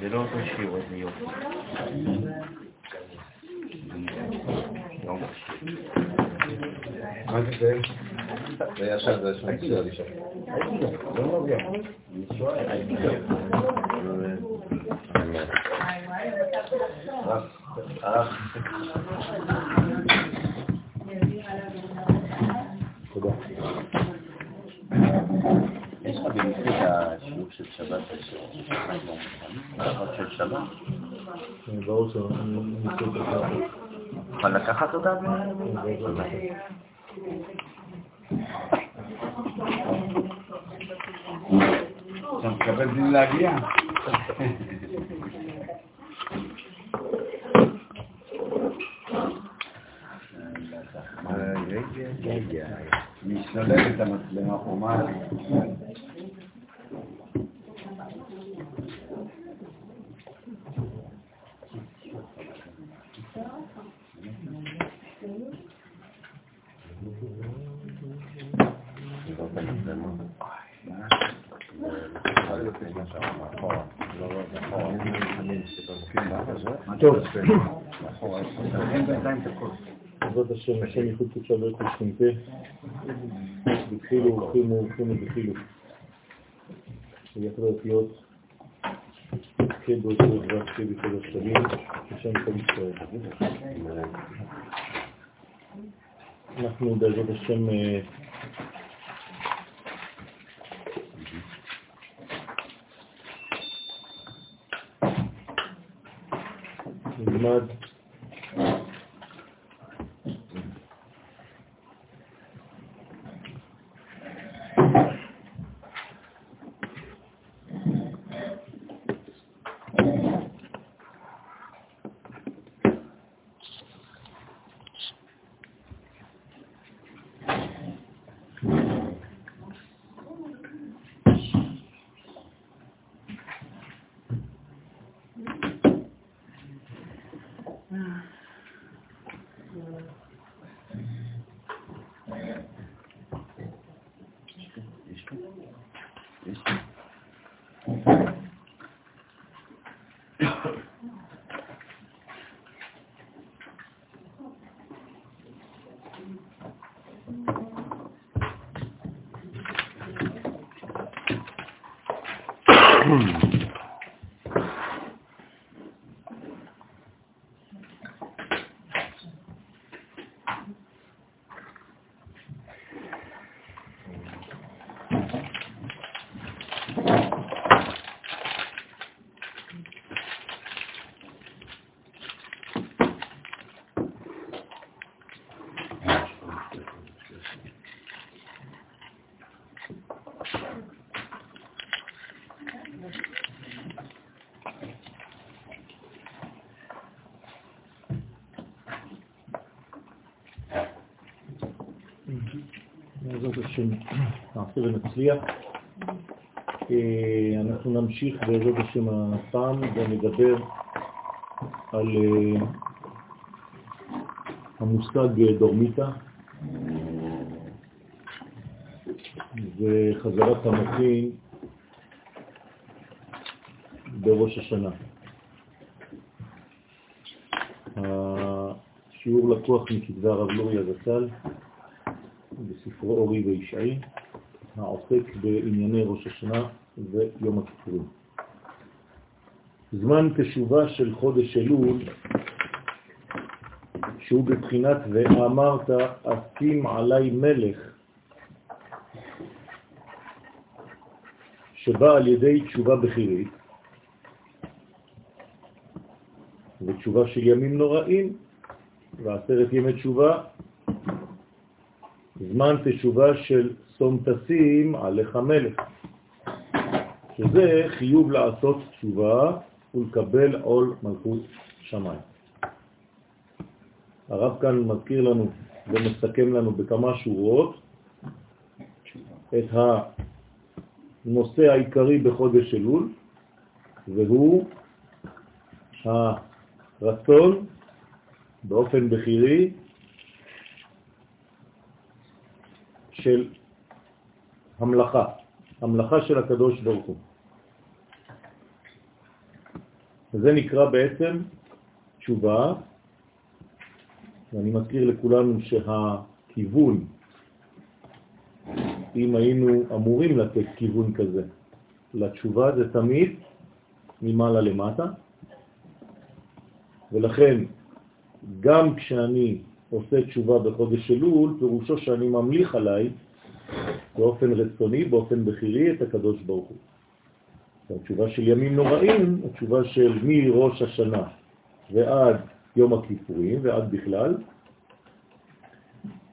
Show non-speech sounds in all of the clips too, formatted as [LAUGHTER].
זה לא אותו שיר, איזה יופי. מה זה זה? ישר, זה. אח, תודה. יש לך במקרה את השיעור של שבת, השיעור של שבת? ברור שאני זה. תוכל לקחת אותה? אתה מקבל בלי להגיע? משתולל את המצלמה חומה. השם, השם ייחוד קודשה ברוך ושכינתה, בתחילו ורחימו ורחימו בתחילו. ויחד האותיות כן באותיות ואחרי בכל השלבים, בשם כל ישראל. אנחנו בעזרת השם אה, נלמד ונצליח. אה, אנחנו נמשיך בעזרת השם הפעם ונדבר על אה, המושג דורמיטה וחזרת המוחים בראש השנה. השיעור לקוח מכתבי הרב לוריה זצ"ל בספרו אורי וישעי, העוסק בענייני ראש השנה ויום הכיפורים. זמן תשובה של חודש אלול, שהוא בבחינת ואמרת אשים עלי מלך, שבא על ידי תשובה בחירית, ותשובה של ימים נוראים, ועשרת ימי תשובה זמן תשובה של סום תשים עליך מלך, שזה חיוב לעשות תשובה ולקבל עול מלכות שמיים. הרב כאן מזכיר לנו ומסכם לנו בכמה שורות את הנושא העיקרי בחודש אלול, והוא הרצון באופן בחירי של המלאכה, המלאכה של הקדוש ברוך הוא. וזה נקרא בעצם תשובה, ואני מזכיר לכולנו שהכיוון, אם היינו אמורים לתת כיוון כזה לתשובה, זה תמיד ממעלה למטה, ולכן גם כשאני עושה תשובה בחודש אלול, פירושו שאני ממליך עליי באופן רצוני, באופן בחירי, את הקדוש ברוך הוא. התשובה של ימים נוראים, התשובה של מראש השנה ועד יום הכיפורים ועד בכלל,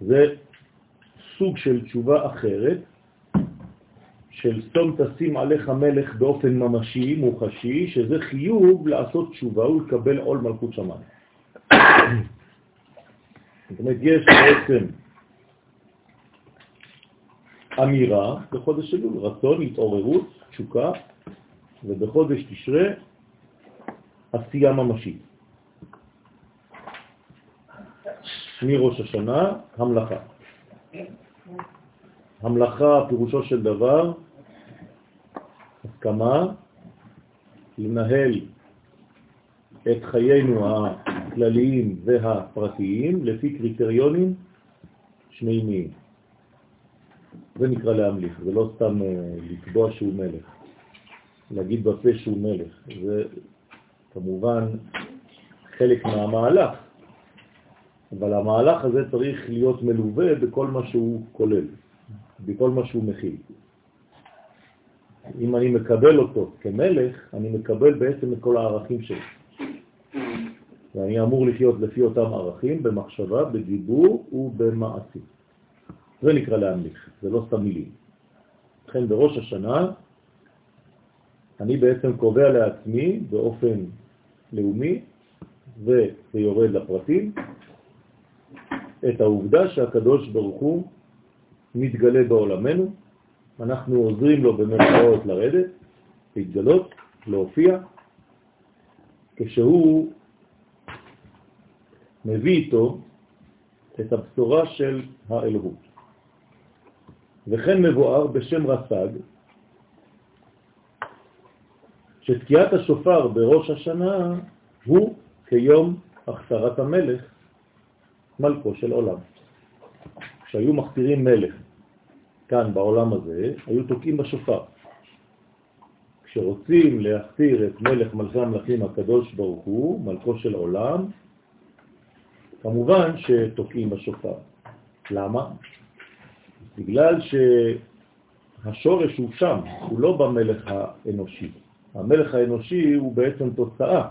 זה סוג של תשובה אחרת, של סתום תשים עליך מלך באופן ממשי, מוחשי, שזה חיוב לעשות תשובה ולקבל עול מלכות שמיים. [COUGHS] זאת אומרת, יש בעצם אמירה בחודש אלול, רצון, התעוררות, תשוקה, ובחודש תשרה עשייה ממשית. מראש השנה, המלאכה. המלאכה, פירושו של דבר, הסכמה לנהל את חיינו הכלליים והפרטיים לפי קריטריונים שמימיים. זה נקרא להמליך, זה לא סתם אה, לקבוע שהוא מלך, להגיד בפה שהוא מלך, זה כמובן חלק מהמהלך, אבל המהלך הזה צריך להיות מלווה בכל מה שהוא כולל, בכל מה שהוא מכיל. אם אני מקבל אותו כמלך, אני מקבל בעצם את כל הערכים שלי. ואני אמור לחיות לפי אותם ערכים במחשבה, בדיבור ובמעשים. זה נקרא להמליך, זה לא סתם מילים. לכן בראש השנה אני בעצם קובע לעצמי באופן לאומי, וזה יורד לפרטים, את העובדה שהקדוש ברוך הוא מתגלה בעולמנו, אנחנו עוזרים לו במרכאות לרדת, להתגלות, להופיע, כשהוא מביא איתו את הבשורה של האלוהות. וכן מבואר בשם רס"ג, שתקיעת השופר בראש השנה הוא כיום הכתרת המלך, מלכו של עולם. כשהיו מכתירים מלך כאן בעולם הזה, היו תוקעים בשופר. כשרוצים להכתיר את מלך מלכי המלכים הקדוש ברוך הוא, מלכו של עולם, כמובן שתוקעים בשופר. למה? בגלל שהשורש הוא שם, הוא לא במלך האנושי. המלך האנושי הוא בעצם תוצאה.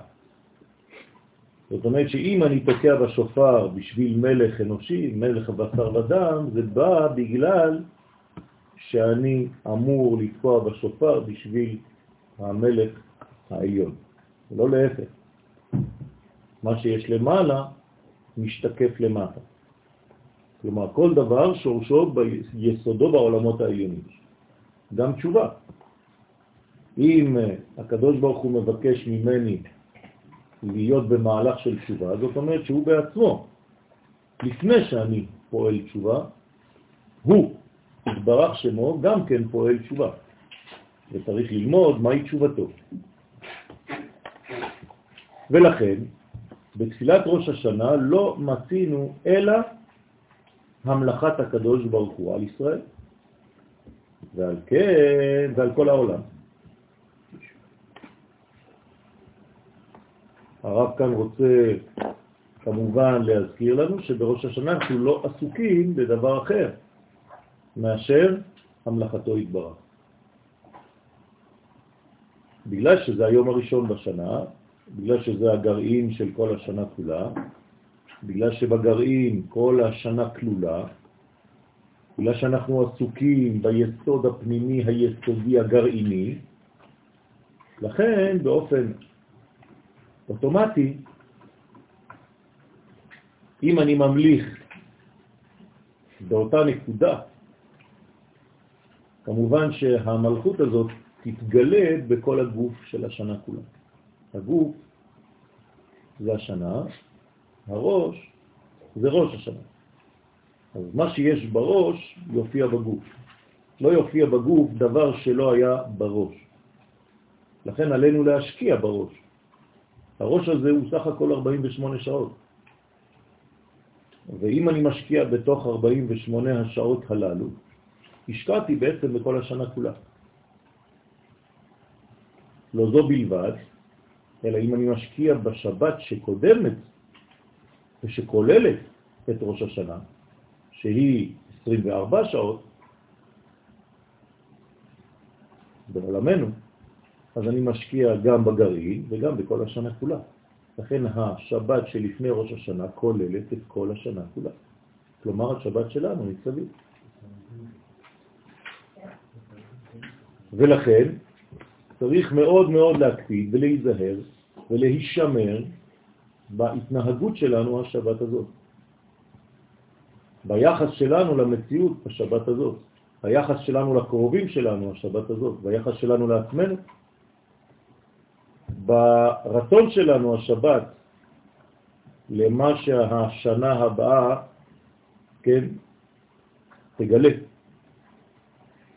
זאת אומרת שאם אני תוקע בשופר בשביל מלך אנושי, מלך בשר ודם, זה בא בגלל שאני אמור לתקוע בשופר בשביל המלך העליון, לא להפך. מה שיש למעלה משתקף למטה. כלומר, כל דבר שורשו ביסודו בעולמות העליונים. גם תשובה. אם אה, הקדוש ברוך הוא מבקש ממני להיות במהלך של תשובה, זאת אומרת שהוא בעצמו, לפני שאני פועל תשובה, הוא, התברך שמו, גם כן פועל תשובה. וצריך ללמוד מהי תשובתו. ולכן, בתפילת ראש השנה לא מצינו אלא המלאכת הקדוש ברוך הוא על ישראל, ועל כן, ועל כל העולם. הרב כאן רוצה כמובן להזכיר לנו שבראש השנה אנחנו לא עסוקים בדבר אחר מאשר המלאכתו יתברך. בגלל שזה היום הראשון בשנה, בגלל שזה הגרעין של כל השנה כולה, בגלל שבגרעין כל השנה כלולה, בגלל שאנחנו עסוקים ביסוד הפנימי היסודי הגרעיני, לכן באופן אוטומטי, אם אני ממליך באותה נקודה, כמובן שהמלכות הזאת תתגלה בכל הגוף של השנה כולה. הגוף זה השנה, הראש זה ראש השנה. אז מה שיש בראש יופיע בגוף. לא יופיע בגוף דבר שלא היה בראש. לכן עלינו להשקיע בראש. הראש הזה הוא סך הכל 48 שעות. ואם אני משקיע בתוך 48 השעות הללו, השקעתי בעצם בכל השנה כולה. לא זו בלבד, אלא אם אני משקיע בשבת שקודמת ושכוללת את ראש השנה, שהיא 24 שעות, בעולמנו, אז אני משקיע גם בגרעין וגם בכל השנה כולה. לכן השבת שלפני ראש השנה כוללת את כל השנה כולה. כלומר, השבת שלנו מסביב. ולכן צריך מאוד מאוד להקפיד ולהיזהר ולהישמר בהתנהגות שלנו השבת הזאת. ביחס שלנו למציאות השבת הזאת, היחס שלנו לקרובים שלנו השבת הזאת, ביחס שלנו לעצמנו, ברצון שלנו השבת למה שהשנה הבאה, כן, תגלה.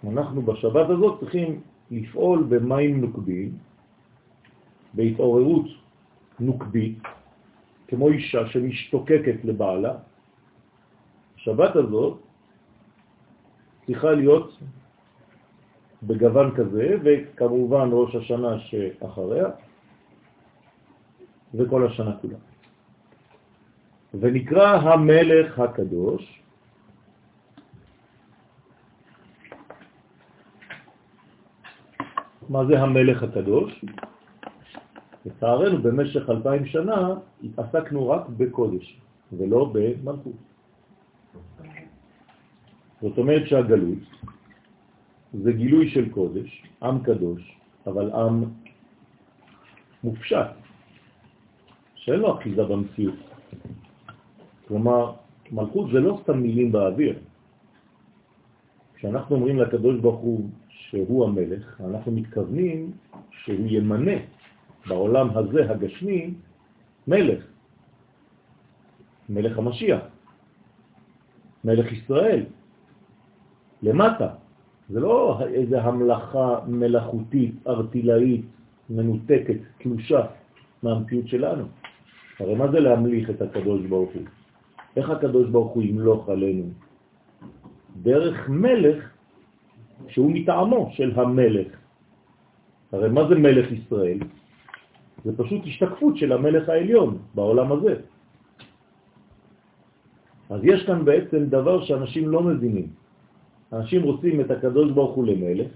אנחנו בשבת הזאת צריכים לפעול במים נוקבים, בהתעוררות נוקבית, כמו אישה שמשתוקקת לבעלה. השבת הזאת צריכה להיות בגוון כזה, וכמובן ראש השנה שאחריה, וכל השנה כולה. ונקרא המלך הקדוש, מה זה המלך הקדוש? לצערנו במשך אלפיים שנה התעסקנו רק בקודש ולא במלכות. זאת אומרת שהגלות זה גילוי של קודש, עם קדוש, אבל עם מופשט, שאין לו אחיזה במציאות. כלומר, מלכות זה לא סתם מילים באוויר. כשאנחנו אומרים לקדוש ברוך הוא שהוא המלך, אנחנו מתכוונים שהוא ימנה בעולם הזה הגשמי מלך, מלך המשיח, מלך ישראל, למטה. זה לא איזה המלאכה מלאכותית, ארטילאית, מנותקת, תלושה מהמציאות שלנו. הרי מה זה להמליך את הקדוש ברוך הוא? איך הקדוש ברוך הוא ימלוך עלינו? דרך מלך שהוא מטעמו של המלך. הרי מה זה מלך ישראל? זה פשוט השתקפות של המלך העליון בעולם הזה. אז יש כאן בעצם דבר שאנשים לא מבינים. אנשים רוצים את הקדוש ברוך הוא למלך,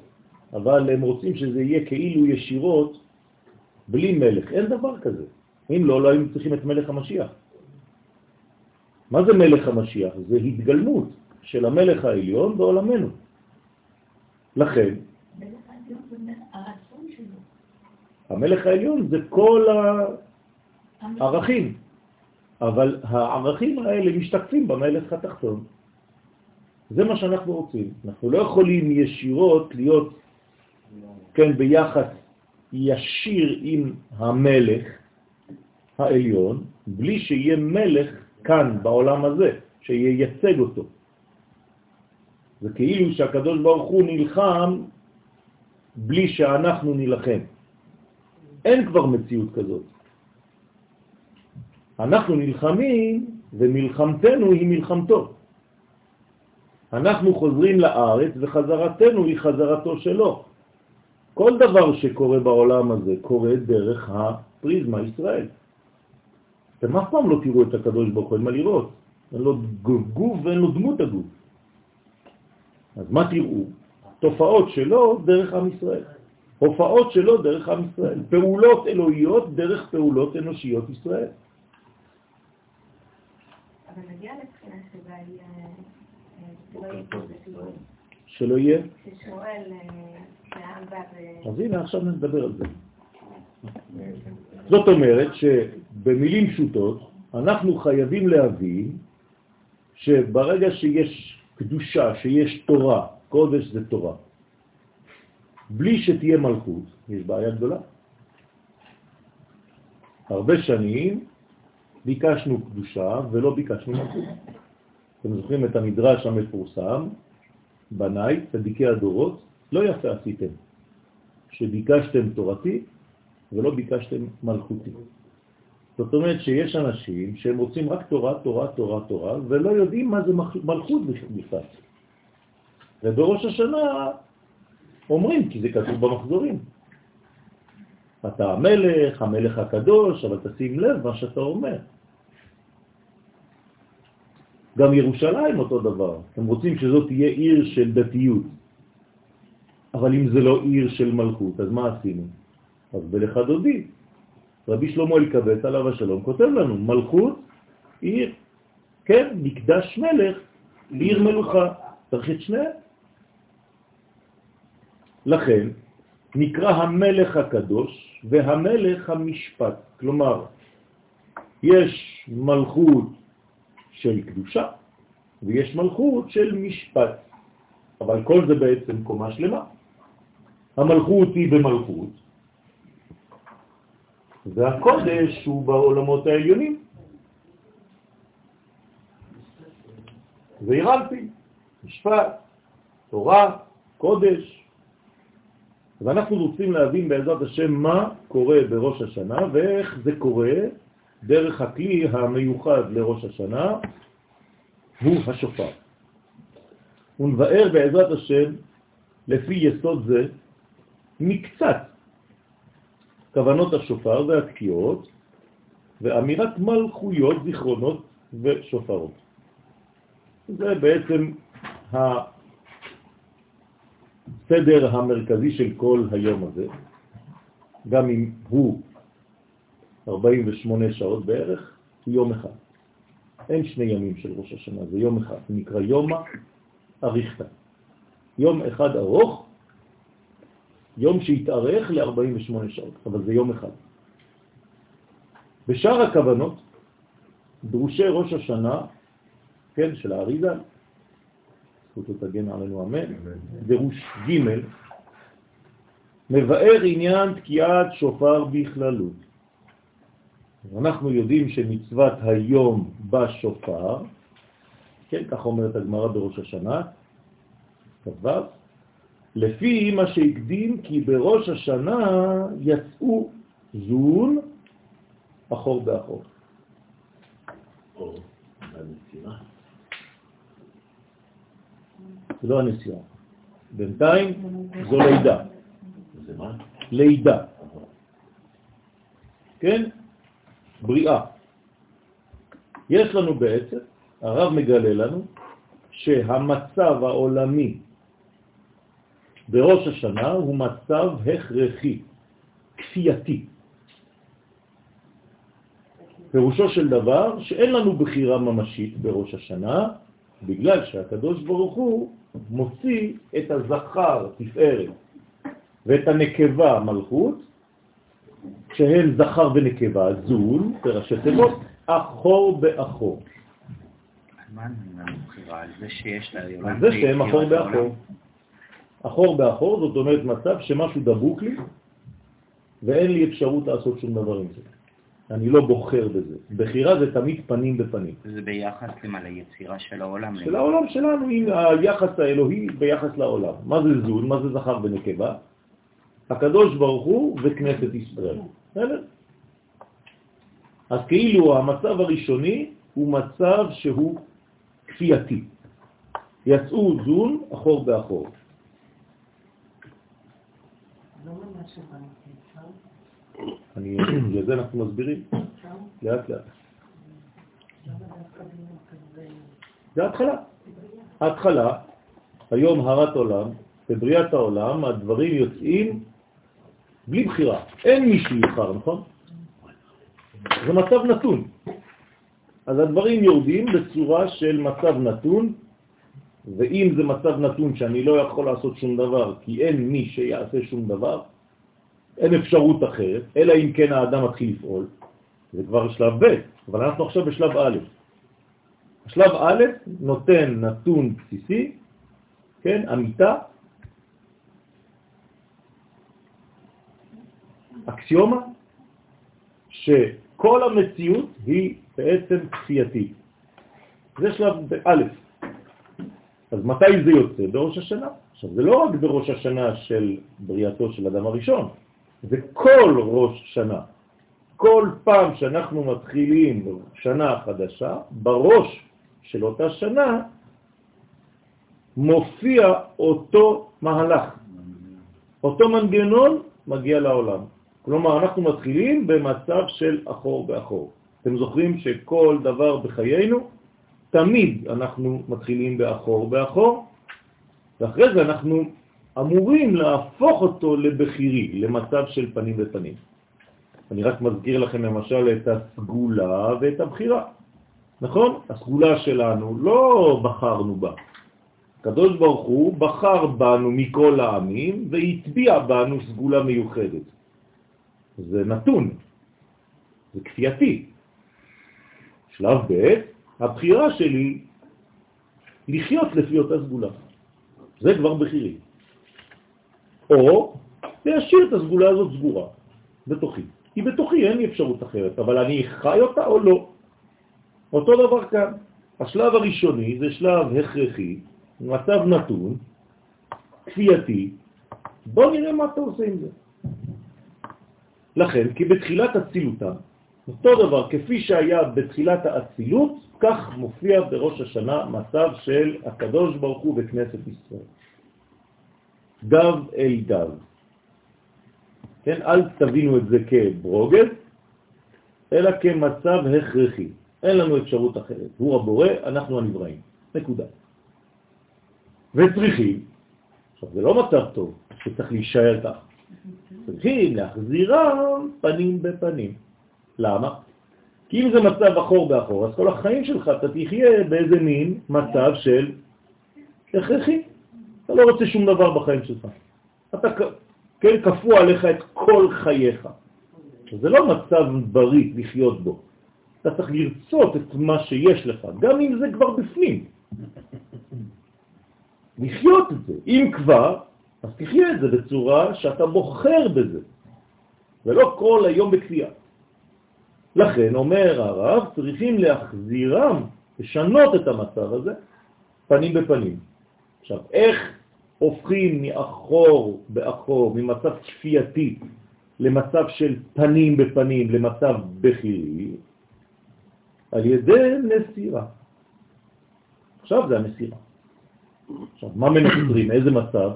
אבל הם רוצים שזה יהיה כאילו ישירות בלי מלך. אין דבר כזה. אם לא, לא היינו צריכים את מלך המשיח. מה זה מלך המשיח? זה התגלמות של המלך העליון בעולמנו. לכן, המלך העליון זה כל הערכים, אבל הערכים האלה משתקפים במלך התחתון. זה מה שאנחנו רוצים. אנחנו לא יכולים ישירות להיות, כן, ביחס ישיר עם המלך העליון, בלי שיהיה מלך כאן, בעולם הזה, שייצג אותו. זה כאילו שהקדוש ברוך הוא נלחם בלי שאנחנו נלחם. אין כבר מציאות כזאת. אנחנו נלחמים ומלחמתנו היא מלחמתו. אנחנו חוזרים לארץ וחזרתנו היא חזרתו שלו. כל דבר שקורה בעולם הזה קורה דרך הפריזמה ישראל. אתם אף פעם לא תראו את הקדוש ברוך הוא, אין מה לראות. אין לו גוף ואין לו דמות הגוף. אז מה תראו? תופעות שלו דרך עם ישראל. הופעות שלו דרך עם ישראל. פעולות אלוהיות דרך פעולות אנושיות ישראל. אבל נגיע לבחינה שבה יהיה... שלא יהיה? ששואל ו... אז הנה, עכשיו נדבר על זה. זאת אומרת שבמילים פשוטות אנחנו חייבים להבין שברגע שיש קדושה, שיש תורה, קודש זה תורה, בלי שתהיה מלכות, יש בעיה גדולה. הרבה שנים ביקשנו קדושה ולא ביקשנו מלכות. אתם זוכרים את המדרש המפורסם, בניי, צדיקי הדורות, לא יפה עשיתם, שביקשתם תורתי ולא ביקשתם מלכותי. זאת אומרת שיש אנשים שהם רוצים רק תורה, תורה, תורה, תורה, ולא יודעים מה זה מלכות בכלל. ובראש השנה אומרים, כי זה כתוב במחזורים. אתה המלך, המלך הקדוש, אבל תשים לב מה שאתה אומר. גם ירושלים אותו דבר. הם רוצים שזאת תהיה עיר של דתיות. אבל אם זה לא עיר של מלכות, אז מה עשינו? אז בלך דודי. רבי שלמה אלקבץ עליו השלום כותב לנו, מלכות עיר, כן, מקדש מלך, עיר מלוכה. צריך את שניהם. לכן נקרא המלך הקדוש והמלך המשפט. כלומר, יש מלכות של קדושה ויש מלכות של משפט, אבל כל זה בעצם קומה שלמה. המלכות היא במלכות, והקודש הוא בעולמות העליונים. והרמתי, משפט, תורה, קודש, ואנחנו רוצים להבין בעזרת השם מה קורה בראש השנה ואיך זה קורה דרך הכלי המיוחד לראש השנה, הוא השופר. ונבאר בעזרת השם לפי יסוד זה מקצת כוונות השופר והתקיעות ואמירת מלכויות, זיכרונות ושופרות. זה בעצם הסדר המרכזי של כל היום הזה, גם אם הוא 48 שעות בערך, הוא יום אחד. אין שני ימים של ראש השנה, זה יום אחד, זה נקרא יום אריכתא. יום אחד ארוך, יום שהתארך ל-48 שעות, אבל זה יום אחד. בשאר הכוונות, דרושי ראש השנה, כן, של האריזה, זכותו תגן עלינו אמן, דרוש ג' מבאר עניין תקיעת שופר בכללות. אנחנו יודעים שמצוות היום בשופר, כן, כך אומרת הגמרא בראש השנה, כ"ו, לפי מה שהקדים כי בראש השנה יצאו זון אחור באחור. זה לא הנסיעה. בינתיים זו לידה. זה מה? לידה. כן? בריאה. יש לנו בעצם, הרב מגלה לנו, שהמצב העולמי בראש השנה הוא מצב הכרחי, כפייתי. פירושו של דבר שאין לנו בחירה ממשית בראש השנה, בגלל שהקדוש ברוך הוא מוציא את הזכר תפארת ואת הנקבה מלכות, שהם זכר ונקבה, זול, פרשי תיבות, אחור באחור. על זה שיש לה... על זה שהם אחור באחור. אחור באחור זאת אומרת מצב שמשהו דבוק לי ואין לי אפשרות לעשות שום דבר עם זה. אני לא בוחר בזה. בחירה זה תמיד פנים בפנים. זה ביחס למה? ליצירה של העולם? של העולם שלנו, עם היחס האלוהי ביחס לעולם. מה זה זון? מה זה זכר ונקבה? הקדוש ברוך הוא וכנסת ישראל. בסדר? אז כאילו המצב הראשוני הוא מצב שהוא כפייתי. יצאו זון אחור באחור. לא ממש הבנתי. אני, בגלל אנחנו מסבירים, לאט לאט. זה התחלה. ההתחלה, היום הרת עולם, בבריאת העולם, הדברים יוצאים בלי בחירה. אין מי שיבחר, נכון? זה מצב נתון. אז הדברים יורדים בצורה של מצב נתון, ואם זה מצב נתון שאני לא יכול לעשות שום דבר, כי אין מי שיעשה שום דבר, אין אפשרות אחרת, אלא אם כן האדם מתחיל לפעול, זה כבר שלב ב', אבל אנחנו עכשיו בשלב א'. השלב א' נותן נתון בסיסי, כן, אמיתה, אקסיומה, שכל המציאות היא בעצם כפייתית. זה שלב א'. אז מתי זה יוצא? בראש השנה. עכשיו, זה לא רק בראש השנה של בריאתו של אדם הראשון, זה כל ראש שנה. כל פעם שאנחנו מתחילים שנה חדשה, בראש של אותה שנה מופיע אותו מהלך. אותו מנגנון מגיע לעולם. כלומר, אנחנו מתחילים במצב של אחור באחור. אתם זוכרים שכל דבר בחיינו, תמיד אנחנו מתחילים באחור באחור, ואחרי זה אנחנו אמורים להפוך אותו לבחירי, למצב של פנים בפנים. אני רק מזכיר לכם למשל את הסגולה ואת הבחירה. נכון? הסגולה שלנו, לא בחרנו בה. הקדוש ברוך הוא בחר בנו מכל העמים והטביע בנו סגולה מיוחדת. זה נתון, זה כפייתי. שלב ב', הבחירה שלי לחיות לפי אותה סגולה. זה כבר בחירי. או להשאיר את הסגולה הזאת סגורה בתוכי. היא בתוכי, אין לי אפשרות אחרת, אבל אני חי אותה או לא. אותו דבר כאן. השלב הראשוני זה שלב הכרחי, מצב נתון, כפייתי. בוא נראה מה אתה עושה עם זה. לכן, כי בתחילת אצילותה, אותו דבר, כפי שהיה בתחילת האצילות, כך מופיע בראש השנה מצב של הקדוש ברוך הוא בכנסת ישראל. דב אל דב. כן, אל תבינו את זה כברוגז, אלא כמצב הכרחי. אין לנו אפשרות אחרת. הוא הבורא, אנחנו הנבראים. נקודה. וצריכים, עכשיו זה לא מצב טוב שצריך להישאר כך, צריכים להחזירם פנים בפנים. למה? כי אם זה מצב אחור באחור, אז כל החיים שלך אתה תחיה באיזה מין מצב של הכרחי. אתה לא רוצה שום דבר בחיים שלך. אתה, כן, כפו עליך את כל חייך. זה לא מצב בריא לחיות בו. אתה צריך לרצות את מה שיש לך, גם אם זה כבר בפנים. לחיות את זה. אם כבר, אז תחיה את זה בצורה שאתה בוחר בזה, ולא כל היום בכפייה. לכן, אומר הרב, צריכים להחזירם, לשנות את המצב הזה, פנים בפנים. עכשיו, איך הופכים מאחור באחור, ממצב כפייתי, למצב של פנים בפנים, למצב בחירי, על ידי נסירה. עכשיו זה המסירה. עכשיו, מה מנסרים? איזה מצב?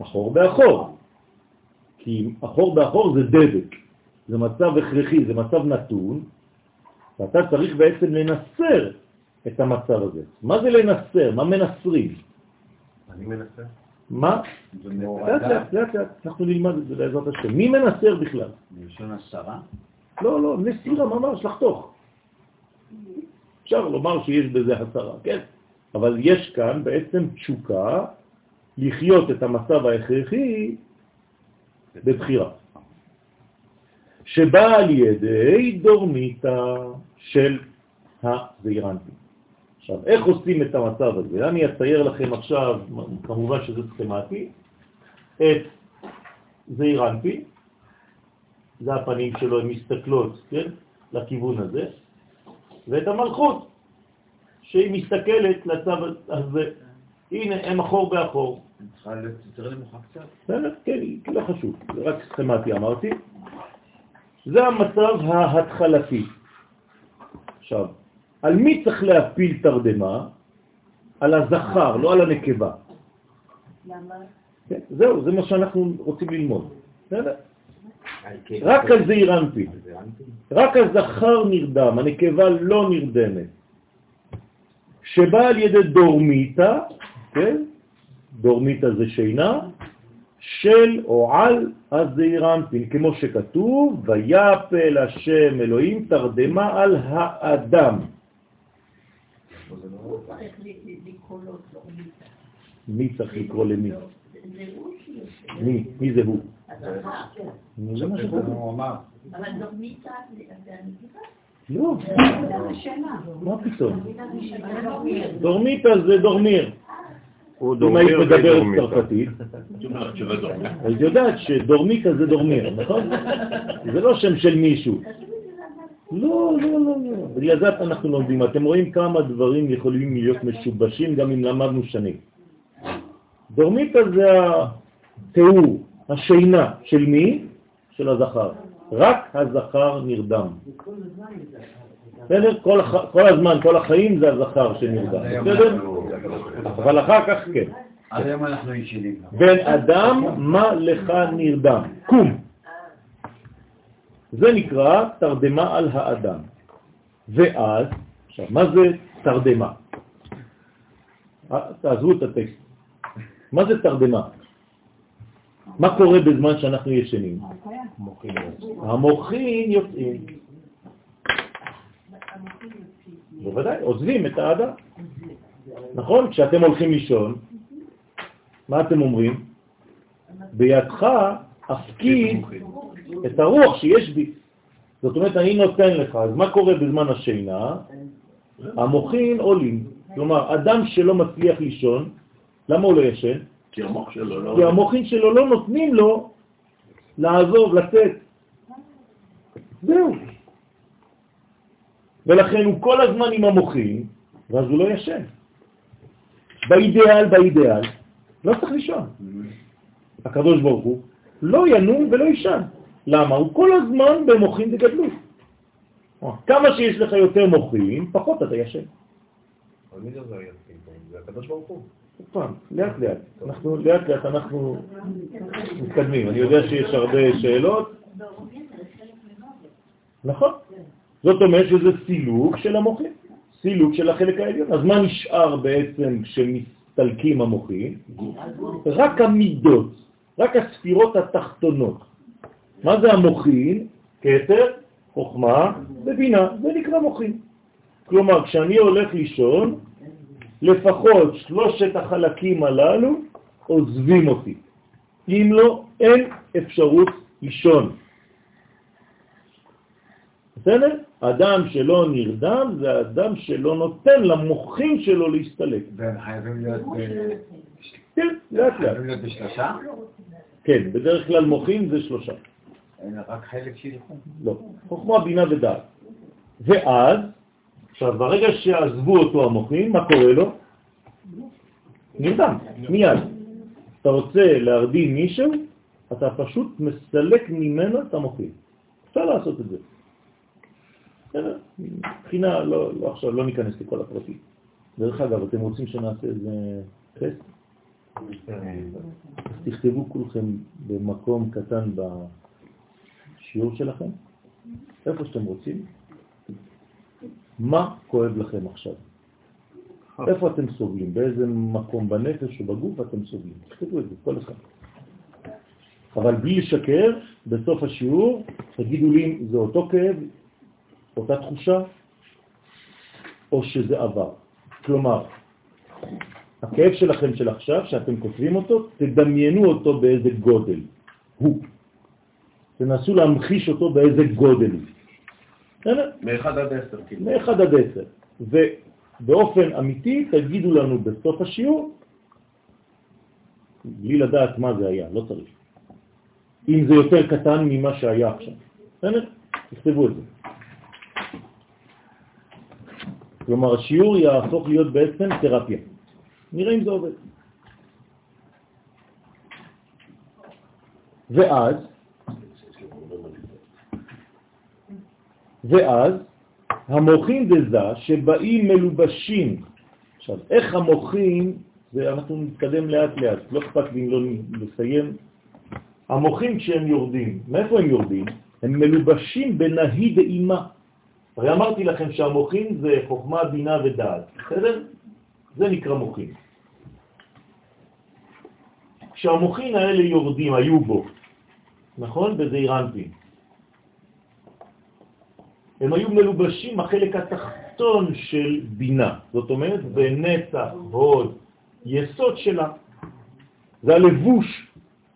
אחור באחור. כי אחור באחור זה דבק, זה מצב הכרחי, זה מצב נתון, ואתה צריך בעצם לנסר את המצב הזה. מה זה לנסר? מה מנסרים? אני מנסר. מה? לאט לאט, לאט לאט, אנחנו נלמד את זה בעזרת השם. מי מנסר בכלל? בלשון עשרה? לא, לא, נסירה ממש, לחתוך. אפשר לומר שיש בזה הסרה, כן? אבל יש כאן בעצם תשוקה לחיות את המצב ההכרחי בבחירה, שבאה על ידי דורמיתה של הזעירנטים. עכשיו, איך עושים את המצב הזה? אני אצייר לכם עכשיו, כמובן שזה סכמטי, את זעירנטי, זה הפנים שלו, הן מסתכלות, כן, לכיוון הזה, ואת המלכות, שהיא מסתכלת לצו הזה. הנה, הם אחור באחור. צריכה להיות יותר נמוכה קצת. בסדר, כן, לא חשוב, זה רק סכמטי אמרתי. זה המצב ההתחלתי. עכשיו, על מי צריך להפיל תרדמה? על הזכר, לא על הנקבה. למה? כן, זהו, זה מה שאנחנו רוצים ללמוד. בסדר? רק על זה אירנתי. רק הזכר נרדם, הנקבה לא נרדמת. שבא על ידי דורמיטה, כן? דורמיטה זה שינה, של או על הזעירנטין, כמו שכתוב, ויפל השם אלוהים תרדמה על האדם. מי צריך לקרוא למי? מי? מי זה הוא? זה מה שכתוב. הוא אמר. אבל דורמיטה זה הנקבה? לא. מה פתאום? דורמיטה זה דורמיר. הוא אם היית דורמיר מדברת. צרפתית, היית יודעת שדורמיטה זה דורמיר, נכון? זה לא שם של מישהו. לא, לא, לא, לא. בגלל זה אנחנו לומדים. אתם רואים כמה דברים יכולים להיות משובשים גם אם למדנו שנים. דורמיטה זה התיאור, השינה של מי? של הזכר. רק הזכר נרדם. בסדר? כל. כל הזמן, כל החיים זה הזכר שנרדם, בסדר? אבל אחר כך כן. עד היום אנחנו ישנים. בן אדם, מה לך נרדם? קום. זה נקרא תרדמה על האדם. ואז, עכשיו, מה זה תרדמה? אה, תעזבו את הטקסט. מה זה תרדמה? מה קורה בזמן שאנחנו ישנים? המוחים יוצאים. בוודאי, עוזבים את האדם. נכון? כשאתם הולכים לישון, מה אתם אומרים? בידך אפקיד את הרוח שיש בי. זאת אומרת, אני נותן לך. אז מה קורה בזמן השינה? המוחים עולים. כלומר, אדם שלא מצליח לישון, למה הוא לא ישן? כי המוח שלו לא... כי המוחים שלו לא נותנים לו לעזוב, לצאת. זהו. ולכן הוא כל הזמן עם המוחים, ואז הוא לא ישן. באידאל, באידאל, לא צריך לישון. הקדוש ברוך הוא לא ינום ולא ישן. למה? הוא כל הזמן במוחים בגדלות. כמה שיש לך יותר מוחים, פחות אתה ישן. אבל מי זה זה היציב? זה הקדוש ברוך הוא. פעם, לאט לאט. אנחנו, לאט לאט אנחנו מתקדמים. אני יודע שיש הרבה שאלות. נכון. זאת אומרת שזה סילוק של המוחים, סילוק של החלק העליון. אז מה נשאר בעצם כשמסתלקים המוחים? רק המידות, רק הספירות התחתונות. מה זה המוחים? כתר, חוכמה ובינה, זה נקרא מוחים. כלומר, כשאני הולך לישון, לפחות שלושת החלקים הללו עוזבים אותי. אם לא, אין אפשרות לישון. בסדר? אדם שלא נרדם זה אדם שלא נותן למוחים שלו להסתלק. והם חייבים להיות כן, לאט לאט. חייבים להיות בשלושה? כן, בדרך כלל מוחים זה שלושה. רק חלק שילכו. לא, חוכמה, בינה ודעת. ואז, עכשיו, ברגע שעזבו אותו המוחים, מה קורה לו? נרדם, מיד. אתה רוצה להרדים מישהו, אתה פשוט מסלק ממנו את המוחים. אפשר לעשות את זה. מבחינה, לא, לא עכשיו, לא ניכנס לכל הפרטים. דרך אגב, אתם רוצים שנעשה איזה טסט? אז תכתבו כולכם במקום קטן בשיעור שלכם, איפה שאתם רוצים, מה כואב לכם עכשיו? איפה אתם סובלים? באיזה מקום בנפש או בגוף אתם סובלים? תכתבו את זה, כל אחד. אבל בלי לשקר, בסוף השיעור תגידו לי אם זה אותו כאב, אותה תחושה, או שזה עבר. כלומר, הכאב שלכם של עכשיו, שאתם כותבים אותו, תדמיינו אותו באיזה גודל. הוא. תנסו להמחיש אותו באיזה גודל. בסדר? מאחד עד עשר, כאילו. מ-1 עד 10. ובאופן אמיתי תגידו לנו בסוף השיעור, בלי לדעת מה זה היה, לא צריך. אם זה יותר קטן ממה שהיה עכשיו. בסדר? תכתבו את זה. כלומר, השיעור יהפוך להיות בעצם תרפיה. נראה אם זה עובד. ואז, ואז המוחים דזה שבאים מלובשים. עכשיו, איך המוחים, זה אנחנו נתקדם לאט לאט, לא אכפת לי אם לא לסיים. המוחים כשהם יורדים, מאיפה הם יורדים? הם מלובשים בנהי דאימה. הרי אמרתי לכם שהמוחים זה חוכמה, בינה ודעת, בסדר? זה נקרא מוחים. כשהמוחים האלה יורדים, היו בו, נכון? בזעיר אנפין. הם היו מלובשים החלק התחתון של בינה, זאת אומרת, בנצח, הוד, יסוד שלה. זה הלבוש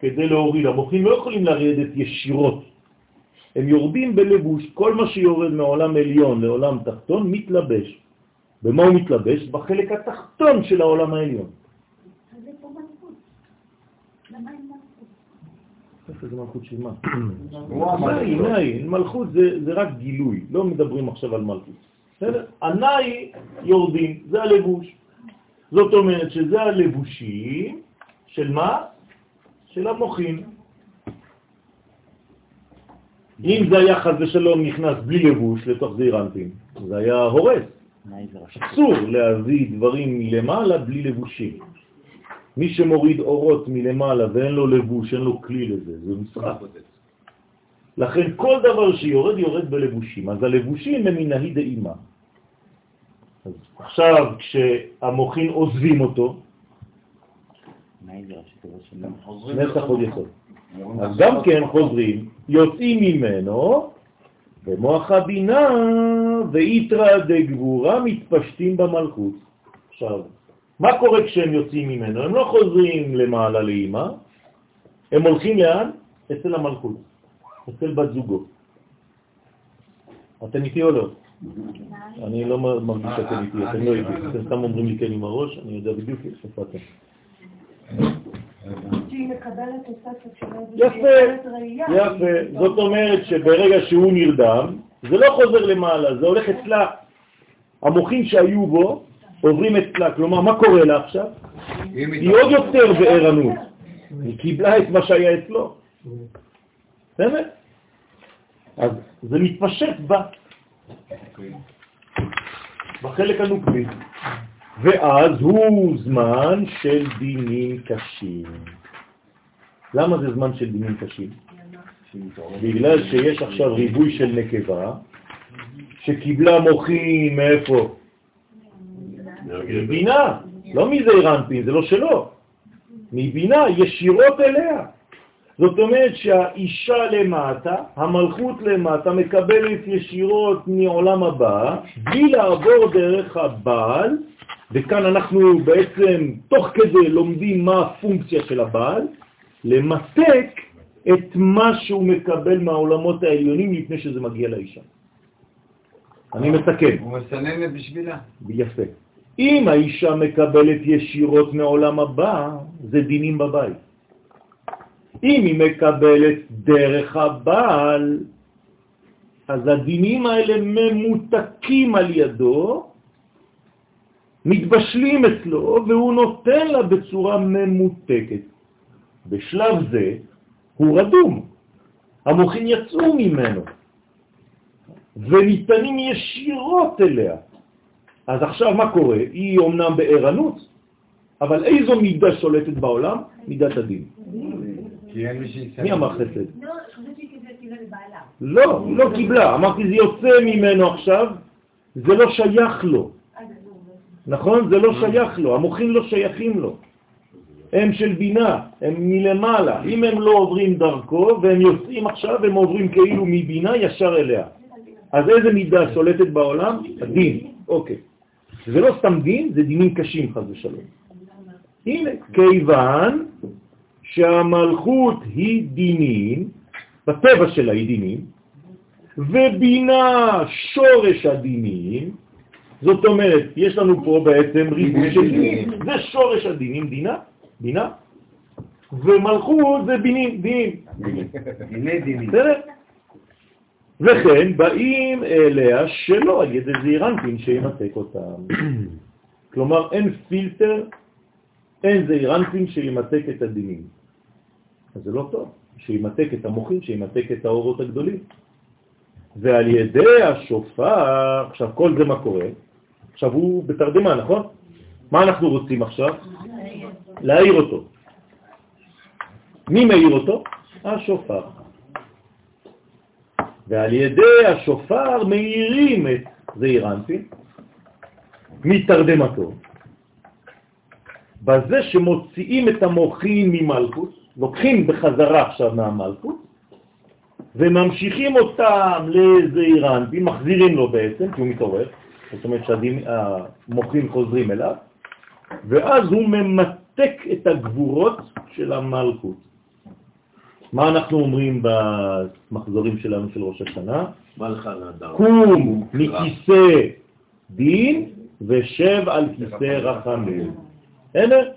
כדי להוריד. המוחים לא יכולים לרדת ישירות. הם יורדים בלבוש, כל מה שיורד מעולם עליון לעולם תחתון מתלבש. במה הוא מתלבש? בחלק התחתון של העולם העליון. איפה זה מלכות של מה? נאי. נאי, מלכות זה, רק גילוי, לא מדברים עכשיו על מלכות. בסדר? הנאי יורדים, זה הלבוש. זאת אומרת שזה הלבושים של מה? של המוחים. אם זה היה חז ושלום נכנס בלי לבוש לתוך זעיר אנפין, זה היה הורס. אסור להביא דברים מלמעלה בלי לבושים. מי שמוריד אורות מלמעלה ואין לו לבוש, אין לו כלי לזה, זה משחק. לכן כל דבר שיורד, יורד בלבושים. אז הלבושים הם מנהי דאימה. אז עכשיו, כשהמוחין עוזבים אותו, נסח עוד יסוד. אז גם כן חוזרים, יוצאים ממנו, במוח הבינה ויתרא דגבורה מתפשטים במלכות. עכשיו, מה קורה כשהם יוצאים ממנו? הם לא חוזרים למעלה לאמא, הם הולכים לאן? אצל המלכות, אצל בת זוגו. אתם איתי או לא? אני לא מרגיש שאתם איתי, אתם לא איתי, אתם סתם אומרים לי כן עם הראש, אני יודע בדיוק איפה אתם. יפה, יפה. זאת אומרת שברגע שהוא נרדם, זה לא חוזר למעלה, זה הולך אצלה. המוחים שהיו בו עוברים אצלה. כלומר, מה קורה לה עכשיו? היא עוד יותר בערנות. היא קיבלה את מה שהיה אצלו. באמת? אז זה מתפשט בה. בחלק הנוקבי. ואז הוא זמן של דינים קשים. למה זה זמן של דינים קשים? בגלל שיש עכשיו ריבוי של נקבה שקיבלה מוחים מאיפה? מבינה, לא מזה אירנפין, זה לא שלו. מבינה ישירות אליה. זאת אומרת שהאישה למטה, המלכות למטה, מקבלת ישירות מעולם הבא, בלי לעבור דרך הבעל, וכאן אנחנו בעצם תוך כדי לומדים מה הפונקציה של הבעל, למתק את מה שהוא מקבל מהעולמות העליונים לפני שזה מגיע לאישה. אני מסכם. הוא מסנן בשבילה. יפה. אם האישה מקבלת ישירות מעולם הבא, זה דינים בבית. אם היא מקבלת דרך הבעל, אז הדינים האלה ממותקים על ידו, מתבשלים אצלו, והוא נותן לה בצורה ממותקת. בשלב זה הוא רדום, המוחים יצאו ממנו, וניתנים ישירות אליה. אז עכשיו מה קורה? היא אומנם בערנות, אבל איזו מידה שולטת בעולם? מידת הדין. מי אמר חסד? לא, היא לא קיבלה. אמרתי, זה יוצא ממנו עכשיו, זה לא שייך לו. נכון? זה לא שייך לו, המוחים לא שייכים לו. הם של בינה, הם מלמעלה. אם הם לא עוברים דרכו והם יוצאים עכשיו, הם עוברים כאילו מבינה ישר אליה. אז איזה מידה שולטת בעולם? הדין. אוקיי. זה לא סתם דין, זה דינים קשים, חז ושלום. הנה, כיוון שהמלכות היא דינים, בטבע שלה היא דינים, ובינה שורש הדינים, זאת אומרת, יש לנו פה בעצם ריבוי של דינים, זה שורש הדינים, דינה, בינה, ומלכות זה בינים, דינים. דיני דינים. וכן באים אליה שלא על ידי זעירנטין שימתק אותם. [CLEARS THROAT] כלומר, אין פילטר, אין זעירנטין שימתק את הדינים. אז זה לא טוב, שימתק את המוחים, שימתק את האורות הגדולים. ועל ידי השופר, עכשיו כל זה מה קורה? עכשיו הוא בתרדמה, נכון? מה אנחנו רוצים עכשיו? להעיר אותו. מי מעיר אותו? השופר. ועל ידי השופר מאירים את זעיר אנפין מתרדמתו. בזה שמוציאים את המוחים ממלכות, לוקחים בחזרה עכשיו מהמלכות, וממשיכים אותם לזעיר אנפין, מחזירים לו בעצם, כי הוא מתעורר, זאת אומרת שהמוחים חוזרים אליו, ואז הוא ממתק את הגבורות של המלכות. מה אנחנו אומרים במחזורים שלנו של ראש השנה? קום מכיסא דין ושב על כיסא רחמים. בסדר?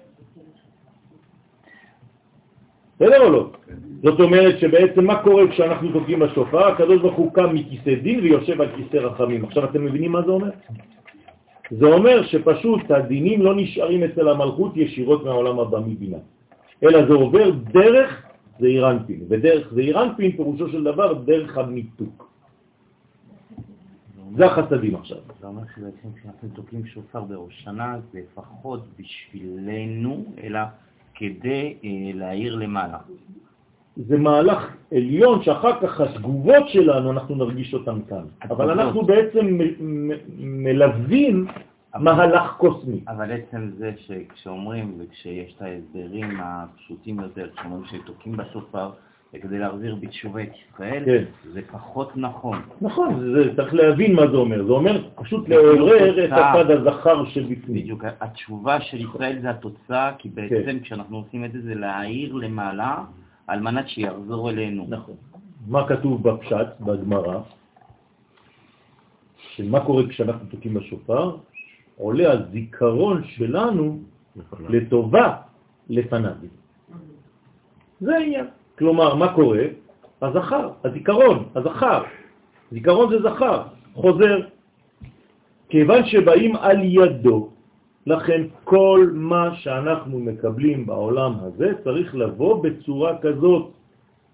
בסדר או לא? זאת אומרת שבעצם מה קורה כשאנחנו תוקעים בשופר? הקדוש ברוך הוא קם מכיסא דין ויושב על כיסא רחמים. עכשיו אתם מבינים מה זה אומר? זה אומר שפשוט הדינים לא נשארים אצל המלכות ישירות מהעולם הבא מבינה, אלא זה עובר דרך זה אירנפין, ודרך זה אירנפין פירושו של דבר דרך המיתוק. זה החסדים עכשיו. זה אומר שבעצם כשאנחנו תוקעים שופר בראש שנה, זה לפחות בשבילנו, אלא כדי אה, להעיר למעלה. זה מהלך עליון שאחר כך התגובות שלנו, אנחנו נרגיש אותן כאן. אבל אנחנו בעצם מלווים מהלך קוסמי. אבל עצם זה שכשאומרים וכשיש את ההסברים הפשוטים יותר, כשאומרים שתוקעים בשופר כדי להחזיר בתשובה את ישראל, כן. זה פחות נכון. נכון, זה, צריך להבין מה זה אומר. זה אומר פשוט לעורר את. הצד הזכר שבפנים. בדיוק, התשובה של ישראל זה התוצאה, כי בעצם כשאנחנו עושים את זה, זה להעיר למעלה על מנת שיחזור אלינו. נכון. מה כתוב בפשט, בגמרא? שמה קורה כשאנחנו תוקעים בשופר? עולה הזיכרון שלנו לטובה לפניו. זה העניין. כלומר, מה קורה? הזכר, הזיכרון, הזכר. זיכרון זה זכר, חוזר. כיוון שבאים על ידו, לכן כל מה שאנחנו מקבלים בעולם הזה צריך לבוא בצורה כזאת,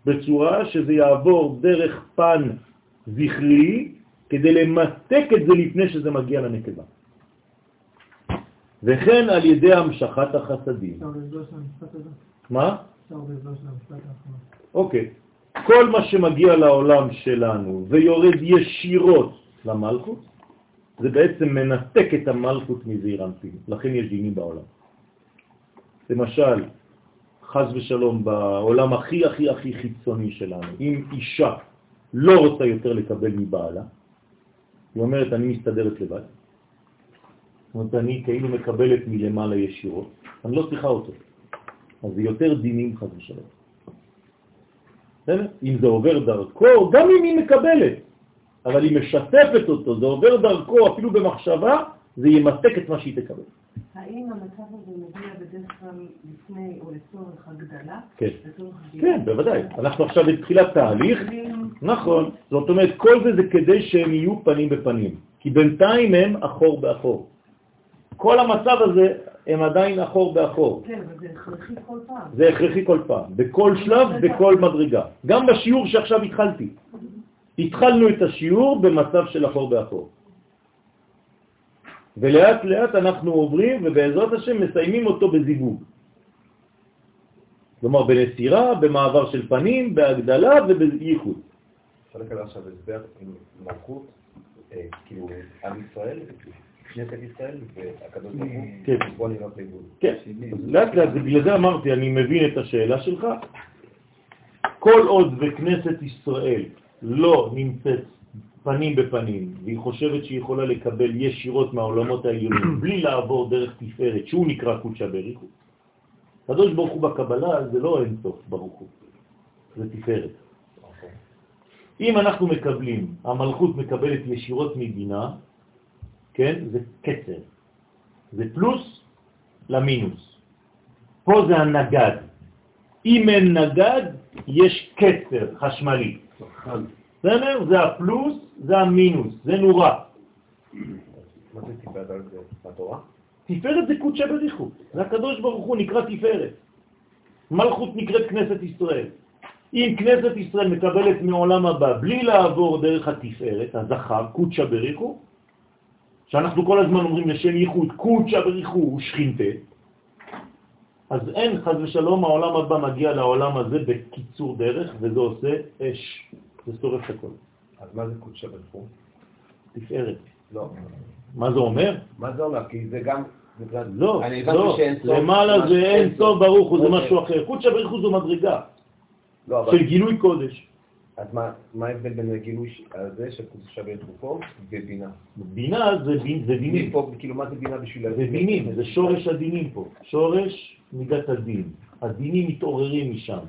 בצורה שזה יעבור דרך פן זכרי, כדי למתק את זה לפני שזה מגיע לנקבה. וכן על ידי המשכת החסדים. מה? אוקיי. כל מה שמגיע לעולם שלנו ויורד ישירות למלכות, זה בעצם מנתק את המלכות מזעיר אנפין. לכן יש דינים בעולם. למשל, חז ושלום, בעולם הכי הכי הכי חיצוני שלנו, אם אישה לא רוצה יותר לקבל מבעלה, היא אומרת, אני מסתדרת לבד. זאת אומרת, אני כאילו מקבלת מלמעלה ישירות, אני לא צריכה אותו. אז זה יותר דינים חז ושלום. אם זה עובר דרכו, גם אם היא מקבלת, אבל היא משתפת אותו, זה עובר דרכו, אפילו במחשבה, זה ימתק את מה שהיא תקבל. האם המצב הזה מגיע בדרך כלל לפני או לצורך הגדלה? כן. כן, בוודאי. אנחנו עכשיו בתחילת תהליך, נכון. זאת אומרת, כל זה זה כדי שהם יהיו פנים בפנים, כי בינתיים הם אחור באחור. כל המצב הזה הם עדיין אחור באחור. כן, אבל זה הכרחי כל פעם. זה הכרחי כל פעם, בכל שלב, בכל מדרגה. גם בשיעור שעכשיו התחלתי. התחלנו את השיעור במצב של אחור באחור. ולאט לאט אנחנו עוברים, ובעזרת השם מסיימים אותו בזיווג. כלומר, בנסירה, במעבר של פנים, בהגדלה ובייחוד. אפשר לקבל עכשיו הסבר עם מלכות, אה, כאילו, עם ישראל, כנסת ישראל והקדוש ברוך הוא, כן. בוא נראה לאיבוד. כן, לאט לאט, בגלל זה אמרתי, אני מבין את השאלה שלך. כל עוד בכנסת ישראל לא נמצאת פנים בפנים, והיא חושבת שהיא יכולה לקבל ישירות מהעולמות העליונים, [COUGHS] בלי לעבור דרך תפארת, שהוא נקרא קודשא בריחו. הקדוש ברוך הוא בקבלה זה לא אין סוף ברוך הוא, זה תפארת. אם אנחנו מקבלים, המלכות מקבלת ישירות מבינה, כן, זה קצר. זה פלוס למינוס. פה זה הנגד. אם אין נגד, יש קצר חשמלי. בסדר? זה הפלוס, זה המינוס, זה נורא. מה זה זה? בתורה? תפארת זה קודשא בריחו. זה הקדוש ברוך הוא נקרא תפארת. מלכות נקראת כנסת ישראל. אם כנסת ישראל מקבלת מעולם הבא בלי לעבור דרך התפארת, הזכר, קודשא בריחו, שאנחנו כל הזמן אומרים לשם ייחוד, קודשא בריחו הוא שכינתה, אז אין חז ושלום העולם הבא מגיע לעולם הזה בקיצור דרך, וזה עושה אש, זה שורף הכל. אז מה זה קודשא בריחו? תפארת. לא. מה זה אומר? מה זה אומר? כי זה גם... לא, לא. למעלה זה אין סוף ברוך הוא, זה אוקיי. משהו אחר. קודשא בריך הוא זו מדרגה לא. של גילוי קודש. אז מה מה ההבדל בין הגילוי הזה של קודשא בריחו פה ובינה? בינה זה דינים. כאילו, מה זה בינה בשביל... זה דינים, זה שורש הדינים פה. שורש מידת הדין. הדינים מתעוררים משם.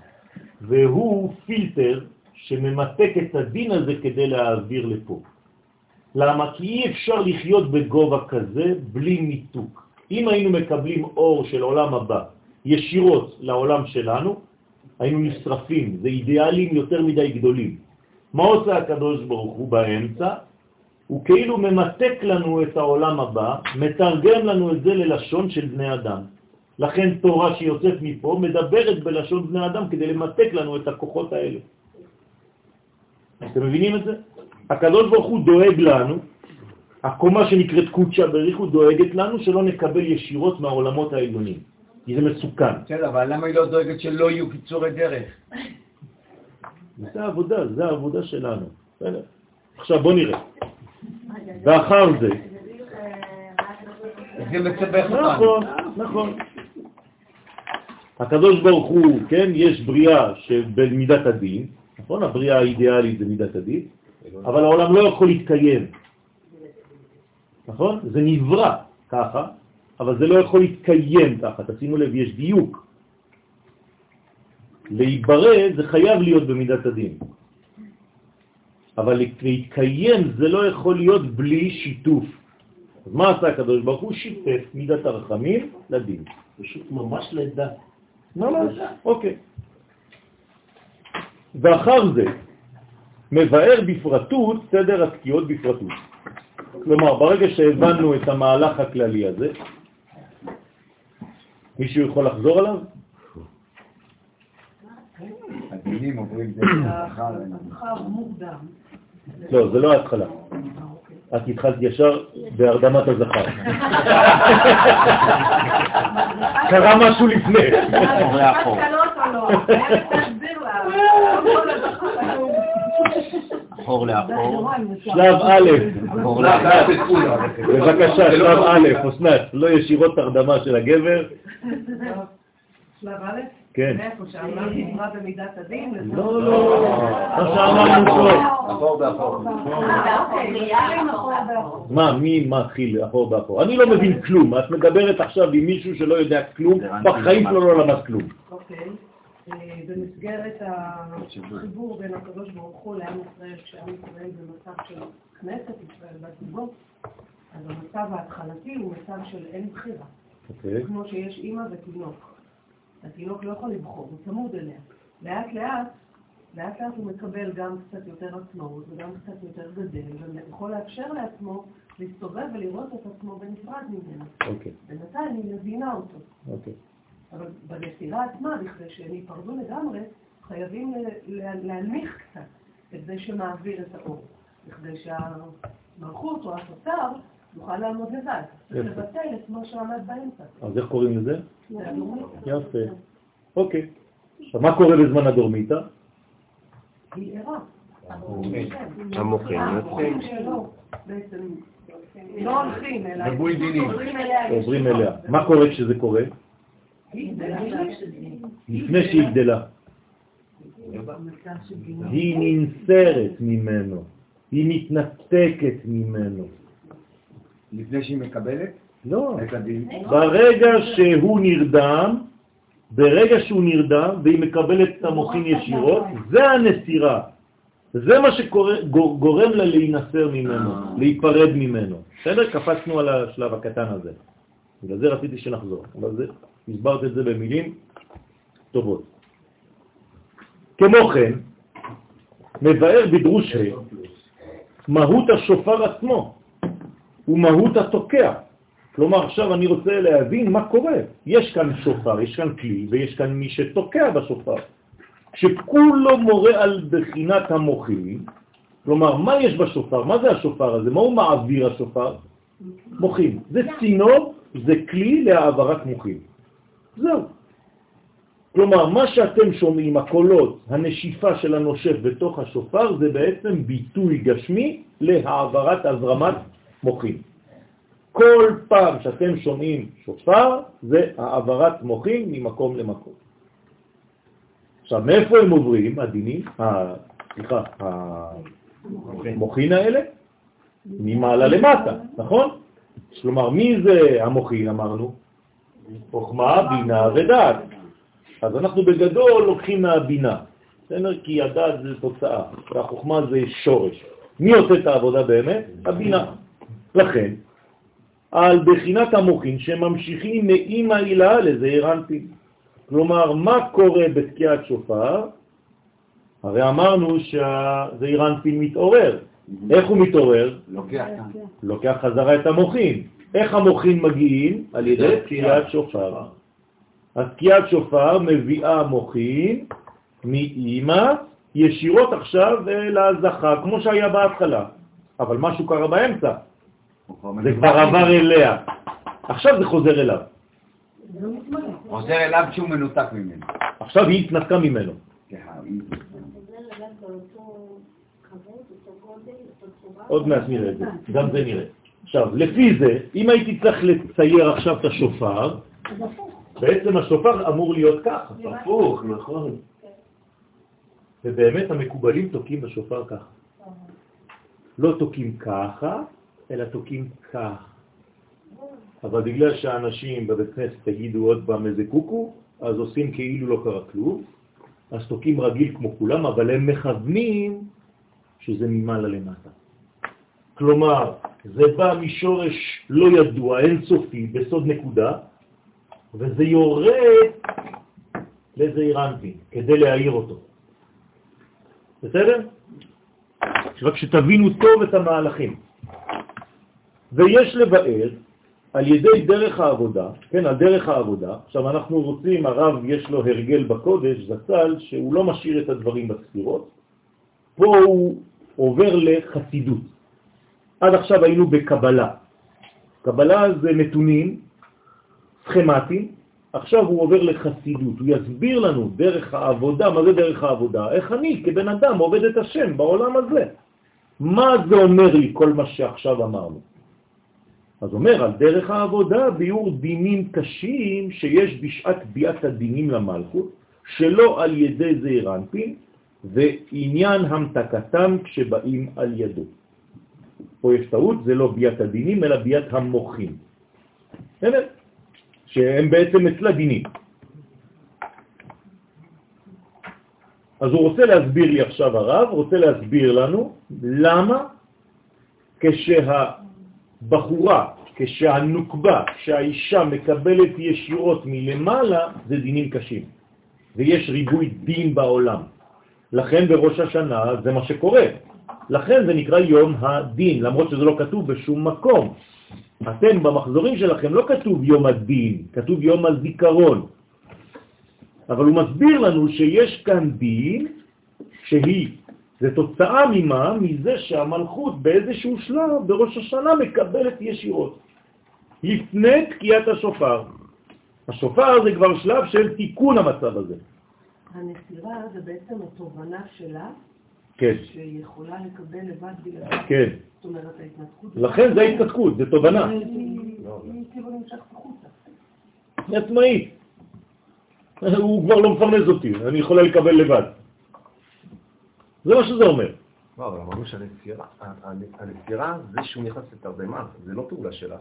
והוא פילטר שממתק את הדין הזה כדי להעביר לפה. למה? כי אי אפשר לחיות בגובה כזה בלי מיתוק. אם היינו מקבלים אור של עולם הבא ישירות לעולם שלנו, היינו נשרפים, זה אידיאלים יותר מדי גדולים. מה עושה הקדוש ברוך הוא באמצע? הוא כאילו ממתק לנו את העולם הבא, מתרגם לנו את זה ללשון של בני אדם. לכן תורה שיוצאת מפה מדברת בלשון בני אדם כדי למתק לנו את הכוחות האלה. אתם מבינים את זה? הקדוש ברוך הוא דואג לנו, הקומה שנקראת קודשה בריחו דואגת לנו שלא נקבל ישירות מהעולמות העליונים, כי זה מסוכן. בסדר, אבל למה היא לא דואגת שלא יהיו קיצורי דרך? זה העבודה, זה העבודה שלנו. בסדר? עכשיו בוא נראה. ואחר זה, זה מסבך אותנו. נכון, נכון. הקדוש ברוך הוא, כן, יש בריאה שבמידת הדין, נכון? הבריאה האידיאלית זה מידת הדין, אבל העולם לא יכול להתקיים. נכון? זה נברא ככה, אבל זה לא יכול להתקיים ככה. תשימו לב, יש דיוק. להיברא זה חייב להיות במידת הדין. אבל להתקיים זה לא יכול להיות בלי שיתוף. אז מה עשה הקדוש ברוך הוא? שיתף מידת הרחמים לדין. פשוט ממש לידה. ממש, אוקיי. ואחר זה, מבאר בפרטות סדר התקיעות בפרטות. כלומר, ברגע שהבנו את המהלך הכללי הזה, מישהו יכול לחזור עליו? הדינים עוברים. [COUGHS] לא, זה לא ההתחלה. את התחלת ישר בהרדמת הזכר. [LAUGHS] קרה משהו לפני. אחור לאחור. שלב א', אחור לא, לאחור. בבקשה, שלב א', אסנת, לא ישירות הרדמה של הגבר. שלב א'? כן. מאיפה שאמרנו אמרה במידת הדין? לזה- לא, לא, מה שאמרנו פה. אחור באחור. אוקיי, יאללה, אחור באחור. מה, מי מתחיל אחור באחור? אני לא מבין כלום. את מדברת עכשיו עם מישהו שלא יודע כלום, בחיים שלו לא למד כלום. אה, במסגרת החיבור בין הקדוש ברוך הוא לעם ישראל, כשעם ישראל במצב של כנסת ישראל והציבור, אז המצב ההתחלתי הוא מצב של אין בחירה. אוקיי. כמו שיש אימא ותינוק. התינוק לא יכול לבחור, הוא צמוד אליה. לאט לאט, לאט לאט הוא מקבל גם קצת יותר עצמאות וגם קצת יותר גדל, ויכול לאפשר לעצמו להסתובב ולראות את עצמו בנפרד ממנה. אוקיי, בינתיים היא מבינה אותו. אוקיי. אבל בנסירה עצמה, בכדי שהם ייפרדו לגמרי, חייבים ל- ל- להנמיך קצת את זה שמעביר את האור. בכדי שהמלכות או התוצר יוכל לעמוד לבד. צריך. לבטל את מה שעמד באמצע. אז איך קוראים לזה? יפה. אוקיי. עכשיו, מה קורה בזמן הדורמיתא? היא ערה. המוחים. המוחים שלו בעצם לא הולכים, אליה. עוברים אליה. מה קורה כשזה קורה? לפני שהיא גדלה. היא ננסרת ממנו. היא מתנתקת ממנו. לפני שהיא מקבלת לא. ברגע שהוא נרדם, ברגע שהוא נרדם והיא מקבלת את המוחין ישירות, זה הנסירה. זה מה שגורם לה להינסר ממנו, להיפרד ממנו. בסדר? קפצנו על השלב הקטן הזה. בגלל זה רציתי שנחזור, אבל זה, הסברת את זה במילים טובות. כמו כן, מבאר בדרוש ה' מהות השופר עצמו ומהות התוקע. כלומר, עכשיו אני רוצה להבין מה קורה. יש כאן שופר, יש כאן כלי, ויש כאן מי שתוקע בשופר. כשכולו מורה על בחינת המוחים, כלומר, מה יש בשופר? מה זה השופר הזה? מה הוא מעביר השופר? מוחים. זה צינור, זה כלי להעברת מוחים. זהו. כלומר, מה שאתם שומעים, הקולות, הנשיפה של הנושף בתוך השופר, זה בעצם ביטוי גשמי להעברת הזרמת מוחים. כל פעם שאתם שומעים שופר, זה העברת מוחים ממקום למקום. עכשיו, מאיפה הם עוברים, הדינים, סליחה, המוחין האלה? ממעלה למטה, נכון? כלומר, מי זה המוחין, אמרנו? חוכמה, בינה ודעת. אז אנחנו בגדול לוקחים מהבינה, בסדר? כי הדעת זה תוצאה, והחוכמה זה שורש. מי עושה את העבודה באמת? הבינה. לכן, על בחינת המוחין שממשיכים מאימא הילה לזעיר אנפין. כלומר, מה קורה בתקיעת שופר? הרי אמרנו שהזעיר אנפין מתעורר. איך הוא מתעורר? לוקח חזרה את המוחין. איך המוחין מגיעים? על ידי תקיעת שופר. אז תקיעת שופר מביאה מוחין מאימא ישירות עכשיו להזכה, כמו שהיה בהתחלה. אבל משהו קרה באמצע, זה כבר עבר אליה. עכשיו זה חוזר אליו. חוזר אליו כשהוא מנותק ממנו. עכשיו היא התנתקה ממנו. היא- עוד מעט נראה את זה, גם זה נראה. עכשיו, לפי זה, אם הייתי צריך לצייר עכשיו את השופר, בעצם השופר אמור להיות ככה. הפוך, נכון. ובאמת המקובלים תוקעים בשופר ככה. לא תוקעים ככה, אלא תוקעים ככה. אבל בגלל שאנשים בבית כנסת יגידו עוד פעם איזה קוקו, אז עושים כאילו לא קרה כלום, אז תוקעים רגיל כמו כולם, אבל הם מכוונים שזה ממעלה למטה. כלומר, זה בא משורש לא ידוע, אינסופי, בסוד נקודה, וזה יורד לזעיר אנפין, כדי להעיר אותו. בסדר? רק שתבינו טוב את המהלכים. ויש לבאר על ידי דרך העבודה, כן, על דרך העבודה, עכשיו אנחנו רוצים, הרב יש לו הרגל בקודש, זצ"ל, שהוא לא משאיר את הדברים בספירות, פה הוא עובר לחסידות. עד עכשיו היינו בקבלה. קבלה זה נתונים סכמטיים, עכשיו הוא עובר לחסידות, הוא יסביר לנו דרך העבודה, מה זה דרך העבודה? איך אני כבן אדם עובד את השם בעולם הזה. מה זה אומר לי כל מה שעכשיו אמרנו? אז אומר על דרך העבודה ביור דינים קשים שיש בשעת ביאת הדינים למלכות, שלא על ידי זעיר אנפין, ועניין המתקתם כשבאים על ידו. פה יש טעות, זה לא ביאת הדינים, אלא ביאת המוחים. בסדר? שהם בעצם אצלה דינים. אז הוא רוצה להסביר לי עכשיו הרב, רוצה להסביר לנו למה כשהבחורה, כשהנוקבה, כשהאישה מקבלת ישירות מלמעלה, זה דינים קשים. ויש ריבוי דין בעולם. לכן בראש השנה זה מה שקורה. לכן זה נקרא יום הדין, למרות שזה לא כתוב בשום מקום. אתם במחזורים שלכם לא כתוב יום הדין, כתוב יום הזיכרון. אבל הוא מסביר לנו שיש כאן דין שהיא, זה תוצאה ממה? מזה שהמלכות באיזשהו שלב בראש השנה מקבלת ישירות. לפני תקיעת השופר. השופר זה כבר שלב של תיקון המצב הזה. הנסירה זה בעצם התובנה שלה, כן, שהיא יכולה לקבל לבד בלעדיו. כן. זאת אומרת, ההתנתקות... לכן זה ההתנתקות, זה תובנה. היא היא כאילו נמשכת החוצה. היא עצמאית. [LAUGHS] הוא כבר לא מפרנס אותי, אני יכולה לקבל לבד. זה מה שזה אומר. לא, אבל אמרנו הנסירה זה שהוא נכנס לתרדמה, זה לא פעולה שלה.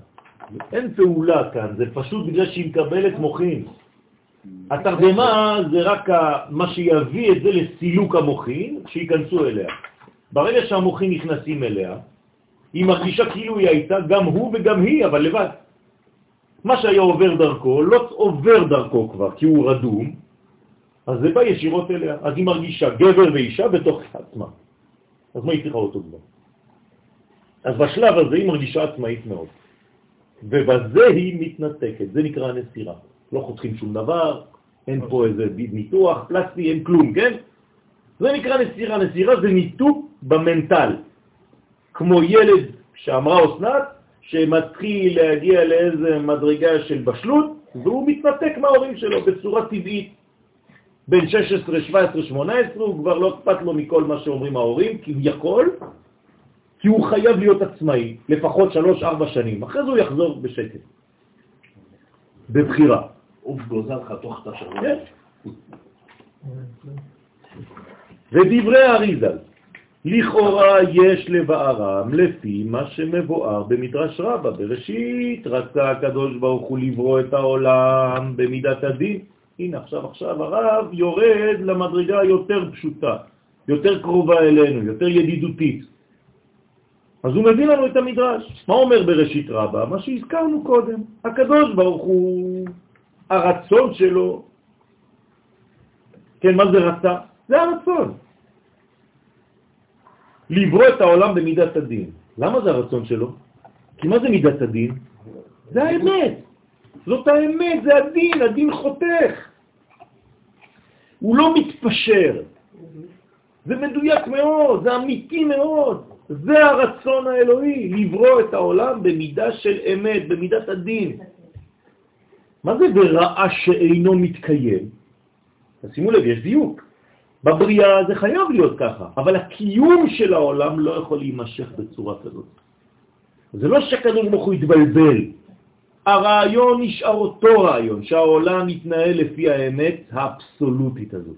אין פעולה כאן, זה פשוט בגלל שהיא מקבלת מוחין. התרדמה זה רק מה שיביא את זה לסילוק המוחין, שיכנסו אליה. ברגע שהמוחין נכנסים אליה, היא מרגישה כאילו היא הייתה גם הוא וגם היא, אבל לבד. מה שהיה עובר דרכו, לא עובר דרכו כבר, כי הוא רדום, אז זה בא ישירות אליה. אז היא מרגישה גבר ואישה בתוך עצמה. אז מה היא צריכה אותו כבר? אז בשלב הזה היא מרגישה עצמאית מאוד. ובזה היא מתנתקת, זה נקרא הנסירה. לא חותכים שום דבר, אין פה איזה ניתוח, פלסטי, אין כלום, כן? זה נקרא נסירה. נסירה זה ניתוק במנטל. כמו ילד שאמרה אסנת, שמתחיל להגיע לאיזה מדרגה של בשלות, והוא מתנתק מההורים שלו בצורה טבעית. בין 16, 17, 18, הוא כבר לא אכפת לו מכל מה שאומרים ההורים, כי הוא יכול, כי הוא חייב להיות עצמאי, לפחות 3-4 שנים. אחרי זה הוא יחזור בשקט. בבחירה. עוף גוזל חתוך את השרון. כן. ודברי אריזל, לכאורה יש לבארם לפי מה שמבואר במדרש רבה. בראשית רצה הקדוש ברוך הוא לברוא את העולם במידת הדין. הנה עכשיו עכשיו הרב יורד למדרגה יותר פשוטה, יותר קרובה אלינו, יותר ידידותית. אז הוא מביא לנו את המדרש. מה אומר בראשית רבה? מה שהזכרנו קודם. הקדוש ברוך הוא, הרצון שלו, כן, מה זה רצה? זה הרצון. לברוא את העולם במידת הדין. למה זה הרצון שלו? כי מה זה מידת הדין? זה האמת. זאת האמת, זה הדין, הדין חותך. הוא לא מתפשר. זה מדויק מאוד, זה אמיתי מאוד. זה הרצון האלוהי, לברוא את העולם במידה של אמת, במידת הדין. מה זה ברעה שאינו מתקיים? שימו לב, יש דיוק. בבריאה זה חייב להיות ככה, אבל הקיום של העולם לא יכול להימשך בצורה כזאת. זה לא שהקדוש ברוך הוא יתבלבל. הרעיון נשאר אותו רעיון, שהעולם מתנהל לפי האמת האבסולוטית הזאת.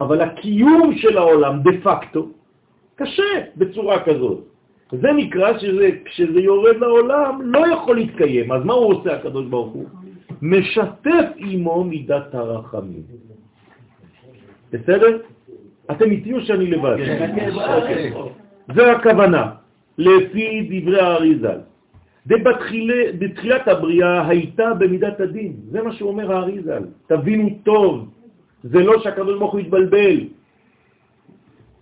אבל הקיום של העולם דה פקטו קשה בצורה כזאת. זה נקרא שזה, כשזה יורד לעולם לא יכול להתקיים. אז מה הוא עושה הקדוש ברוך הוא? משתף עמו מידת הרחמים. בסדר? אתם איתי או שאני לבד? אוקיי. זה הכוונה, לפי דברי האריזל. בתחילת הבריאה הייתה במידת הדין, זה מה שאומר האריזל. תבינו טוב, זה לא שהקדוש ברוך הוא יתבלבל.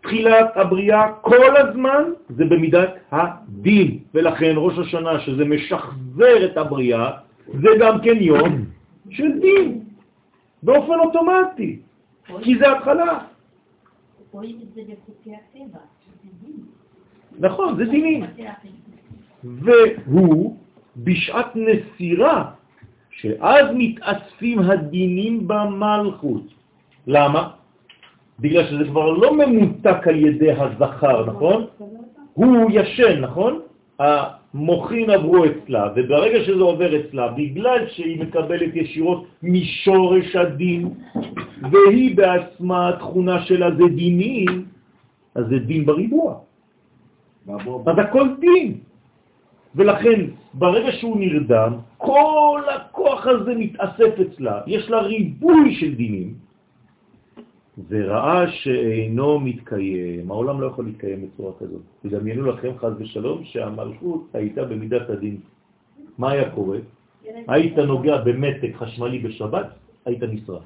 תחילת הבריאה כל הזמן זה במידת הדין, ולכן ראש השנה שזה משחזר את הבריאה, זה גם כן יום של דין, באופן אוטומטי, כי זה התחלה. רואים את זה בחוקי הטבע, נכון, זה דינים. והוא בשעת נסירה, שאז מתאספים הדינים במלכות. למה? בגלל שזה כבר לא ממותק על ידי הזכר, נכון? הוא ישן, נכון? המוחין עברו אצלה, וברגע שזה עובר אצלה, בגלל שהיא מקבלת ישירות משורש הדין, והיא בעצמה התכונה שלה זה דינים, אז זה דין בריבוע. אז הכל דין. ולכן, ברגע שהוא נרדם, כל הכוח הזה מתאסף אצלה, יש לה ריבוי של דינים, וראה שאינו מתקיים, העולם לא יכול להתקיים בצורה כזאת. תדמיינו לכם, חז ושלום, שהמלכות הייתה במידת הדין. מה היה קורה? היית נוגע במתק חשמלי בשבת, היית נשרף.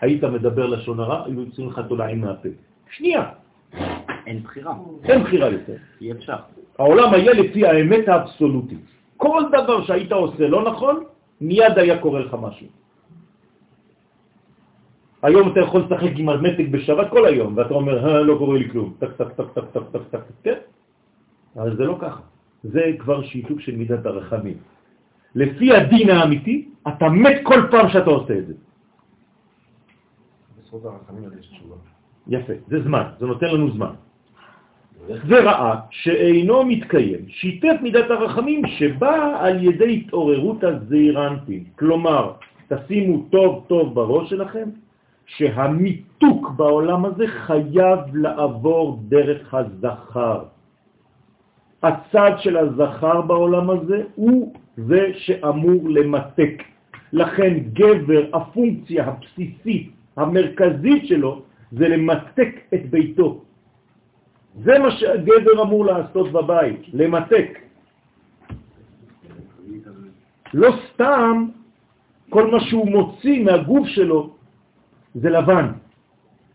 היית מדבר לשון הרע, היו יוצאים לך תולעים מהפה. שנייה. אין בחירה. אין בחירה יותר. אי אפשר. העולם היה לפי האמת האבסולוטית. כל דבר שהיית עושה לא נכון, מיד היה קורה לך משהו. היום אתה יכול לשחק עם המתג בשבת כל היום, ואתה אומר, אה, לא קורה לי כלום, טק, טק, טק, טק, טק, טק, טק, כן? אבל זה לא ככה. זה כבר שיתוף של מידת הרחמים. לפי הדין האמיתי, אתה מת כל פעם שאתה עושה את זה. בזכות הרחמים יש תשובה. יפה, זה זמן, זה נותן לנו זמן. וראה שאינו מתקיים, שיתף מידת הרחמים שבאה על ידי התעוררות הזעירנטים. כלומר, תשימו טוב טוב בראש שלכם, שהמיתוק בעולם הזה חייב לעבור דרך הזכר. הצד של הזכר בעולם הזה הוא זה שאמור למתק. לכן גבר, הפונקציה הבסיסית, המרכזית שלו, זה למתק את ביתו. זה מה שהגבר אמור לעשות בבית, למתק. לא סתם כל מה שהוא מוציא מהגוף שלו זה לבן,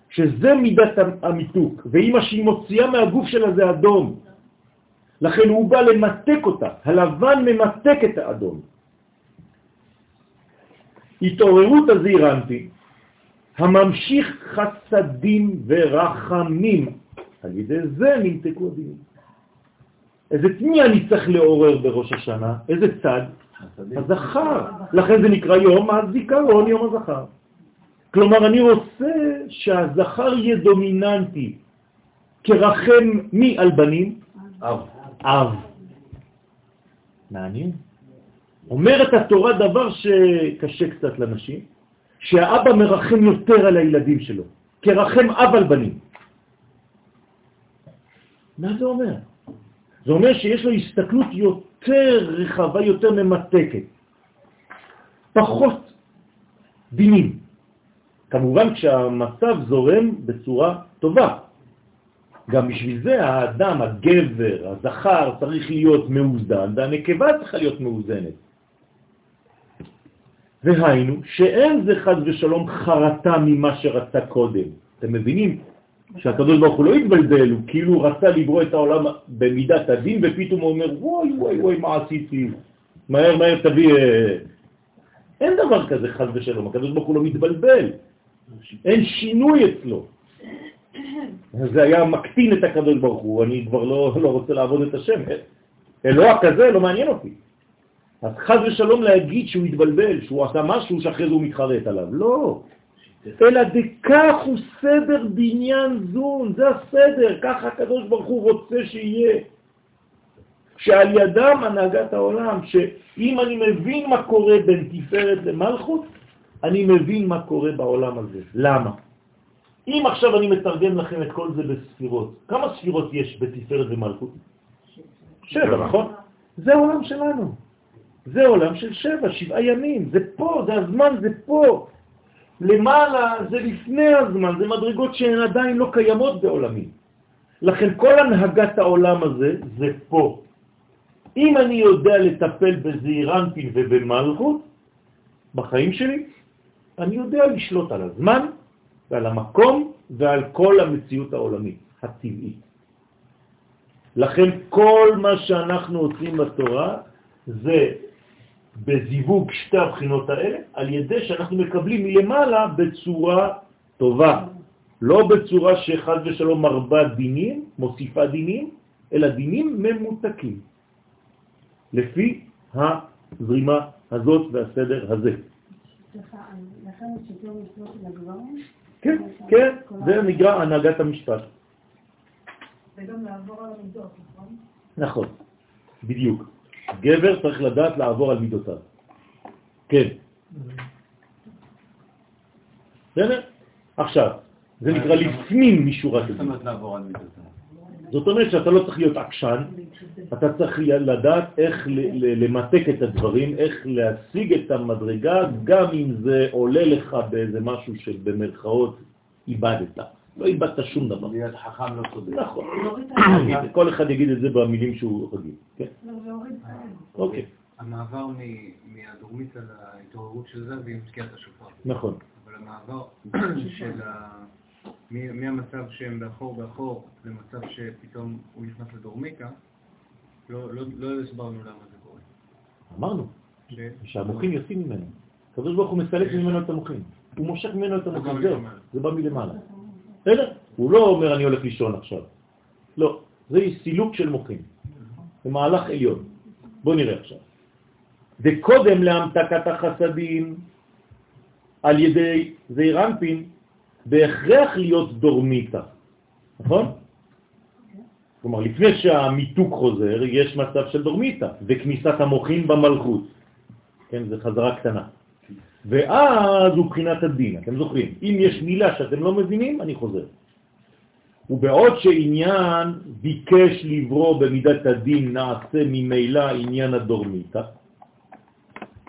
שזה מידת המיתוק, ואמא שהיא מוציאה מהגוף שלה זה אדום. לכן הוא בא למתק אותה, הלבן ממתק את האדום. התעוררות הזעירנטי, הממשיך חסדים ורחמים, על ידי זה נמתקו הדינים. איזה תמי אני צריך לעורר בראש השנה? איזה צד? הזכר. לכן זה נקרא יום הזיכרון, יום הזכר. כלומר, אני רוצה שהזכר יהיה דומיננטי, כרחם מי על בנים? אב. אב. מעניין. אומרת התורה דבר שקשה קצת לנשים, שהאבא מרחם יותר על הילדים שלו, כרחם אב על בנים. מה זה אומר? זה אומר שיש לו הסתכלות יותר רחבה, יותר ממתקת, פחות דינים. כמובן כשהמצב זורם בצורה טובה. גם בשביל זה האדם, הגבר, הזכר, צריך להיות מאוזן, והנקבה צריכה להיות מאוזנת. והיינו, שאין זה חד ושלום חרטה ממה שרצה קודם. אתם מבינים שהקדוש ברוך הוא לא התבלבל, הוא כאילו רצה לברוא את העולם במידת הדין, ופתאום הוא אומר, וואי וואי וואי, מה עשיתי? מהר מהר תביא... אה, אין דבר כזה חז ושלום, הקדוש ברוך הוא לא מתבלבל, אין שינוי אצלו. זה היה מקטין את הקדוש ברוך הוא, אני כבר לא, לא רוצה לעבוד את השם. אלוה כזה לא מעניין אותי. אז חז ושלום להגיד שהוא התבלבל, שהוא עשה משהו שאחרי זה הוא מתחרט עליו. לא. אלא דכך הוא סדר בניין זון, זה הסדר, ככה הקדוש ברוך הוא רוצה שיהיה. שעל ידם הנהגת העולם, שאם אני מבין מה קורה בין תפארת למלכות, אני מבין מה קורה בעולם הזה. למה? אם עכשיו אני מתרגם לכם את כל זה בספירות, כמה ספירות יש בתפארת ומלכות? שבע, נכון? זה העולם שלנו. זה עולם של שבע, שבעה ימים, זה פה, זה הזמן, זה פה. למעלה זה לפני הזמן, זה מדרגות שהן עדיין לא קיימות בעולמים. לכן כל הנהגת העולם הזה זה פה. אם אני יודע לטפל בזעירנפין ובמלכות בחיים שלי, אני יודע לשלוט על הזמן ועל המקום ועל כל המציאות העולמית, הטבעית. לכן כל מה שאנחנו עושים בתורה זה בזיווג שתי הבחינות האלה, על ידי שאנחנו מקבלים מלמעלה בצורה טובה, לא בצורה שחד ושלום מרבה דינים, מוסיפה דינים, אלא דינים ממותקים, לפי הזרימה הזאת והסדר הזה. כן, כן, זה נקרא הנהגת המשפט. וגם לעבור על המידות, נכון? נכון, בדיוק. גבר צריך לדעת לעבור על מידותיו. כן. בסדר? עכשיו, זה נקרא לפנים משורת הדין. זאת אומרת לעבור על מידותיו. זאת אומרת שאתה לא צריך להיות עקשן, אתה צריך לדעת איך למתק את הדברים, איך להשיג את המדרגה, גם אם זה עולה לך באיזה משהו שבמרכאות איבדת. לא איבדת שום דבר. להיות חכם לא צודק. נכון. כל אחד יגיד את זה במילים שהוא רגיל. כן? אוקיי. המעבר מהדרומית על ההתעוררות של זה, והיא מזכירת השופר. נכון. אבל המעבר [CLEARS THROAT] של ה... מהמצב שהם באחור באחור למצב שפתאום הוא נכנס לדורמיקה, לא, לא, לא הסברנו למה זה קורה. אמרנו, שהמוחים יוצאים ממנו. הקדוש ברוך הוא מסלק ממנו את המוחים. הוא מושך ממנו את המוחים, זהו, זה בא מלמעלה. בסדר? הוא לא אומר אני הולך לישון עכשיו. לא, זה סילוק של מוחים. זה מהלך עליון. בואו נראה עכשיו. וקודם להמתקת החסדים על ידי זעירנפין, בהכרח להיות דורמיתא, נכון? כלומר, לפני שהמיתוק חוזר, יש מצב של דורמיתא, וכניסת המוחים במלכות. כן, זה חזרה קטנה. ואז הוא בחינת הדין, אתם זוכרים. אם יש מילה שאתם לא מבינים, אני חוזר. ובעוד שעניין ביקש לברוא במידת הדין נעשה ממילא עניין הדורמיתא,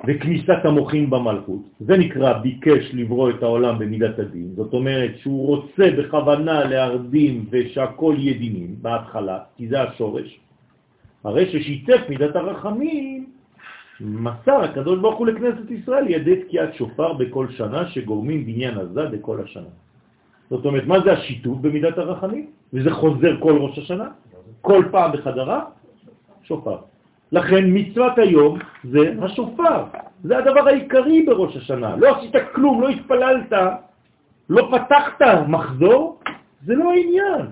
וכניסת המוחים במלכות, זה נקרא ביקש לברוא את העולם במידת הדין, זאת אומרת שהוא רוצה בכוונה להרדים ושהכל יהיה דינים בהתחלה, כי זה השורש, הרי ששיתף מידת הרחמים מסר הקדוש ברוך הוא לכנסת ישראל ידי תקיעת שופר בכל שנה שגורמים בניין עזה בכל השנה. זאת אומרת, מה זה השיתוף במידת הרחמים? וזה חוזר כל ראש השנה, כל פעם בחדרה, שופר. לכן מצוות היום זה השופר, זה הדבר העיקרי בראש השנה. לא עשית כלום, לא התפללת, לא פתחת מחזור, זה לא העניין.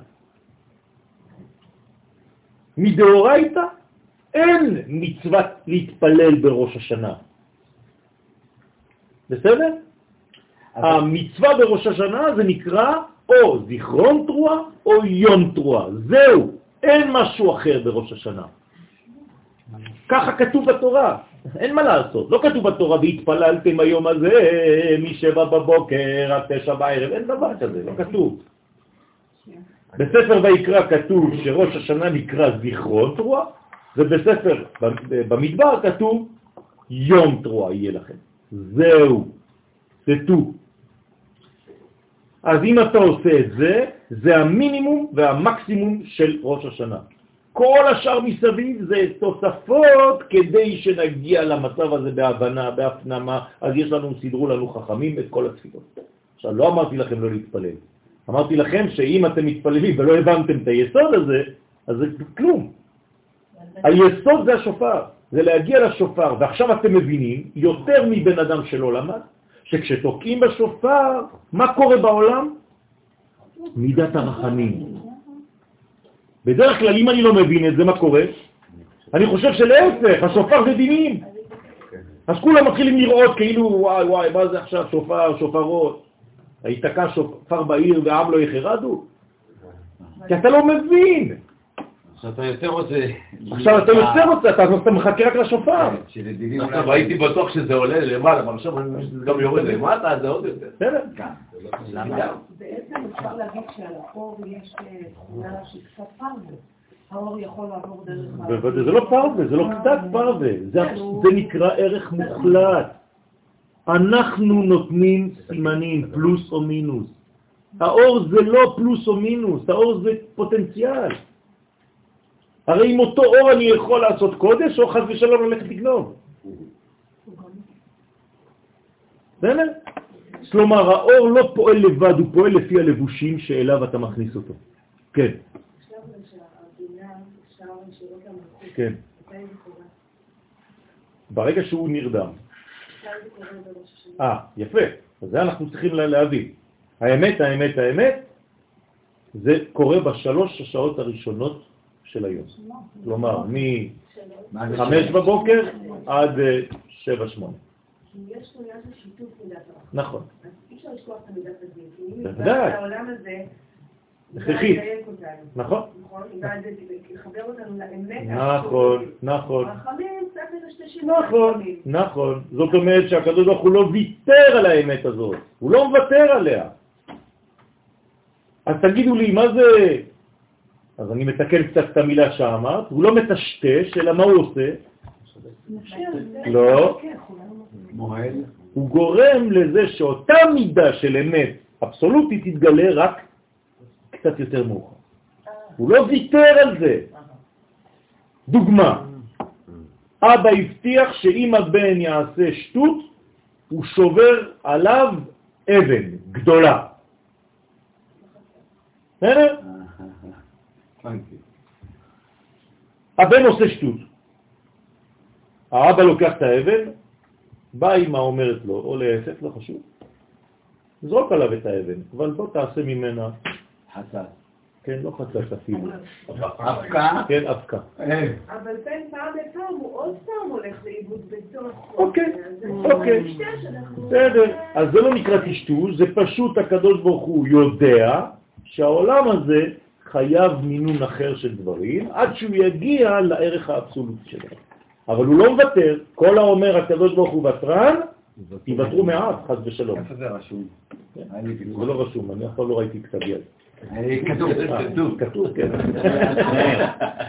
מדאורייתא אין מצוות להתפלל בראש השנה. בסדר? המצווה בראש השנה זה נקרא או זיכרון תרועה או יום תרועה. זהו, אין משהו אחר בראש השנה. ככה כתוב בתורה, אין מה לעשות. לא כתוב בתורה והתפללתם היום הזה משבע בבוקר עד תשע בערב, אין דבר כזה, לא כתוב. בספר ויקרא כתוב שראש השנה נקרא זיכרון תרועה, ובספר במדבר כתוב יום תרועה יהיה לכם. זהו, זה טו. אז אם אתה עושה את זה, זה המינימום והמקסימום של ראש השנה. כל השאר מסביב זה תוספות כדי שנגיע למצב הזה בהבנה, בהפנמה, אז יש לנו, סידרו לנו חכמים את כל התפילות. עכשיו, לא אמרתי לכם לא להתפלל. אמרתי לכם שאם אתם מתפללים ולא הבנתם את היסוד הזה, אז זה כלום. היסוד זה השופר. זה להגיע לשופר, ועכשיו אתם מבינים, יותר מבן אדם שלא למד, שכשתוקעים בשופר, מה קורה בעולם? מידת הרחמים. בדרך כלל, אם אני לא מבין את זה, מה קורה? אני חושב שלהפך, השופר זה דינים. אז כולם מתחילים לראות כאילו, וואי וואי, מה זה עכשיו שופר, שופרות? היתקע שופר בעיר והעם לא יחרדו? כי אתה לא מבין. עכשיו אתה יותר רוצה... עכשיו אתה יותר רוצה, אתה מחכה רק לשופר. עכשיו הייתי בטוח שזה עולה למעלה, אבל עכשיו אני מבין שזה גם יורד למטה, אז זה עוד יותר. בסדר? בעצם אפשר להגיד שעל האור יש אה, תכונה שהיא קצת פרווה. האור יכול לעבור דרך... בוודאי, זה לא פרווה, זה לא קצת פרווה, זה, זה נקרא ערך מוחלט. אנחנו נותנים סימנים, פלוס או מינוס. האור זה לא פלוס או מינוס, האור זה פוטנציאל. הרי עם אותו אור אני יכול לעשות קודש, או חס ושלום ללכת לגנוב. בסדר? כלומר, האור לא פועל לבד, הוא פועל לפי הלבושים שאליו אתה מכניס אותו. כן, כן. ברגע שהוא נרדם. אה, יפה. אז זה אנחנו צריכים לה- להבין. האמת, האמת, האמת, זה קורה בשלוש השעות הראשונות של היום. כלומר, מ-5 בבוקר עד אה, שבע, שמונה. כי יש פה עניין של שיתוף מידת הרחמים. נכון. אז אי אפשר לשכוח את המידת הדין. כי העולם הזה, הכרחית. נכון. נכון? נכון, נכון. נכון, נכון. זאת אומרת שהקדוש ברוך הוא לא ויתר על האמת הזאת, הוא לא מוותר עליה. אז תגידו לי, מה זה... אז אני מתקן קצת את המילה שאמרת, הוא לא מטשטש, אלא מה הוא עושה? לא. הוא גורם לזה שאותה מידה של אמת אבסולוטית תתגלה רק קצת יותר מאוחר. הוא לא ויתר על זה. דוגמה, אבא הבטיח שאם הבן יעשה שטות, הוא שובר עליו אבן גדולה. בסדר? הבן עושה שטות. האבא לוקח את האבן, באה אמא אומרת לו, או להפך, לא חשוב, זרוק עליו את האבן, אבל בוא תעשה ממנה, חסר. כן, לא חצת אפילו, אבקה? כן, אבקה. אבל בין פעם לפעם הוא עוד פעם הולך לאיבוד בתוך... אוקיי, אוקיי. בסדר, אז זה לא נקרא טשטוש, זה פשוט הקדוש ברוך הוא יודע שהעולם הזה חייב מינון אחר של דברים, עד שהוא יגיע לערך האבסולוטי שלו. אבל הוא לא מוותר, כל האומר הקדוש ברוך הוא ותרן, יוותרו מעט, חס ושלום. איפה זה רשום? לי זה ויכוח. לא רשום, אני אף פעם לא ראיתי כתב יד. אה, כתוב, אה, כתוב. כתוב, כן.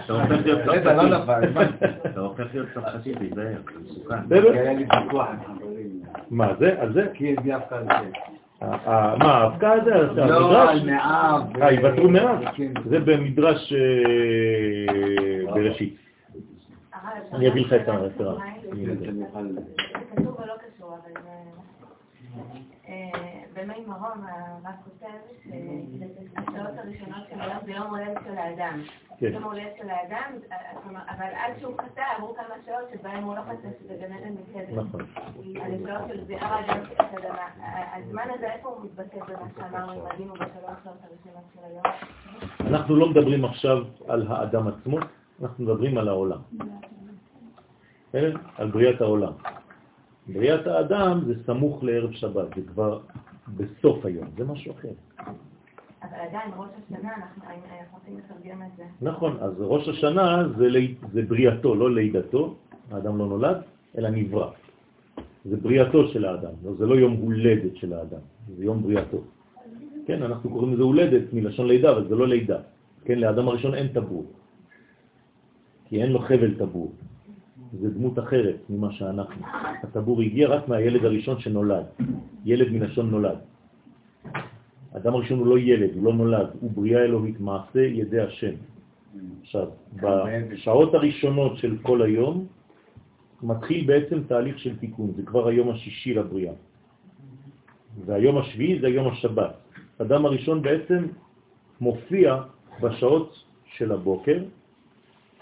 אתה הופך להיות לא צרפתי. נפל, הבנתי. אתה הופך להיות צרפתי, תיזהר, זה מסוכן. בסדר? היה לי ויכוח עם חברים. מה זה? על זה? כי הביא אף אחד זה. אה, מה, האבקה הזה? לא, המדרש? על מאב. אה, יוותרו מעט? כן. זה במדרש אה, בראשית. אני אביא לך את הרפרנס. במי מרום הרב כותב שהשעות הראשונות של היום זה יום הולדת של האדם. כן. יום הולדת של האדם, אבל עד שהוא חטא עברו כמה שעות שבהם הוא לא חטא שזה גן עדן מקדם. נכון. על השעות של זיעה האדם של האדמה. הזמן הזה איפה הוא מתבטא במה שאמרנו עלינו בשלוש שעות הראשונות של היום? אנחנו לא מדברים עכשיו על האדם עצמו, אנחנו מדברים על העולם. כן? על בריאת העולם. בריאת האדם זה סמוך לערב שבת, זה כבר בסוף היום, זה משהו אחר. אבל עדיין, ראש השנה, אנחנו רוצים לתרגם את זה. נכון, אז ראש השנה זה, לי- זה בריאתו, לא לידתו, האדם לא נולד, אלא נברא. זה בריאתו של האדם, לא, זה לא יום הולדת של האדם, זה יום בריאתו. כן, אנחנו קוראים לזה הולדת מלשון לידה, אבל זה לא לידה. כן, לאדם הראשון אין טבור, כי אין לו חבל טבור. זה דמות אחרת ממה שאנחנו. הטבור הגיע רק מהילד הראשון שנולד, ילד מלשון נולד. האדם הראשון הוא לא ילד, הוא לא נולד, הוא בריאה אלוהית, מעשה ידי השם. עכשיו, בשעות הראשונות של כל היום מתחיל בעצם תהליך של תיקון, זה כבר היום השישי לבריאה. והיום השביעי זה היום השבת. האדם הראשון בעצם מופיע בשעות של הבוקר,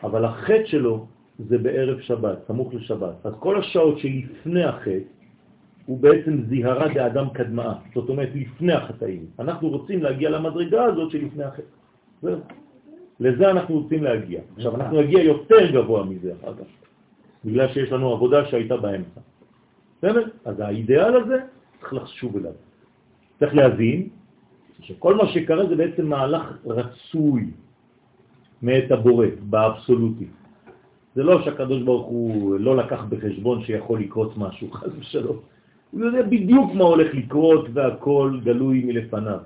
אבל החטא שלו זה בערב שבת, סמוך לשבת. אז כל השעות שלפני החטא הוא בעצם זיהרה דאדם קדמאה, זאת אומרת לפני החטאים. אנחנו רוצים להגיע למדרגה הזאת שלפני החטא. זהו. לזה אנחנו רוצים להגיע. עכשיו, אנחנו נגיע יותר גבוה מזה אחר כך, בגלל שיש לנו עבודה שהייתה באמצע. בסדר? אז האידאל הזה, צריך לחשוב אליו. צריך להבין שכל מה שקרה זה בעצם מהלך רצוי מאת הבורא, באבסולוטי. זה לא שהקדוש ברוך הוא לא לקח בחשבון שיכול לקרות משהו, חס ושלום. הוא יודע בדיוק מה הולך לקרות והכל גלוי מלפניו.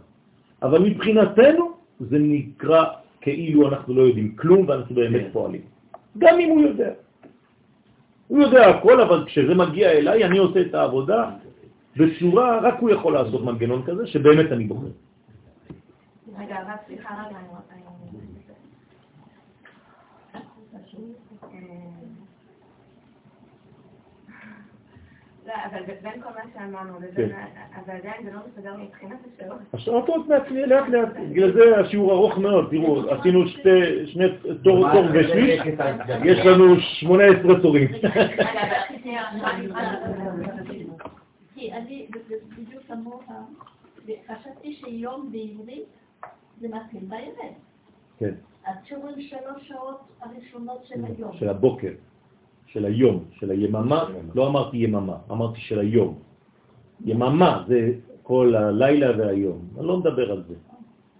אבל מבחינתנו זה נקרא כאילו אנחנו לא יודעים כלום ואנחנו באמת כן. פועלים. גם אם הוא יודע. הוא יודע הכל, אבל כשזה מגיע אליי אני עושה את העבודה בצורה, רק הוא יכול לעשות מנגנון כזה שבאמת אני בוחר. רגע, הרב, סליחה, רגע, אני רוצה... לא, אבל בין כל מה שאמרנו לבין... כן. אבל עדיין זה לא מסתדר מבחינת השאלות. השעות מעצמי לאט לאט, בגלל זה השיעור ארוך מאוד, תראו, עשינו שתי, שני תור תור ושליש, יש לנו 18 תורים. כי אני, בדיוק כמוך, חשבתי שיום בעברית זה מתחיל בערב. כן, שאומרים שלוש שעות הראשונות של היום. של הבוקר, של היום, של היממה, לא אמרתי יממה, אמרתי של היום. יממה זה כל הלילה והיום, אני לא מדבר על זה.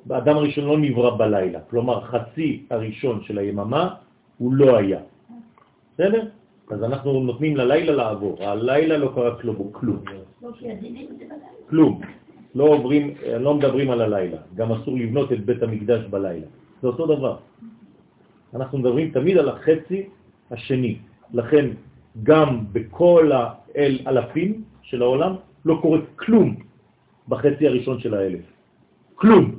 האדם הראשון לא נברא בלילה, כלומר חצי הראשון של היממה הוא לא היה. בסדר? אז אנחנו נותנים ללילה לעבור, הלילה לא קרה כלום, כלום. בלילה. כלום. לא עוברים, לא מדברים על הלילה. גם אסור לבנות את בית המקדש בלילה. זה אותו דבר. אנחנו מדברים תמיד על החצי השני. לכן גם בכל האל אלפים של העולם לא קורה כלום בחצי הראשון של האלף. כלום.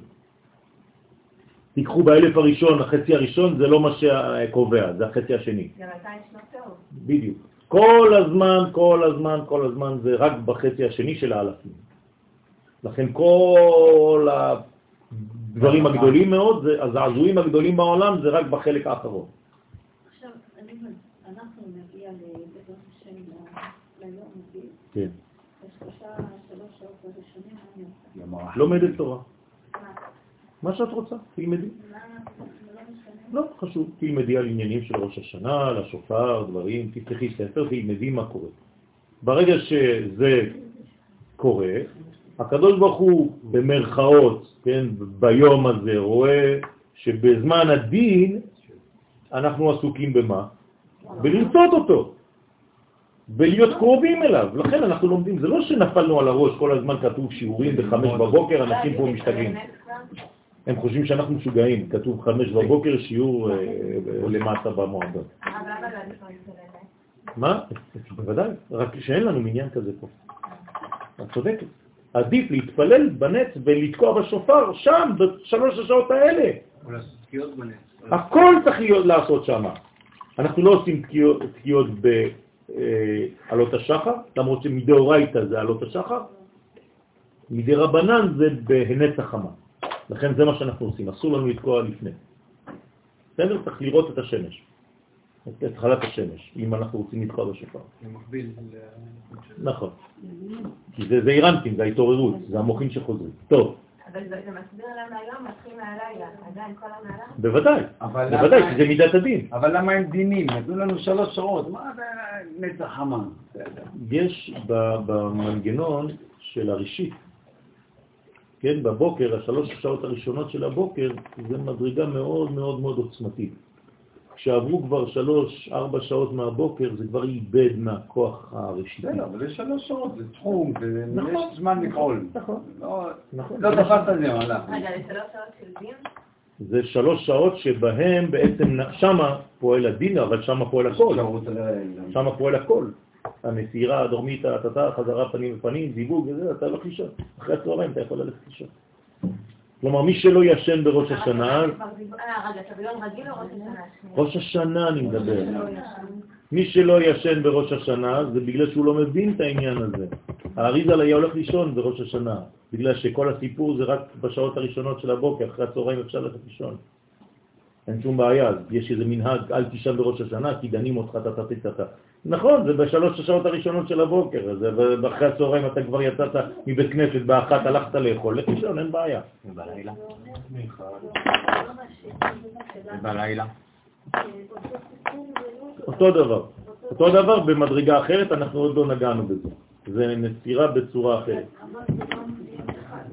תיקחו באלף הראשון, החצי הראשון זה לא מה שקובע, זה החצי השני. גם אלפיים שנות טוב. בדיוק. כל הזמן, כל הזמן, כל הזמן זה רק בחצי השני של האלפים. לכן כל הדברים הגדולים מאוד, זה- הזעזועים הגדולים בעולם זה רק בחלק האחרון. עכשיו, אנחנו נגיע לבית השם ל- ליום הזה, כן. לומדת תורה. מה שאת רוצה, תלמדי. לא. לא, חשוב, תלמדי על עניינים של ראש השנה, על השופר, דברים, תפתחי ספר, תלמדי מה קורה. ברגע שזה קורה, הקדוש ברוך הוא במרכאות, כן, ביום הזה רואה שבזמן הדין אנחנו עסוקים במה? בלרצות אותו, בלהיות קרובים אליו. לכן אנחנו לומדים, זה לא שנפלנו על הראש, כל הזמן כתוב שיעורים בחמש בבוקר, אנשים פה משתגעים. הם חושבים שאנחנו משוגעים, כתוב חמש בבוקר, שיעור אה, אה, למטה להתפלל? מה? בוודאי, רק שאין לנו מניין כזה פה. את צודקת. עדיף להתפלל בנץ ולתקוע בשופר שם, בשלוש השעות האלה. או לעשות תקיעות בנץ. הכל צריך להיות לעשות שם. אנחנו לא עושים תקיעות, בעלות השחר, למרות שמדאורייתא זה עלות השחר, מדי רבנן זה בהנץ החמה. לכן זה מה שאנחנו עושים, אסור לנו לתקוע לפני. בסדר? צריך לראות את השמש, את התחלת השמש, אם אנחנו רוצים לתקוע בשופר. זה מקביל ל... נכון. כי זה זעירנטים, זה ההתעוררות, זה המוחים שחוזרים. טוב, אבל זה מסביר למה היום מתחיל מהלילה. עדיין כל המהלך? בוודאי, בוודאי, כי זה מידת הדין. אבל למה הם דינים? נתנו לנו שלוש שעות, מה זה נצח חמה? יש ב- במנגנון של הראשית, כן, בבוקר, השלוש שעות הראשונות של הבוקר, זה מדרגה מאוד מאוד מאוד עוצמתית. כשעברו כבר שלוש, ארבע שעות מהבוקר, זה כבר איבד מהכוח הראשיתי. בסדר, אבל זה שלוש שעות, זה תחום, זה- נכון. יש זמן לפעול. נכון, לא נכון. לא תפסת את זה, מלאך. רגע, זה שלוש שעות של דין? זה שלוש שעות שבהם בעצם, שמה פועל הדין, אבל שמה פועל הכל. שם פועל הכל. הנסירה הדרומית, חזרה פנים בפנים, זיווג וזה, אתה הולך לישון. אחרי הצהריים אתה יכול ללכת לישון. כלומר, מי שלא ישן בראש השנה, ראש השנה אני מדבר. מי שלא ישן בראש השנה זה בגלל שהוא לא מבין את העניין הזה. האריזל היה הולך לישון בראש השנה, בגלל שכל הסיפור זה רק בשעות הראשונות של הבוקר, אחרי הצהריים אפשר ללכת לישון. אין שום בעיה, אז יש איזה מנהג, אל תישן בראש השנה, כי דנים אותך טטטטטט. נכון, זה בשלוש השעות הראשונות של הבוקר, זה- ואחרי הצהריים אתה כבר יצאת מבית כנסת, באחת הלכת לאכול, לך לישון, אין בעיה. ובלילה? לא ובלילה? אותו דבר. אותו דבר במדרגה אחרת, אנחנו עוד לא נגענו בזה. זה נסירה בצורה אחרת.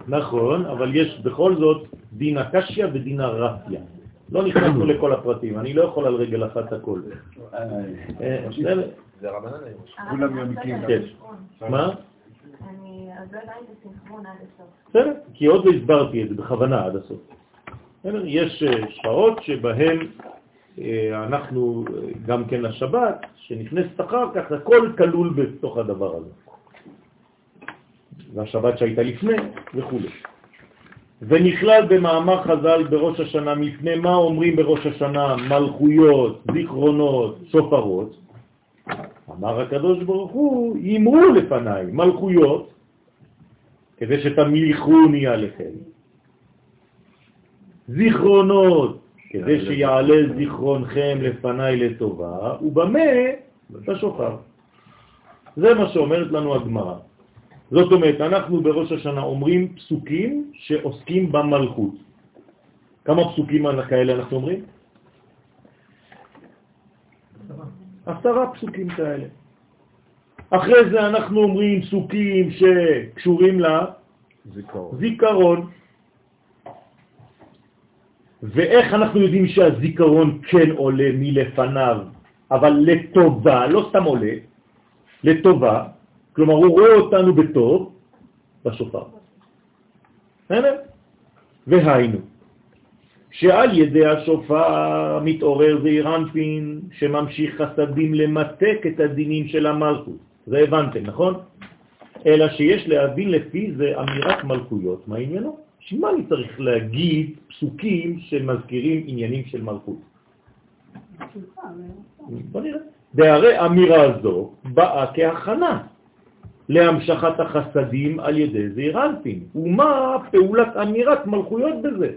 נכון, אבל יש בכל זאת דין הקשיא ודין הרפיה. לא נכנסנו לכל הפרטים, אני לא יכול על רגל אחת הכל. אה? זה רבנן היום. כולם יונקים. כן. מה? אני עוד לא הבנתי את הסינכרון עד הסוף. בסדר, כי עוד לא הסברתי את זה בכוונה עד הסוף. יש אה, שעות שבהן אה, אנחנו, גם כן לשבת, שנכנסת אחר כך, הכל כלול בתוך הדבר הזה. והשבת שהייתה לפני וכו'. ונכלל במאמר חז"ל בראש השנה, מפני מה אומרים בראש השנה מלכויות, זיכרונות, שופרות? אמר הקדוש ברוך הוא, אמרו לפניי מלכויות, כדי שתמליכוני עליכם. זיכרונות, כדי שיעלה זיכרונכם לפניי לטובה, ובמה? בשופר. זה מה שאומרת לנו הגמרא. זאת אומרת, אנחנו בראש השנה אומרים פסוקים שעוסקים במלכות. כמה פסוקים כאלה אנחנו אומרים? עשרה פסוקים כאלה. אחרי זה אנחנו אומרים פסוקים שקשורים לזיכרון. ואיך אנחנו יודעים שהזיכרון כן עולה מלפניו, אבל לטובה, לא סתם עולה, לטובה, כלומר הוא רואה אותנו בטוב בשופר. בסדר? והיינו, שעל ידי השופר מתעורר זעיר אנפין שממשיך חסדים למתק את הדינים של המלכות. זה הבנתם, נכון? אלא שיש להבין לפי זה אמירת מלכויות. מה עניינו? שמה אני צריך להגיד פסוקים שמזכירים עניינים של מלכות? בוא נראה. והרי אמירה זו באה כהכנה להמשכת החסדים על ידי זעיר אנפין. ומה פעולת אמירת מלכויות בזה?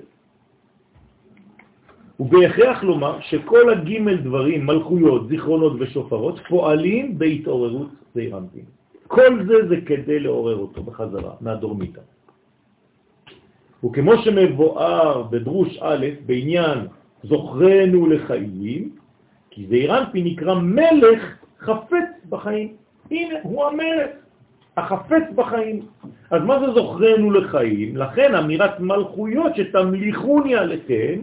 ובהכרח לומר שכל הגימל דברים, מלכויות, זיכרונות ושופרות, פועלים בהתעוררות זעיר אנפין. כל זה זה כדי לעורר אותו בחזרה, מהדורמיטה. וכמו שמבואר בדרוש א' בעניין זוכרנו לחיים, כי זעיר אנפין נקרא מלך חפץ בחיים. הנה, הוא המלך, החפץ בחיים. אז מה זה זוכרנו לחיים? לכן אמירת מלכויות שתמליכוני עליכם,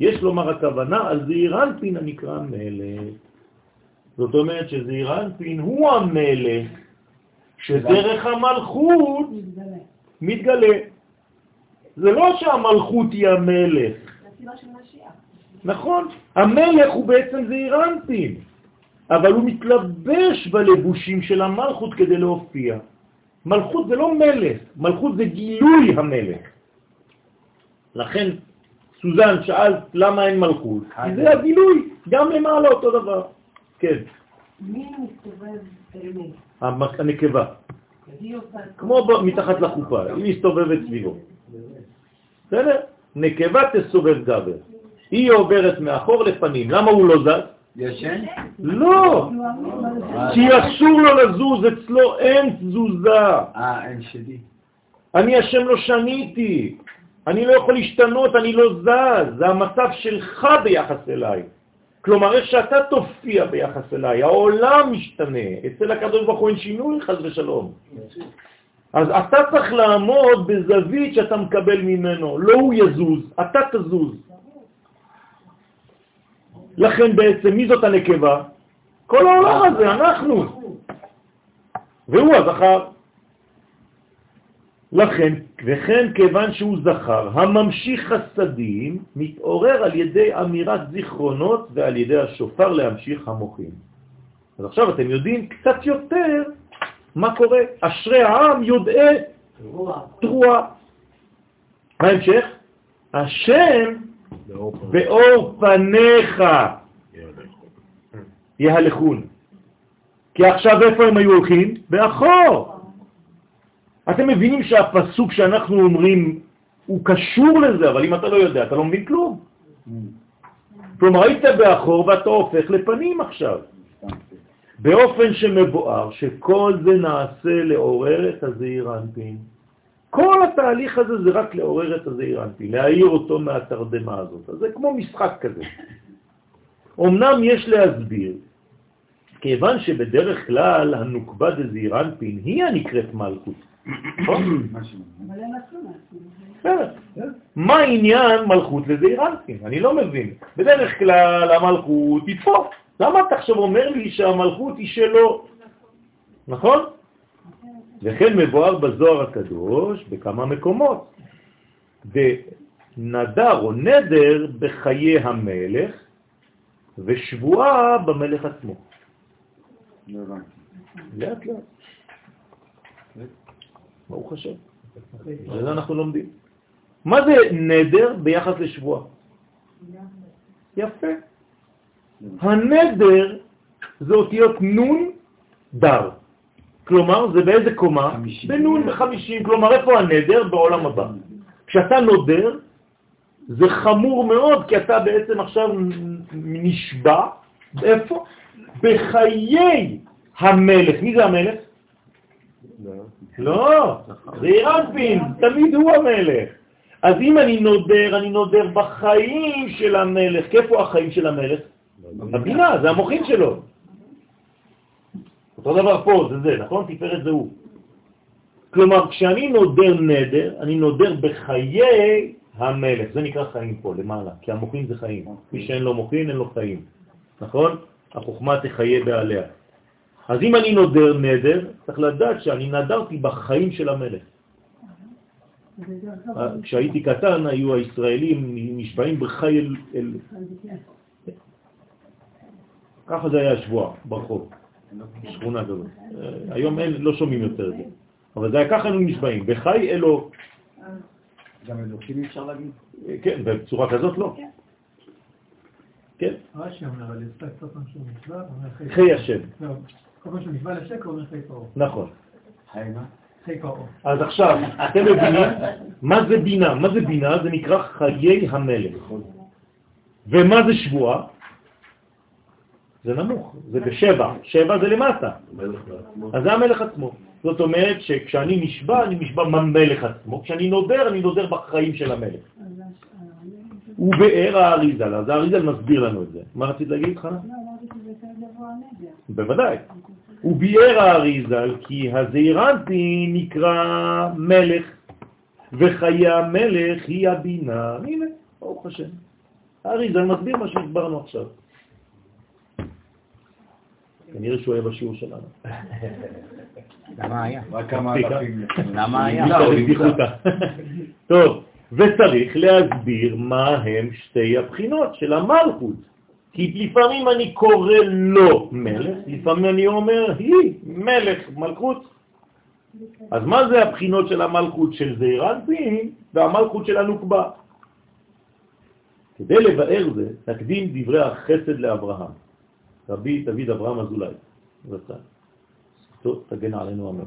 יש לומר הכוונה על זעיר אנפין הנקרא מלך. זאת אומרת שזעיר אנפין הוא המלך, שדרך המלכות מתגלה. זה לא שהמלכות היא המלך. נכון, המלך הוא בעצם זעיר אנפין, אבל הוא מתלבש בלבושים של המלכות כדי להופיע. מלכות זה לא מלך, מלכות זה גילוי המלך. לכן סוזן שאלת למה אין מלכות, כי זה הגילוי, גם למעלה אותו דבר. כן, מי מסתובב? המ- הנקבה, כמו ב- מתחת לחופה, היא מסתובבת סביבו. בסדר? נקבה תסובב גבר. היא עוברת מאחור לפנים. למה הוא לא זז? ישן? לא! כי אסור לו לזוז, אצלו אין תזוזה. אה, אין שלי. אני השם לא שניתי. אני לא יכול להשתנות, אני לא זז. זה המצב שלך ביחס אליי. כלומר, איך שאתה תופיע ביחס אליי, העולם משתנה. אצל הקדוש ברוך הוא אין שינוי, חז ושלום. אז אתה צריך לעמוד בזווית שאתה מקבל ממנו, לא הוא יזוז, אתה תזוז. לכן בעצם, מי זאת הנקבה? כל העולם הזה, אנחנו. והוא הזכר. לכן, וכן כיוון שהוא זכר, הממשיך חסדים, מתעורר על ידי אמירת זיכרונות ועל ידי השופר להמשיך המוחים. אז עכשיו אתם יודעים קצת יותר מה קורה. אשרי העם יודעי תרועה. מה ההמשך? השם באור פניך יהלכון. כי עכשיו איפה הם היו הולכים? באחור. אתם מבינים שהפסוק שאנחנו אומרים הוא קשור לזה, אבל אם אתה לא יודע, אתה לא מבין כלום. כלומר, היית באחור ואתה הופך לפנים עכשיו. באופן שמבואר שכל זה נעשה לעורר את הזעיר אנפין. כל התהליך הזה זה רק לעורר את הזעיר אנפין, להעיר אותו מהתרדמה הזאת. אז זה כמו משחק כזה. אמנם יש להסביר, כיוון שבדרך כלל הנוקבה דזעיר אנפין היא הנקראת מלכות. נכון? בסדר. מה העניין מלכות לזעיר אנפין? אני לא מבין. בדרך כלל המלכות היא פה. למה אתה עכשיו אומר לי שהמלכות היא שלו? נכון? וכן מבואר בזוהר הקדוש בכמה מקומות. ונדר או נדר בחיי המלך ושבועה במלך עצמו. לאט לאט. ברוך השם. זה אנחנו לומדים. מה זה נדר ביחס לשבועה? יפה. הנדר זה אותיות נון דר. כלומר, זה באיזה קומה? בנון בחמישים. כלומר, איפה הנדר? בעולם הבא. כשאתה נודר, זה חמור מאוד, כי אתה בעצם עכשיו נשבע, איפה? בחיי המלך. מי זה המלך? לא, זה אירנפין, תמיד הוא המלך. אז אם אני נודר, אני נודר בחיים של המלך. איפה החיים של המלך? הבינה, זה המוחין שלו. אותו דבר פה, זה זה, נכון? תפארת זה הוא. כלומר, כשאני נודר נדר, אני נודר בחיי המלך. זה נקרא חיים פה, למעלה, כי המוחין זה חיים. מי שאין לו מוחין, אין לו חיים. נכון? החוכמה תחיה בעליה. אז אם אני נודר נדר, צריך לדעת שאני נדרתי בחיים של המלך. כשהייתי קטן היו הישראלים נשבעים בחי אל... אל... ככה זה היה שבוע ברחוב, שכונה כזאת. היום אין, לא שומעים יותר את זה. אבל זה היה ככה היינו נשבעים, בחי אלו... גם אלוקים אפשר להגיד? כן, בצורה כזאת לא. כן. רש"י אומר, אבל יצא קצת משהו נשבע, אומר חי השם. לא, כל פעם שנשבע לשקר אומר חי פרעה. נכון. חי פרעה. אז עכשיו, אתם מבינים מה זה בינה? מה זה בינה? זה נקרא חיי המלך. ומה זה שבועה? זה נמוך, זה בשבע, שבע זה למטה. אז זה המלך עצמו. זאת אומרת שכשאני נשבע, אני נשבע במלך עצמו, כשאני נודר, אני נודר בחיים של המלך. הוא באר האריזל, אז האריזל מסביר לנו את זה. מה רצית להגיד, חנה? לא, אמרתי שזה יותר גבוה נדר. בוודאי. הוא ביאר האריזל כי הזעירנטי נקרא מלך, וחיי המלך היא הבינה. הנה, ברוך השם. האריזל מסביר מה שהסברנו עכשיו. כנראה שהוא היה בשיעור שלנו. למה היה? רק כמה מספיק, אה? אלפים. למה היה? טוב, וצריך להסביר מה הם שתי הבחינות של המלכות. כי לפעמים אני קורא לו מלך, לפעמים אני אומר היא מלך, מלכות. אז מה זה הבחינות של המלכות של זעיר אנפין והמלכות של הנוקבה? כדי לבאר זה, תקדים דברי החסד לאברהם. רבי דוד אברהם אזולאי. טוב, תגן עלינו אמן.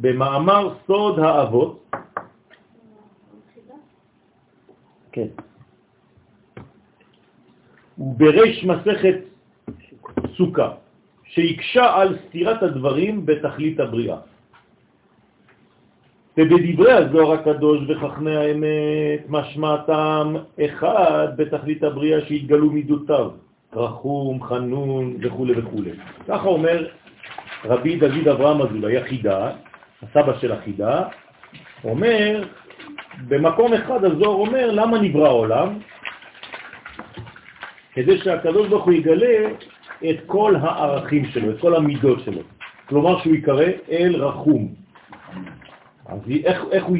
במאמר סוד האבות, כן, ובריש מסכת סוכה, שהקשה על סתירת הדברים בתכלית הבריאה. ובדברי הזוהר הקדוש וחכמי האמת משמעתם אחד בתכלית הבריאה שהתגלו מידותיו, רחום, חנון וכו' וכו'. ככה אומר רבי דוד אברהם אזולאי, החידה, הסבא של החידה, אומר, במקום אחד הזוהר אומר, למה נברא העולם? כדי שהקדוש ברוך הוא יגלה את כל הערכים שלו, את כל המידות שלו. כלומר שהוא יקרא אל רחום. אז איך, איך, הוא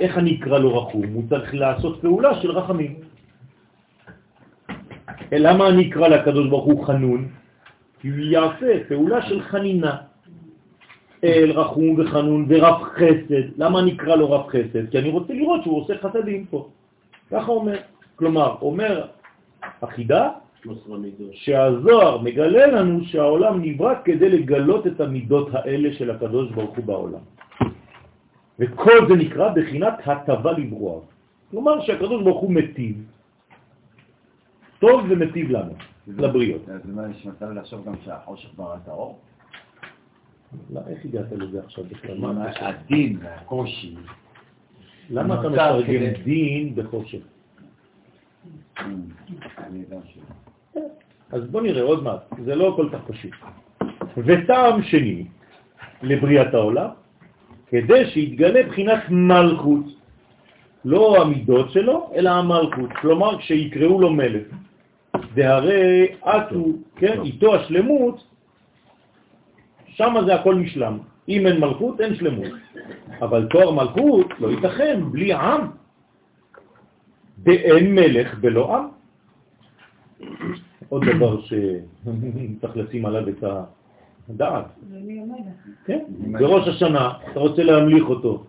איך אני אקרא לו רחום? הוא צריך לעשות פעולה של רחמים. למה אני אקרא לקדוש ברוך הוא חנון? כי הוא יעשה פעולה של חנינה. אל רחום וחנון ורב חסד. למה אני אקרא לו רב חסד? כי אני רוצה לראות שהוא עושה חסדים פה. ככה אומר. כלומר, אומר החידה שהזוהר מגלה לנו שהעולם נברא כדי לגלות את המידות האלה של הקדוש ברוך הוא בעולם. וכל זה נקרא בחינת הטבה לברואיו. כלומר שהקדוש ברוך הוא מטיב טוב ומטיב לנו, לבריות. אז מה, יש מצב לחשוב גם שהחושך ברא את האור? לא, איך הגעת לזה עכשיו בכלל? הדין והקושי. למה אתה מתרגם דין בחושך? ש... אז בוא נראה עוד מעט, זה לא כל כך פשוט. וטעם שני לבריאת העולם, כדי שיתגלה בחינת מלכות, לא המידות שלו, אלא המלכות. כלומר, כשיקראו לו מלך. והרי עטו, כן, איתו השלמות, שם זה הכל משלם. אם אין מלכות, אין שלמות. אבל תואר מלכות לא ייתכן בלי עם. ואין מלך בלא עם. עוד דבר שצריך לשים עליו את הדעת. כן, בראש השנה, אתה רוצה להמליך אותו.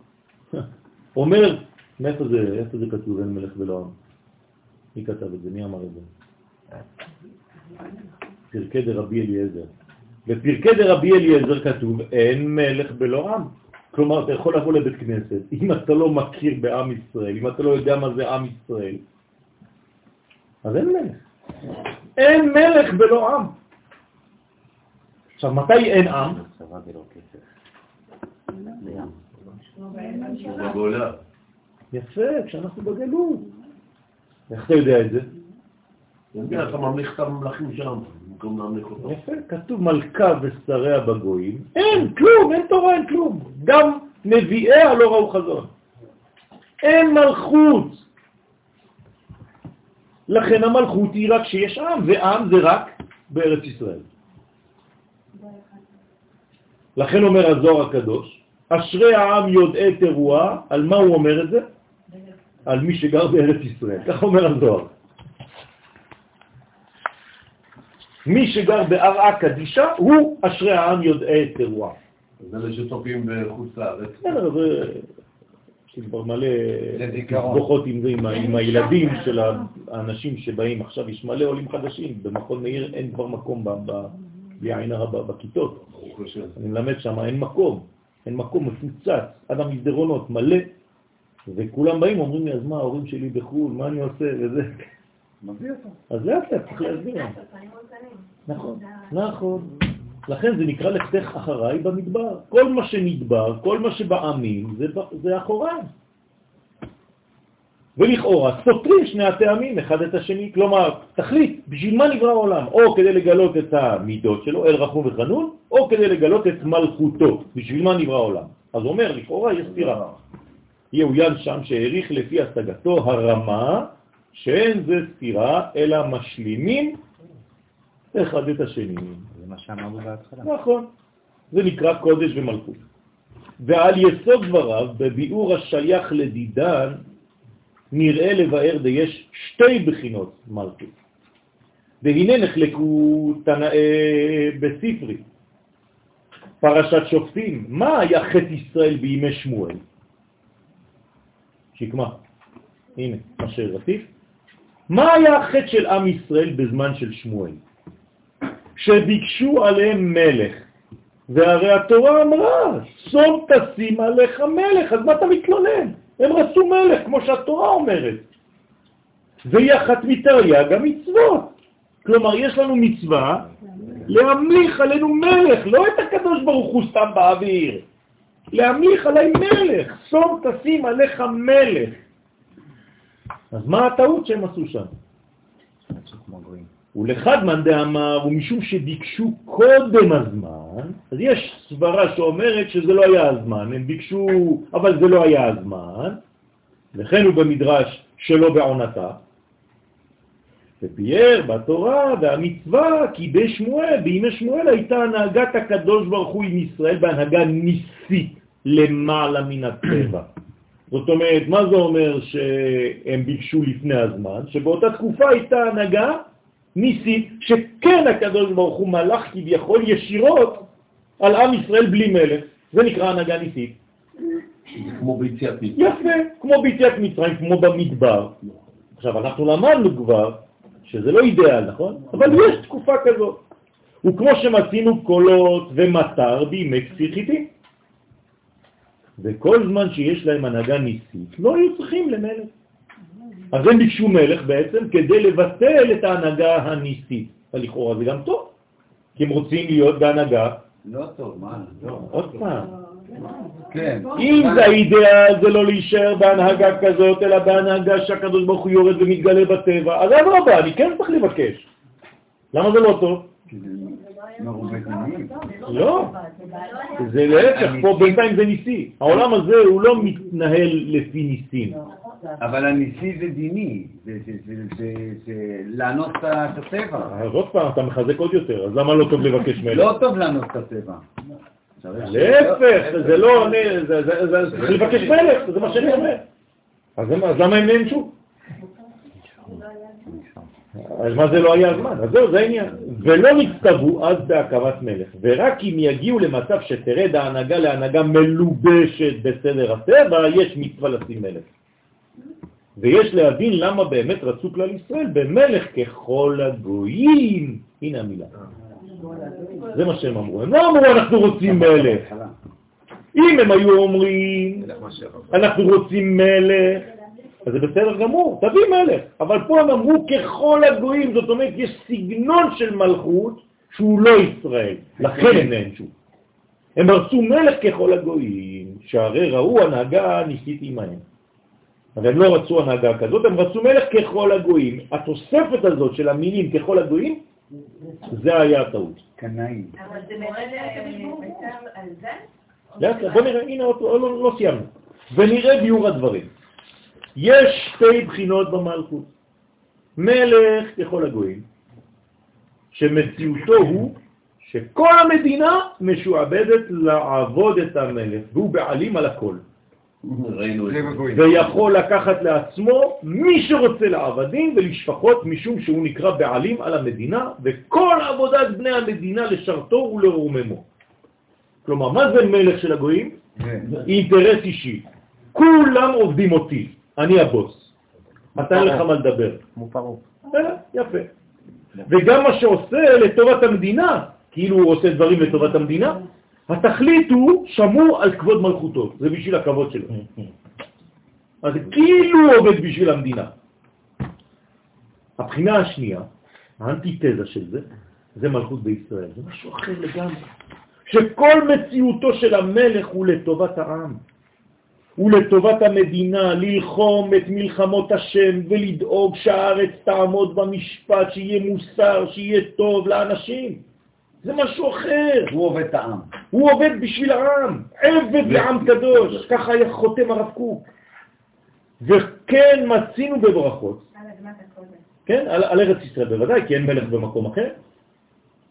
אומר, מאיפה זה, איפה זה כתוב אין מלך ולא עם? מי כתב את זה? מי אמר את זה? פרקי דרבי אליעזר. בפרקי דרבי אליעזר כתוב אין מלך בלא עם. כלומר, אתה יכול לבוא לבית כנסת, אם אתה לא מכיר בעם ישראל, אם אתה לא יודע מה זה עם ישראל, אז אין מלך. אין מלך בלא עם. עכשיו, מתי אין עם? יפה, כשאנחנו בגלות. איך אתה יודע את זה? אתה ממליך את הממלכים שם, במקום להמליך אותו. יפה, כתוב מלכה ושריה בגויים. אין, כלום, אין תורה, אין כלום. גם נביאיה לא ראו חזון. אין מלכות. לכן המלכות היא רק שיש עם, ועם זה רק בארץ ישראל. לכן אומר הזוהר הקדוש, אשרי העם יודעי תרועה, על מה הוא אומר את זה? על מי שגר בארץ ישראל. כך אומר הזוהר. מי שגר בארעה קדישה הוא אשרי העם יודעי תרועה. זה אלה שטופים בחוץ לארץ. בסדר, זה... יש לי כבר מלא. תסבוכות עם זה, עם הילדים של האנשים שבאים עכשיו, יש מלא עולים חדשים, במכון מאיר אין כבר מקום, בלי עין הרע בכיתות. אני מלמד שם, אין מקום, אין מקום מפוצץ, עד המסדרונות מלא, וכולם באים, אומרים לי, אז מה, ההורים שלי בחו"ל, מה אני עושה, וזה. מביא אותו. אז לאט לאט צריך להסביר להם. נכון, נכון. לכן זה נקרא לכתך אחריי במדבר. כל מה שנדבר, כל מה שבעמים, זה, אחוריי. ולכאורה סותרים שני הטעמים אחד את השני. כלומר, תחליט, בשביל מה נברא העולם? או כדי לגלות את המידות שלו, אל רחום וחנון, או כדי לגלות את מלכותו. בשביל מה נברא העולם? אז אומר, לכאורה יש סתירה. יהוין שם שהעריך לפי השגתו הרמה, שאין זה סתירה, אלא משלימים אחד את השני. זה מה שאמרנו בהתחלה. נכון. זה נקרא קודש ומלכות. ועל יסוד דבריו, בביאור השייך לדידן, נראה לבאר דיש שתי בחינות מלכות. והנה נחלקו תנאי בספרי, פרשת שופטים. מה היה חטא ישראל בימי שמואל? שקמה, הנה, מה שרציף. מה היה החטא של עם ישראל בזמן של שמואל? שביקשו עליהם מלך. והרי התורה אמרה, שום תשים עליך מלך, אז מה אתה מתלונן? הם רצו מלך, כמו שהתורה אומרת. ויחת מתרי"ג המצוות. כלומר, יש לנו מצווה להמליך עלינו מלך, לא את הקדוש ברוך הוא סתם באוויר. להמליך עליי מלך, שום תשים עליך מלך. אז מה הטעות שהם עשו שם? ולחדמן דאמר, ומשום שביקשו קודם הזמן, אז יש סברה שאומרת שזה לא היה הזמן, הם ביקשו, אבל זה לא היה הזמן, וכן הוא במדרש שלא בעונתה. ופייר בתורה והמצווה, כי בשמואל, בימי שמואל הייתה הנהגת הקדוש ברוך הוא עם ישראל בהנהגה ניסית למעלה מן הטבע. [CLEARS THROAT] זאת אומרת, מה זה אומר שהם ביקשו לפני הזמן? שבאותה תקופה הייתה הנהגה ניסית, שכן הקדוש ברוך הוא מלך כביכול ישירות על עם ישראל בלי מלך. זה נקרא הנהגה ניסית. כמו ביציאת מצרים. יפה, כמו ביציאת מצרים, כמו במדבר. עכשיו, אנחנו למדנו כבר שזה לא אידאל, נכון? אבל יש תקופה כזאת. וכמו שמצינו קולות ומטר בימי כפיר חיטים. וכל זמן שיש להם הנהגה ניסית, לא היו צריכים למלך. אז הם ביקשו מלך בעצם כדי לבטל את ההנהגה הניסית. לכאורה זה גם טוב, כי הם רוצים להיות בהנהגה. לא טוב, מה? לא. עוד פעם. כן. אם זה האידאל, זה לא להישאר בהנהגה כזאת, אלא בהנהגה שהקדוש ברוך הוא יורד ומתגלה בטבע, אז אדרבה, אני כן צריך לבקש. למה זה לא טוב? דינים. לא, זה להפך, פה בינתיים זה ניסי. העולם הזה הוא לא מתנהל לפי ניסים. אבל הניסי זה דיני, זה- זה- זה- זה- זה לענות את הטבע. אז עוד פעם, אתה מחזק עוד יותר, אז למה לא טוב לבקש מלך? לא טוב לענות את הטבע. להפך, זה לא, אני- זה- זה- זה- צריך לבקש מלך, זה מה שאני אומר. אז למה- אז למה הם נענשו? אז מה זה לא היה הזמן? אז זהו, זה העניין. ולא נצטוו אז בהקמת מלך, ורק אם יגיעו למצב שתרד ההנהגה להנהגה מלובשת בסדר הטבע, יש מצווה לשים מלך. ויש להבין למה באמת רצו כלל ישראל במלך ככל הגויים. הנה המילה. זה מה שהם אמרו. הם לא אמרו אנחנו רוצים מלך. אם הם היו אומרים אנחנו רוצים מלך, אז זה בסדר גמור, תביא מלך. אבל פה הם אמרו ככל הגויים, זאת אומרת יש סגנון של מלכות שהוא לא ישראל, לכן הם נענשו. הם רצו מלך ככל הגויים, שהרי ראו הנהגה ניסית עמהם. אבל הם לא רצו הנהגה כזאת, הם רצו מלך ככל הגויים. התוספת הזאת של המילים ככל הגויים, זה היה הטעות. קנאים. אבל זה בעצם על זה? בוא נראה, הנה לא, לא, לא סיימנו. ונראה ביור הדברים. יש שתי בחינות במלכות. מלך ככל הגויים, שמציאותו הוא שכל המדינה משועבדת לעבוד את המלך, והוא בעלים על הכל. ראינו את זה. ויכול לקחת לעצמו מי שרוצה לעבדים ולשפחות משום שהוא נקרא בעלים על המדינה וכל עבודת בני המדינה לשרתו ולרוממו. כלומר, מה זה מלך של הגויים? אינטרס אישי. כולם עובדים אותי, אני הבוס. אתה אין לך מה לדבר. בסדר, יפה. וגם מה שעושה לטובת המדינה, כאילו הוא עושה דברים לטובת המדינה, התכלית הוא שמור על כבוד מלכותו, זה בשביל הכבוד שלו. אז כאילו הוא עובד בשביל המדינה. הבחינה השנייה, האנטיתזה של זה, זה מלכות בישראל. זה משהו אחר לגמרי. שכל מציאותו של המלך הוא לטובת העם. הוא לטובת המדינה, ללחום את מלחמות השם ולדאוג שהארץ תעמוד במשפט, שיהיה מוסר, שיהיה טוב לאנשים. זה משהו אחר. הוא עובד את העם. הוא עובד בשביל העם, עבד לעם קדוש, ככה היה חותם הרב קוק. וכן מצינו בברכות, על אדמת הקודש. כן, על, על ארץ ישראל בוודאי, כי אין מלך במקום אחר.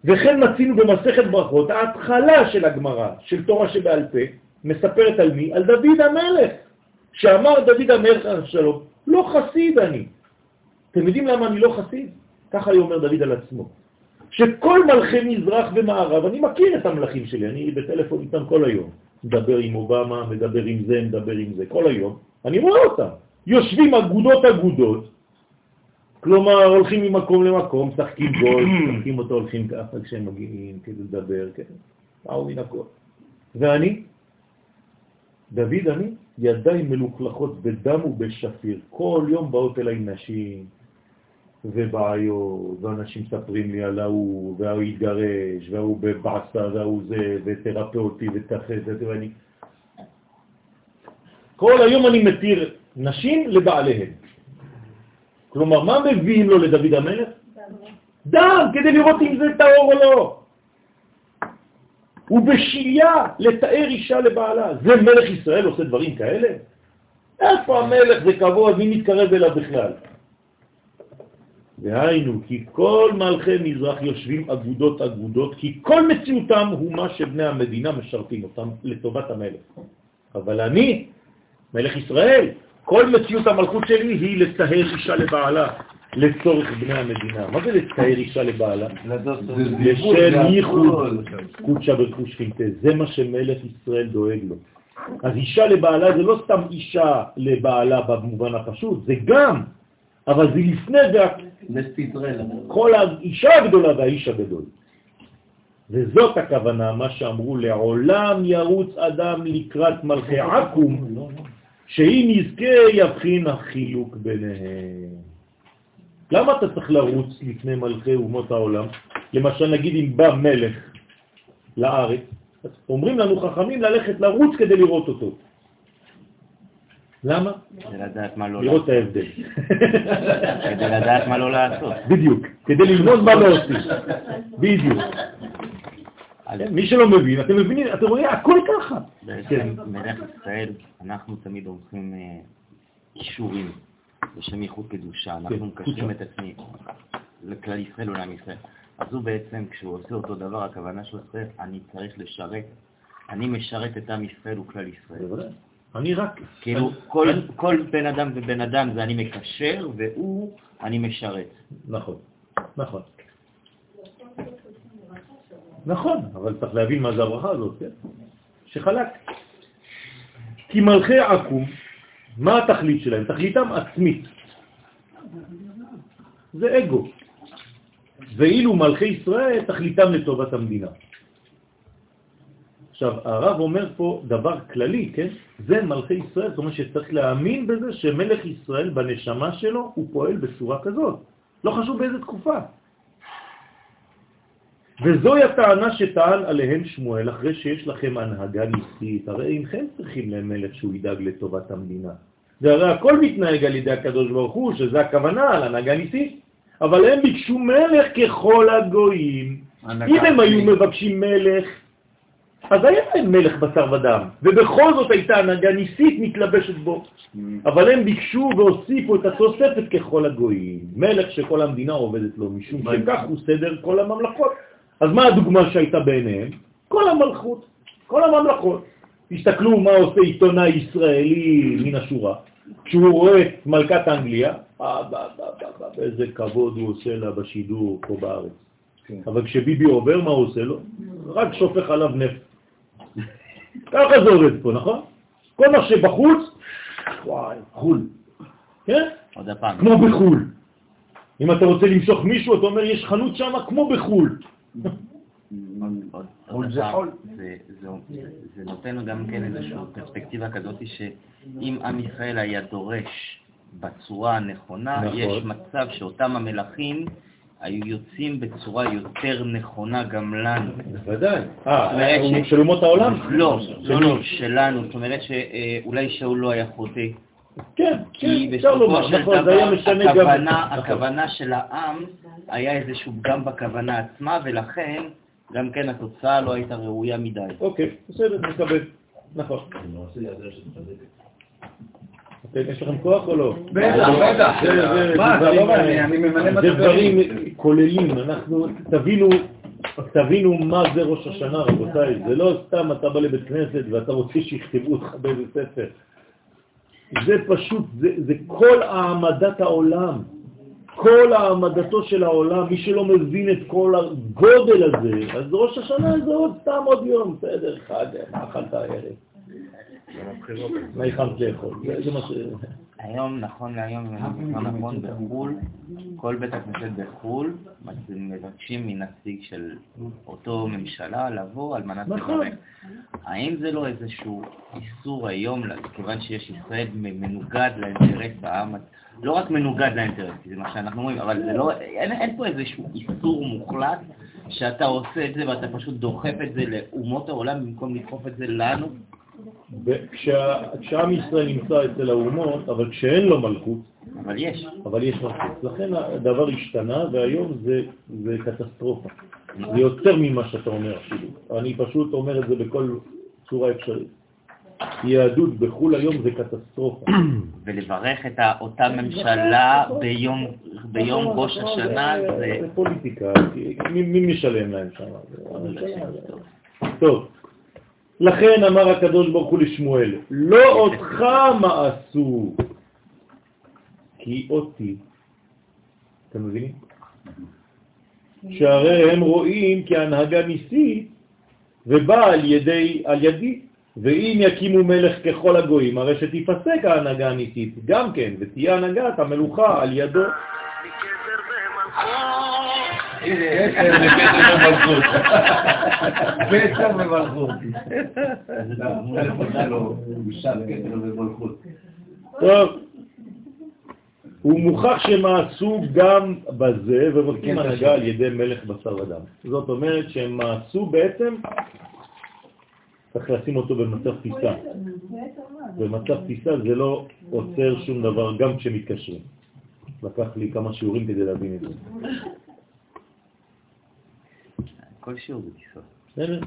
וכן מצינו במסכת ברכות, ההתחלה של הגמרא, של תורה שבעל פה, מספרת על מי? על דוד המלך, שאמר דוד המלך על שלום, לא חסיד אני. אתם יודעים למה אני לא חסיד? ככה אומר דוד על עצמו. שכל מלכי מזרח ומערב, אני מכיר את המלכים שלי, אני בטלפון איתם כל היום. מדבר עם אובמה, מדבר עם זה, מדבר עם זה, כל היום. אני רואה אותם. יושבים אגודות אגודות, כלומר הולכים ממקום למקום, משחקים גול, [CLEARS THROAT] משחקים אותו, הולכים ככה כשהם מגיעים כדי לדבר, כן, באו מן הכל. ואני, דוד אני, ידיים מלוכלכות בדם ובשפיר, כל יום באות אליי נשים ובעיות, ואנשים מספרים לי על ההוא, וההוא התגרש, וההוא בבעסה, וההוא זה, ותרפא אותי ותחס, ואני... כל היום אני מתיר נשים לבעליהן. כלומר, מה מביאים לו לדוד המלך? דם, כדי לראות אם זה טהור או לא. ובשיליה לתאר אישה לבעלה. זה מלך ישראל עושה דברים כאלה? איפה המלך זה כבוד, מי מתקרב אליו בכלל? והיינו, כי כל מלכי מזרח יושבים אגודות אגודות, כי כל מציאותם הוא מה שבני המדינה משרתים אותם לטובת המלך. אבל אני, מלך ישראל, כל מציאות המלכות שלי היא לטהר אישה לבעלה, לצורך בני המדינה. מה זה לטהר אישה לבעלה? לשם ייחוד קודשה ברכוש חינטה. זה מה שמלך ישראל דואג לו. אז אישה לבעלה זה לא סתם אישה לבעלה במובן הפשוט, זה גם, אבל זה לפני זה כל האישה הגדולה והאיש הגדול. וזאת הכוונה, מה שאמרו, לעולם ירוץ אדם לקראת מלכי עקום, שאם יזכה יבחין החילוק ביניהם. למה אתה צריך לרוץ לפני מלכי אומות העולם? למשל, נגיד אם בא מלך לארץ, אומרים לנו חכמים ללכת לרוץ כדי לראות אותו. למה? כדי לדעת מה לא לראות את ההבדל. [LAUGHS] כדי לדעת מה לא לעשות. בדיוק, כדי ללמוד מה לא עושים. בדיוק. מי שלא מבין, אתם מבינים, אתם רואים, הכל ככה. בעצם מלך ישראל, אנחנו תמיד אה, אישורים בשם ייחוד קדושה, אנחנו כן, מקשרים קדושה. את עצמי לכלל ישראל עולם ישראל. אז הוא בעצם, כשהוא עושה אותו דבר, הכוונה שלו אני צריך לשרת, אני משרת את עם ישראל וכלל ישראל. אני רק... כאילו, כל, כל בן אדם ובן אדם זה אני מקשר, והוא, אני משרת. נכון, נכון. נכון, אבל צריך להבין מה זה הברכה הזאת, כן? שחלק. כי מלכי עקום, מה התכלית שלהם? תכליתם עצמית. זה אגו. ואילו מלכי ישראל, תכליתם לטובת המדינה. עכשיו, הרב אומר פה דבר כללי, כן? זה מלכי ישראל, זאת אומרת שצריך להאמין בזה שמלך ישראל בנשמה שלו הוא פועל בצורה כזאת. לא חשוב באיזה תקופה. וזוהי הטענה שטען עליהם שמואל, אחרי שיש לכם הנהגה ניסית, הרי אינכם צריכים למלך שהוא ידאג לטובת המדינה. והרי הכל מתנהג על ידי הקדוש ברוך הוא, שזה הכוונה על הנהגה ניסית. אבל הם ביקשו מלך ככל הגויים. אם הם היו מבקשים מלך, אז היה להם מלך בשר ודם, ובכל זאת הייתה הנהגה ניסית מתלבשת בו. אבל הם ביקשו והוסיפו את התוספת ככל הגויים. מלך שכל המדינה עובדת לו, משום שכך הוא סדר כל הממלכות. אז מה הדוגמה שהייתה בעיניהם? כל המלכות, כל הממלכות. תסתכלו מה עושה עיתונאי ישראלי מן השורה. כשהוא רואה את מלכת אנגליה, אה, בא, בא, באיזה כבוד הוא עושה לה בשידור פה בארץ. אבל כשביבי עובר, מה הוא עושה לו? רק שופך עליו נפט. ככה זה עובד פה, נכון? כל מה שבחוץ, וואי, חול. כן? עוד הפעם. כמו בחול. אם אתה רוצה למשוך מישהו, אתה אומר, יש חנות שם כמו בחול. זה- נותן לו גם כן איזושהי פרספקטיבה כזאת שאם עם ישראל היה דורש בצורה הנכונה, נכון. יש מצב שאותם המלכים היו יוצאים בצורה יותר נכונה גם לנו. בוודאי. אה, של אומות העולם? לא, לא? לא, שלנו. זאת אומרת שאולי שאול לא היה חוטא. כן, כי כן, אפשר לומר, בסופו של נכון, זה היה דבר משנה גם... הכוונה, נכון. הכוונה של העם היה איזשהו פגם בכוונה עצמה, ולכן גם כן התוצאה לא הייתה ראויה מדי. אוקיי, בסדר, מקבל. נכון. יש לכם כוח או לא? בטח, בטח. זה- לא דברים, ממלא זה. דברים כוללים, אנחנו, תבינו, תבינו מה זה ראש השנה, רבותיי. זה לא סתם אתה בא לבית כנסת ואתה רוצה שיכתבו אותך באיזה ספר. זה פשוט, זה, זה כל העמדת העולם. כל העמדתו של העולם, מי שלא מבין את כל הגודל הזה, אז ראש השנה זה עוד סתם עוד יום, בסדר, חג, אכלת הערב? מה הכנת לאכול? זה זה מה ש... היום, נכון להיום, אני זוכר נכון, בחו"ל, כל בית הכנסת בחו"ל מבקשים מנציג של אותו ממשלה לבוא על מנת נכון. לברך. האם זה לא איזשהו איסור היום, כיוון שיש ישראל מנוגד לאינטרס העם, לא רק מנוגד לאינטרס, זה מה שאנחנו אומרים, אבל זה לא, אין, אין פה איזשהו איסור מוחלט שאתה עושה את זה ואתה פשוט דוחף את זה לאומות העולם במקום לדחוף את זה לנו? כשעם ישראל נמצא אצל האומות, אבל כשאין לו מלכות, אבל יש. אבל יש מלכות. לכן הדבר השתנה, והיום זה, זה קטסטרופה. זה יותר ממה שאתה אומר אפילו. אני פשוט אומר את זה בכל צורה אפשרית. יהדות בחו"ל היום זה קטסטרופה. [CLEARS THROAT] ולברך את אותה ממשלה ביום, ביום ראש השנה זה... זה פוליטיקה, מי מי משלם להם שם? זה הממשלה. טוב, לכן אמר הקדוש ברוך הוא לשמואל, לא אותך מעשו, כי אותי. אתם מבינים? שהרי הם רואים כהנהגה ניסית ובא על, ידי, על ידי, ואם יקימו מלך ככל הגויים, הרי שתיפסק ההנהגה הניסית גם כן, ותהיה הנהגת המלוכה על ידו. כתר ומלכות. כתר ומלכות. טוב, הוא מוכח שמעשו גם בזה ורוצים הנהגה על ידי מלך בשר ודם. זאת אומרת שהם מעשו בעצם, צריך לשים אותו במצב טיסה. במצב טיסה זה לא עוצר שום דבר, גם כשמתקשרים. לקח לי כמה שיעורים כדי להבין את זה. כל שיעור בטיסות. בסדר?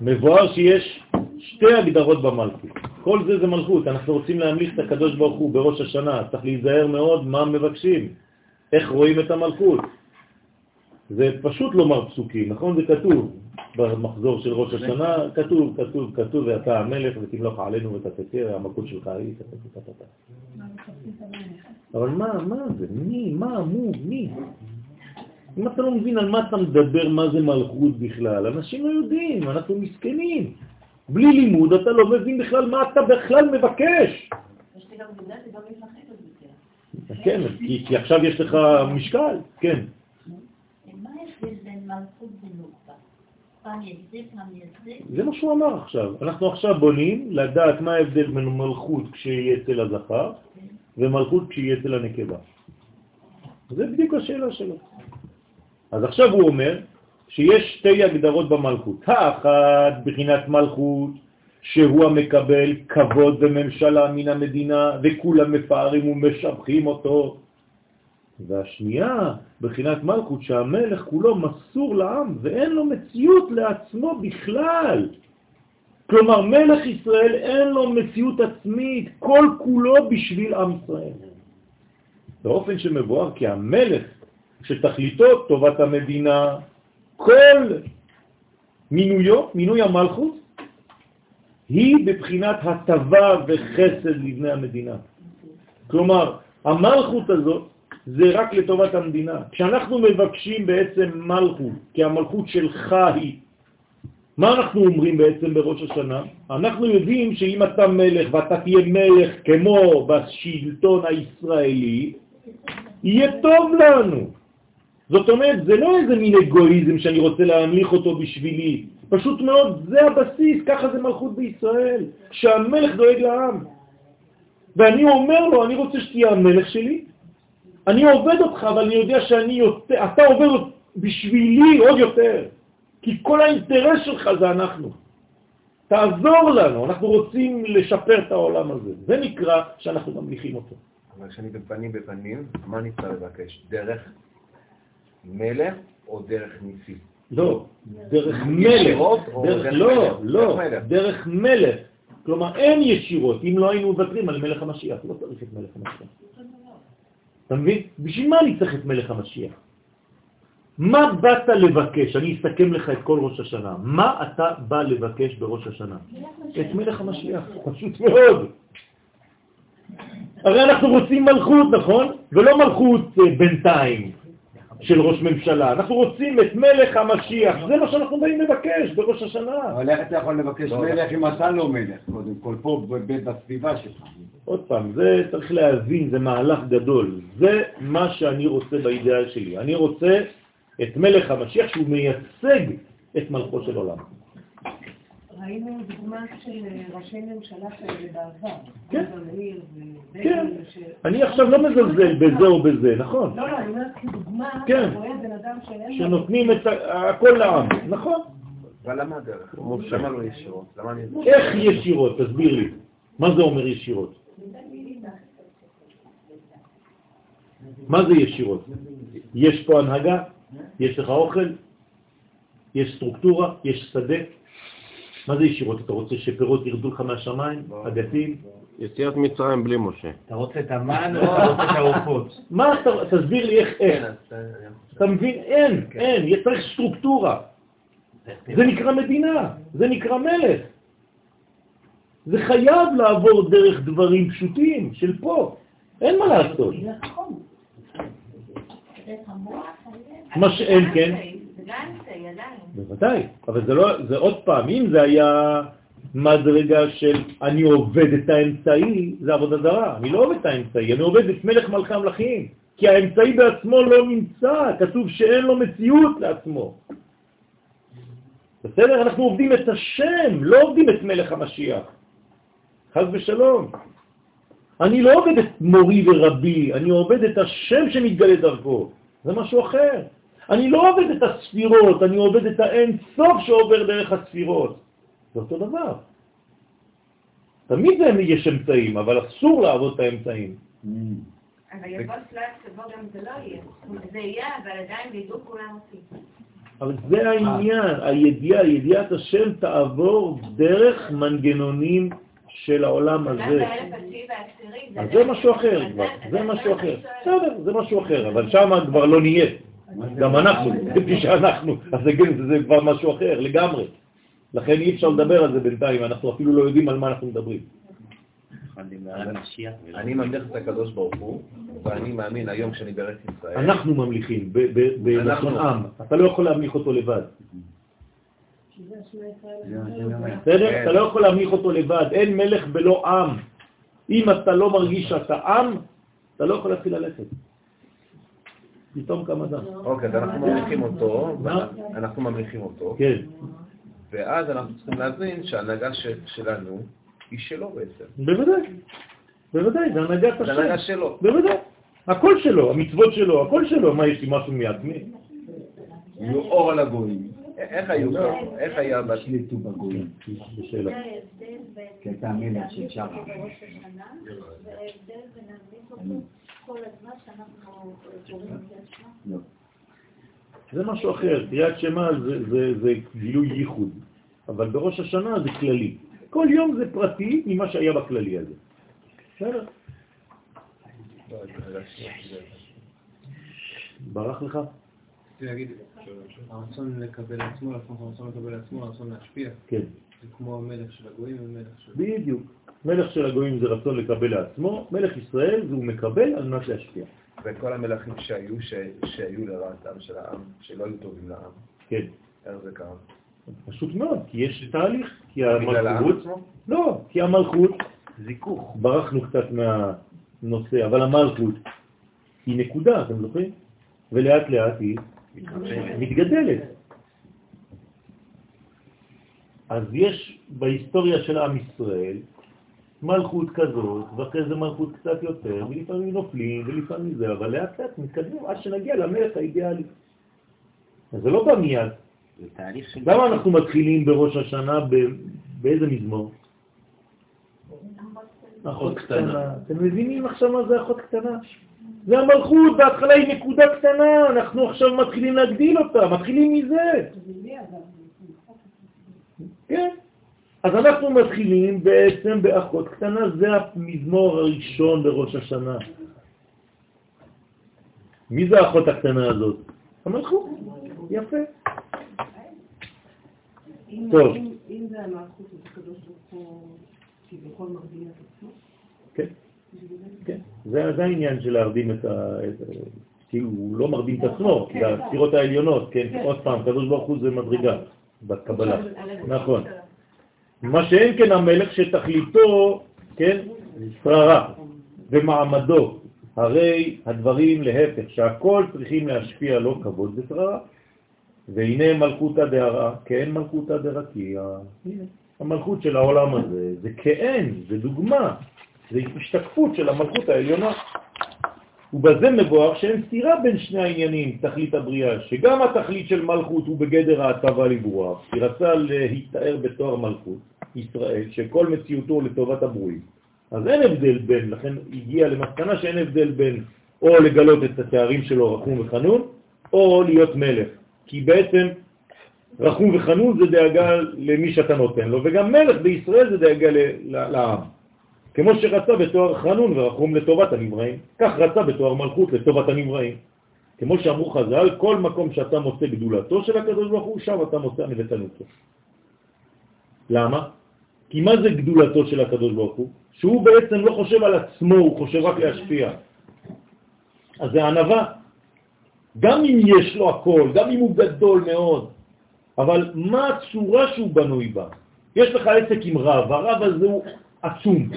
מבואר שיש שתי הגדרות במלכות. כל זה זה מלכות. אנחנו רוצים להמליך את הקדוש ברוך הוא בראש השנה. צריך להיזהר מאוד מה מבקשים, איך רואים את המלכות. זה פשוט לומר פסוקים, נכון? זה כתוב במחזור של ראש השנה, כתוב, כתוב, כתוב, ואתה המלך ותמלוך עלינו ותתתר, המלכות שלך היא. אבל מה, מה זה? מי? מה? מו? מי? אם אתה לא מבין על מה אתה מדבר, מה זה מלכות בכלל, אנשים לא יודעים, אנחנו מסכנים. בלי לימוד אתה לא מבין בכלל מה אתה בכלל מבקש. כן, כי, כי עכשיו יש לך משקל, כן. מה ההבדל בין מלכות ונוקבה? פעם יש זה, פעם זה? זה מה שהוא אמר עכשיו. אנחנו עכשיו בונים לדעת מה ההבדל בין מלכות כשיהיה אצל הזכר ומלכות כשיהיה אצל הנקבה. זה בדיוק השאלה שלו. אז עכשיו הוא אומר שיש שתי הגדרות במלכות. האחת בחינת מלכות, שהוא המקבל כבוד וממשלה מן המדינה, וכולם מפארים ומשבחים אותו. והשנייה, בחינת מלכות, שהמלך כולו מסור לעם, ואין לו מציאות לעצמו בכלל. כלומר, מלך ישראל אין לו מציאות עצמית, כל כולו בשביל עם ישראל. באופן שמבואר כי המלך שתכליתו טובת המדינה, כל מינויו, מינוי המלכות, היא בבחינת הטבה וחסד לבני המדינה. כלומר, המלכות הזאת זה רק לטובת המדינה. כשאנחנו מבקשים בעצם מלכות, כי המלכות שלך היא, מה אנחנו אומרים בעצם בראש השנה? אנחנו יודעים שאם אתה מלך ואתה תהיה מלך כמו בשלטון הישראלי, יהיה טוב לנו. זאת אומרת, זה לא איזה מין אגואיזם שאני רוצה להמליך אותו בשבילי. פשוט מאוד, זה הבסיס, ככה זה מלכות בישראל, שהמלך דואג לעם. ואני אומר לו, אני רוצה שתהיה המלך שלי, אני עובד אותך, אבל אני יודע שאני יותר, אתה עובד בשבילי עוד יותר, כי כל האינטרס שלך זה אנחנו. תעזור לנו, אנחנו רוצים לשפר את העולם הזה. זה נקרא שאנחנו ממליכים אותו. אבל כשאני בפנים בפנים, מה אני צריך לבקש? דרך מלך או דרך ניסי? לא, דרך מלך. דרך, לא, לא, דרך מלך. כלומר, אין ישירות. אם לא היינו מוותרים על מלך המשיח, לא צריך את מלך המשיח. אתה מבין? בשביל מה אני צריך את מלך המשיח? מה באת לבקש? אני אסתכם לך את כל ראש השנה. מה אתה בא לבקש בראש השנה? את מלך המשיח, פשוט מאוד. הרי אנחנו רוצים מלכות, נכון? ולא מלכות אה, בינתיים של ראש ממשלה. אנחנו רוצים את מלך המשיח. זה מה שאנחנו באים לבקש בראש השנה. אבל איך אתה יכול לבקש מלך אם אתה לא מלך? קודם כל, פה בסביבה שלך. עוד פעם, זה צריך להבין, זה מהלך גדול. זה מה שאני רוצה באידאל שלי. אני רוצה את מלך המשיח שהוא מייצג את מלכו של עולם. ראינו דוגמה של ראשי ממשלה כאלה בעבר. כן. כן. אני עכשיו לא מזלזל בזה או בזה, נכון? לא, לא, אני אומרת כדוגמה, כן. אתה רואה בן אדם שאין לו... שנותנים את הכל לעם, נכון? אבל למה הדרך? למה לא ישירות? למה אני... איך ישירות? תסביר לי. מה זה אומר ישירות? מה זה ישירות? יש פה הנהגה? יש לך אוכל? יש סטרוקטורה? יש שדה? מה זה ישירות? אתה רוצה שפירות ירדו לך מהשמיים? אגסים? יציאת מצרים בלי משה. אתה רוצה את המן או [LAUGHS] אתה רוצה את העופות? מה אתה... תסביר לי איך איך. אתה מבין? אין, אין, צריך סטרוקטורה. זה נקרא מדינה, זה נקרא מלך. זה חייב לעבור דרך דברים פשוטים של פה. אין מה לעשות. מה שאין כן. בוודאי, אבל זה לא, זה עוד פעם, אם זה היה מדרגה של אני עובד את האמצעי, זה עבודה זרה. אני לא עובד את האמצעי, אני עובד את מלך מלכי המלכים. כי האמצעי בעצמו לא נמצא, כתוב שאין לו מציאות לעצמו. בסדר? אנחנו עובדים את השם, לא עובדים את מלך המשיח. חז ושלום. אני לא עובד את מורי ורבי, אני עובד את השם שמתגלה דרכו. זה משהו אחר. אני לא עובד את הספירות, אני עובד את האין סוף שעובר דרך הספירות. זה אותו דבר. תמיד יש אמצעים, אבל אסור לעבוד את האמצעים. אבל יבוא שלב שבו גם זה לא יהיה. זה יהיה, אבל עדיין ידעו כולם אותי. אבל זה העניין, הידיעה, ידיעת השם תעבור דרך מנגנונים של העולם הזה. אז זה משהו אחר כבר, זה משהו אחר. בסדר, זה משהו אחר, אבל שם כבר לא נהיה. גם אנחנו, כפי שאנחנו, אז זה כבר משהו אחר לגמרי. לכן אי אפשר לדבר על זה בינתיים, אנחנו אפילו לא יודעים על מה אנחנו מדברים. אני ממליך את הקדוש ברוך הוא, ואני מאמין היום כשאני בארץ ישראל. אנחנו ממליכים, בלשון עם. אתה לא יכול להמליך אותו לבד. בסדר? אתה לא יכול להמליך אותו לבד. אין מלך בלא עם. אם אתה לא מרגיש שאתה עם, אתה לא יכול להתחיל ללכת. פתאום כמה דם. אוקיי, אז אנחנו ממליכים אותו, אנחנו ממליכים אותו. כן. ואז אנחנו צריכים להבין שההנהגה שלנו היא שלו בעצם. בוודאי, בוודאי, זה הנהגת השם. זה הנהגה שלו. בוודאי. הכל שלו, המצוות שלו, הכל שלו. מה, יש לי משהו מעצמי? יהיו אור על הגויים. איך היו? איך היה בת... שליטו בגויים. בשאלה. לא. זה משהו אחר, קריאת שמע זה גילוי ייחוד, אבל בראש השנה זה כללי. כל יום זה פרטי ממה שהיה בכללי הזה. בסדר? ברח לך? רציתי להגיד, הרצון לקבל עצמו, הרצון לקבל עצמו, הרצון להשפיע. כן. זה כמו המלך של הגויים ומלך של... בדיוק. מלך של הגויים זה רצון לקבל לעצמו, מלך ישראל זה הוא מקבל על מנת להשפיע. וכל המלכים שהיו, שהיו לרעתם של העם, שלא היו טובים לעם. כן. איך זה קרה? פשוט מאוד, כי יש תהליך, כי המלכות, לא, כי המלכות, זיכוך, ברחנו קצת מהנושא, אבל המלכות היא נקודה, אתם זוכרים? ולאט לאט היא מתגדלת. אז יש בהיסטוריה של עם ישראל מלכות כזאת, ואחרי זה מלכות קצת יותר, ולפעמים נופלים, ולפעמים זה, אבל לאט לאט מתקדמים עד שנגיע למלך האידיאלי. אז זה לא בא מיד. למה אנחנו מתחילים בראש השנה באיזה מזמור? אחות קטנה. אתם מבינים עכשיו מה זה אחות קטנה? זה המלכות, בהתחלה היא נקודה קטנה, אנחנו עכשיו מתחילים להגדיל אותה, מתחילים מזה. כן. אז אנחנו מתחילים בעצם באחות קטנה, זה המזמור הראשון בראש השנה. מי זה האחות הקטנה הזאת? המלכות. יפה. טוב. אם זה המלכות, אז הקדוש ברוך הוא כביכול מרדים את עצמו? כן. כן. זה העניין של להרדים את ה... כי הוא לא מרדים את עצמו, כן, זה הספירות העליונות, כן, עוד פעם, קדוש ברוך הוא זה מדרגה בקבלה, נכון. מה שאין כן המלך שתכליתו, כן, שררה ומעמדו, הרי הדברים להפך, שהכל צריכים להשפיע לו כבוד ושררה. והנה מלכותא דהרה, כן מלכותא דרקיע. המלכות של העולם הזה זה כאין, זה דוגמה, זה השתקפות של המלכות העליונה. ובזה מבואר שאין סתירה בין שני העניינים, תכלית הבריאה, שגם התכלית של מלכות הוא בגדר ההטבה לברוח, היא רצה להתאר בתואר מלכות, ישראל, שכל מציאותו לטובת הברואים. אז אין הבדל בין, לכן הגיע למסקנה שאין הבדל בין או לגלות את התארים שלו רחום וחנון, או להיות מלך. כי בעצם רחום וחנון זה דאגה למי שאתה נותן לו, וגם מלך בישראל זה דאגה לעם. כמו שרצה בתואר חנון ורחום לטובת הנבראים, כך רצה בתואר מלכות לטובת הנבראים. כמו שאמרו חז"ל, כל מקום שאתה מוצא גדולתו של הקדוש ברוך הוא, שם אתה מוצא נבטנותו. למה? כי מה זה גדולתו של הקדוש ברוך הוא? שהוא בעצם לא חושב על עצמו, הוא חושב רק להשפיע. אז זה ענבה. גם אם יש לו הכל, גם אם הוא גדול מאוד, אבל מה הצורה שהוא בנוי בה? יש לך עסק עם רב, הרב הזה הוא עצום.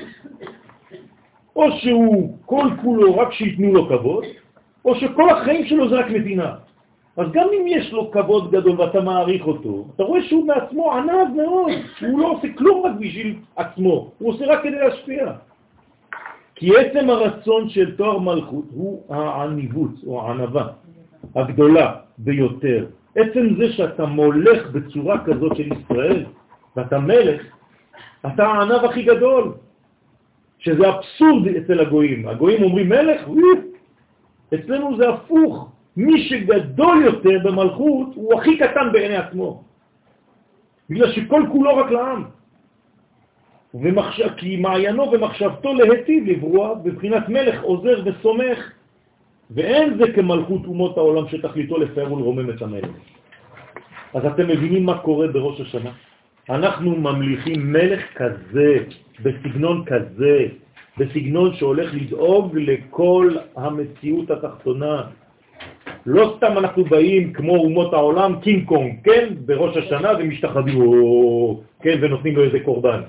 או שהוא כל כולו רק שיתנו לו כבוד, או שכל החיים שלו זה רק נתינה. אז גם אם יש לו כבוד גדול ואתה מעריך אותו, אתה רואה שהוא מעצמו ענב מאוד, הוא לא עושה כלום רק בשביל עצמו, הוא עושה רק כדי להשפיע. כי עצם הרצון של תואר מלכות הוא העניבות או הענבה הגדולה ביותר. עצם זה שאתה מולך בצורה כזאת של ישראל, ואתה מלך, אתה הענב הכי גדול, שזה אבסורד אצל הגויים. הגויים אומרים מלך, אצלנו זה הפוך. מי שגדול יותר במלכות הוא הכי קטן בעיני עצמו. בגלל שכל כולו רק לעם. ומחשב, כי מעיינו ומחשבתו להטיב לברוע בבחינת מלך עוזר וסומך, ואין זה כמלכות אומות העולם שתכליתו לפאר ולרומם את המלך. אז אתם מבינים מה קורה בראש השנה? אנחנו ממליכים מלך כזה, בסגנון כזה, בסגנון שהולך לדאוג לכל המציאות התחתונה. לא סתם אנחנו באים כמו אומות העולם, קינג קונג, כן, בראש השנה ומשתחדים, כן, ונותנים לו איזה קורבן.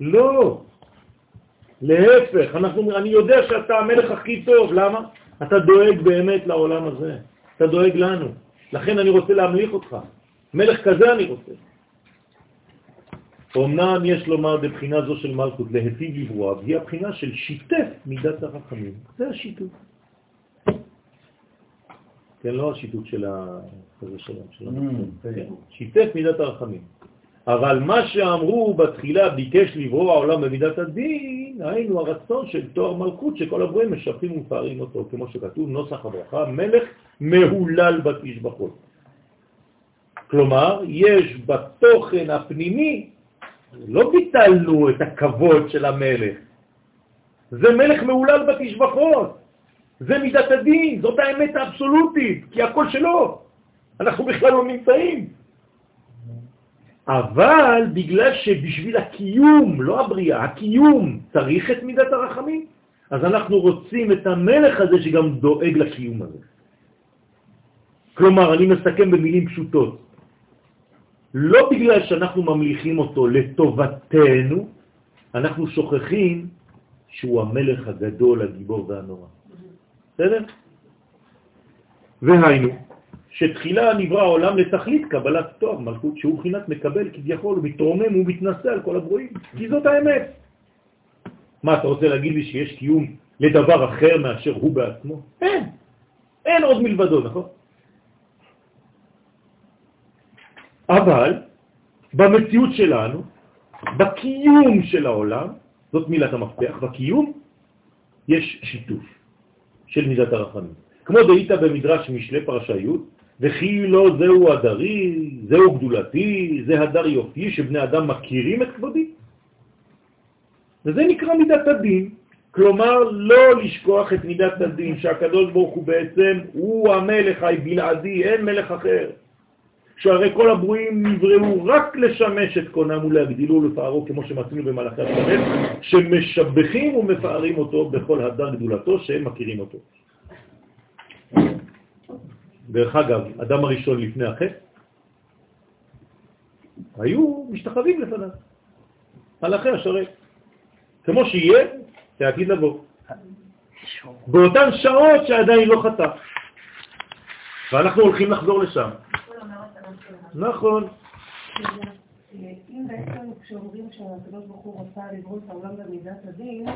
לא, להפך, אנחנו, אני יודע שאתה המלך הכי טוב, למה? אתה דואג באמת לעולם הזה, אתה דואג לנו, לכן אני רוצה להמליך אותך. מלך כזה אני רוצה. אמנם יש לומר בבחינה זו של מלכות להטיב לברוע, והיא הבחינה של שיתף מידת הרחמים. זה השיתוף. כן, לא השיתוף של החזה שלנו, של mm, כן. שיתף מידת הרחמים. אבל מה שאמרו בתחילה ביקש לברוא העולם במידת הדין, היינו הרצון של תואר מלכות שכל הברואים משפים ומפארים אותו, כמו שכתוב נוסח הברכה, מלך מהולל בתשבחות. כלומר, יש בתוכן הפנימי, לא ביטלנו את הכבוד של המלך, זה מלך מהולל בתשבחות, זה מידת הדין, זאת האמת האבסולוטית, כי הכל שלו, אנחנו בכלל לא נמצאים. אבל בגלל שבשביל הקיום, לא הבריאה, הקיום צריך את מידת הרחמים, אז אנחנו רוצים את המלך הזה שגם דואג לקיום הזה. כלומר, אני מסכם במילים פשוטות, לא בגלל שאנחנו ממליכים אותו לטובתנו, אנחנו שוכחים שהוא המלך הגדול, הגיבור והנורא. בסדר? והיינו, שתחילה נברא העולם לתכלית קבלת תואר מלכות, שהוא בחינת מקבל כביכול, הוא מתרומם, הוא מתנשא על כל הברואים, כי זאת האמת. מה, אתה רוצה להגיד לי שיש קיום לדבר אחר מאשר הוא בעצמו? אין, אין עוד מלבדו, נכון? אבל במציאות שלנו, בקיום של העולם, זאת מילת המפתח, בקיום יש שיתוף של מידת הרחמים. כמו דהית במדרש משלי פרשה י', וכי לא זהו הדרי, זהו גדולתי, זה הדר יופי שבני אדם מכירים את כבודי. וזה נקרא מידת הדין, כלומר לא לשכוח את מידת הדין, שהקדוש ברוך הוא בעצם, הוא המלך הבלעדי, אין מלך אחר. שהרי כל הברואים נבראו רק לשמש את קונם ולהגדילו ולפארו, כמו שמצאנו במלאכי השרת, שמשבחים ומפארים אותו בכל הדר גדולתו, שהם מכירים אותו. דרך אגב, אדם הראשון לפני החטא, היו משתחווים לפניו, מלאכי השרת. כמו שיהיה, תעתיד לבוא. באותן שעות שעדיין לא חטא. ואנחנו הולכים לחזור לשם. נכון. אם בעצם כשאומרים שהקדוש ברוך הוא רצה לברוא את העולם במידת הדין,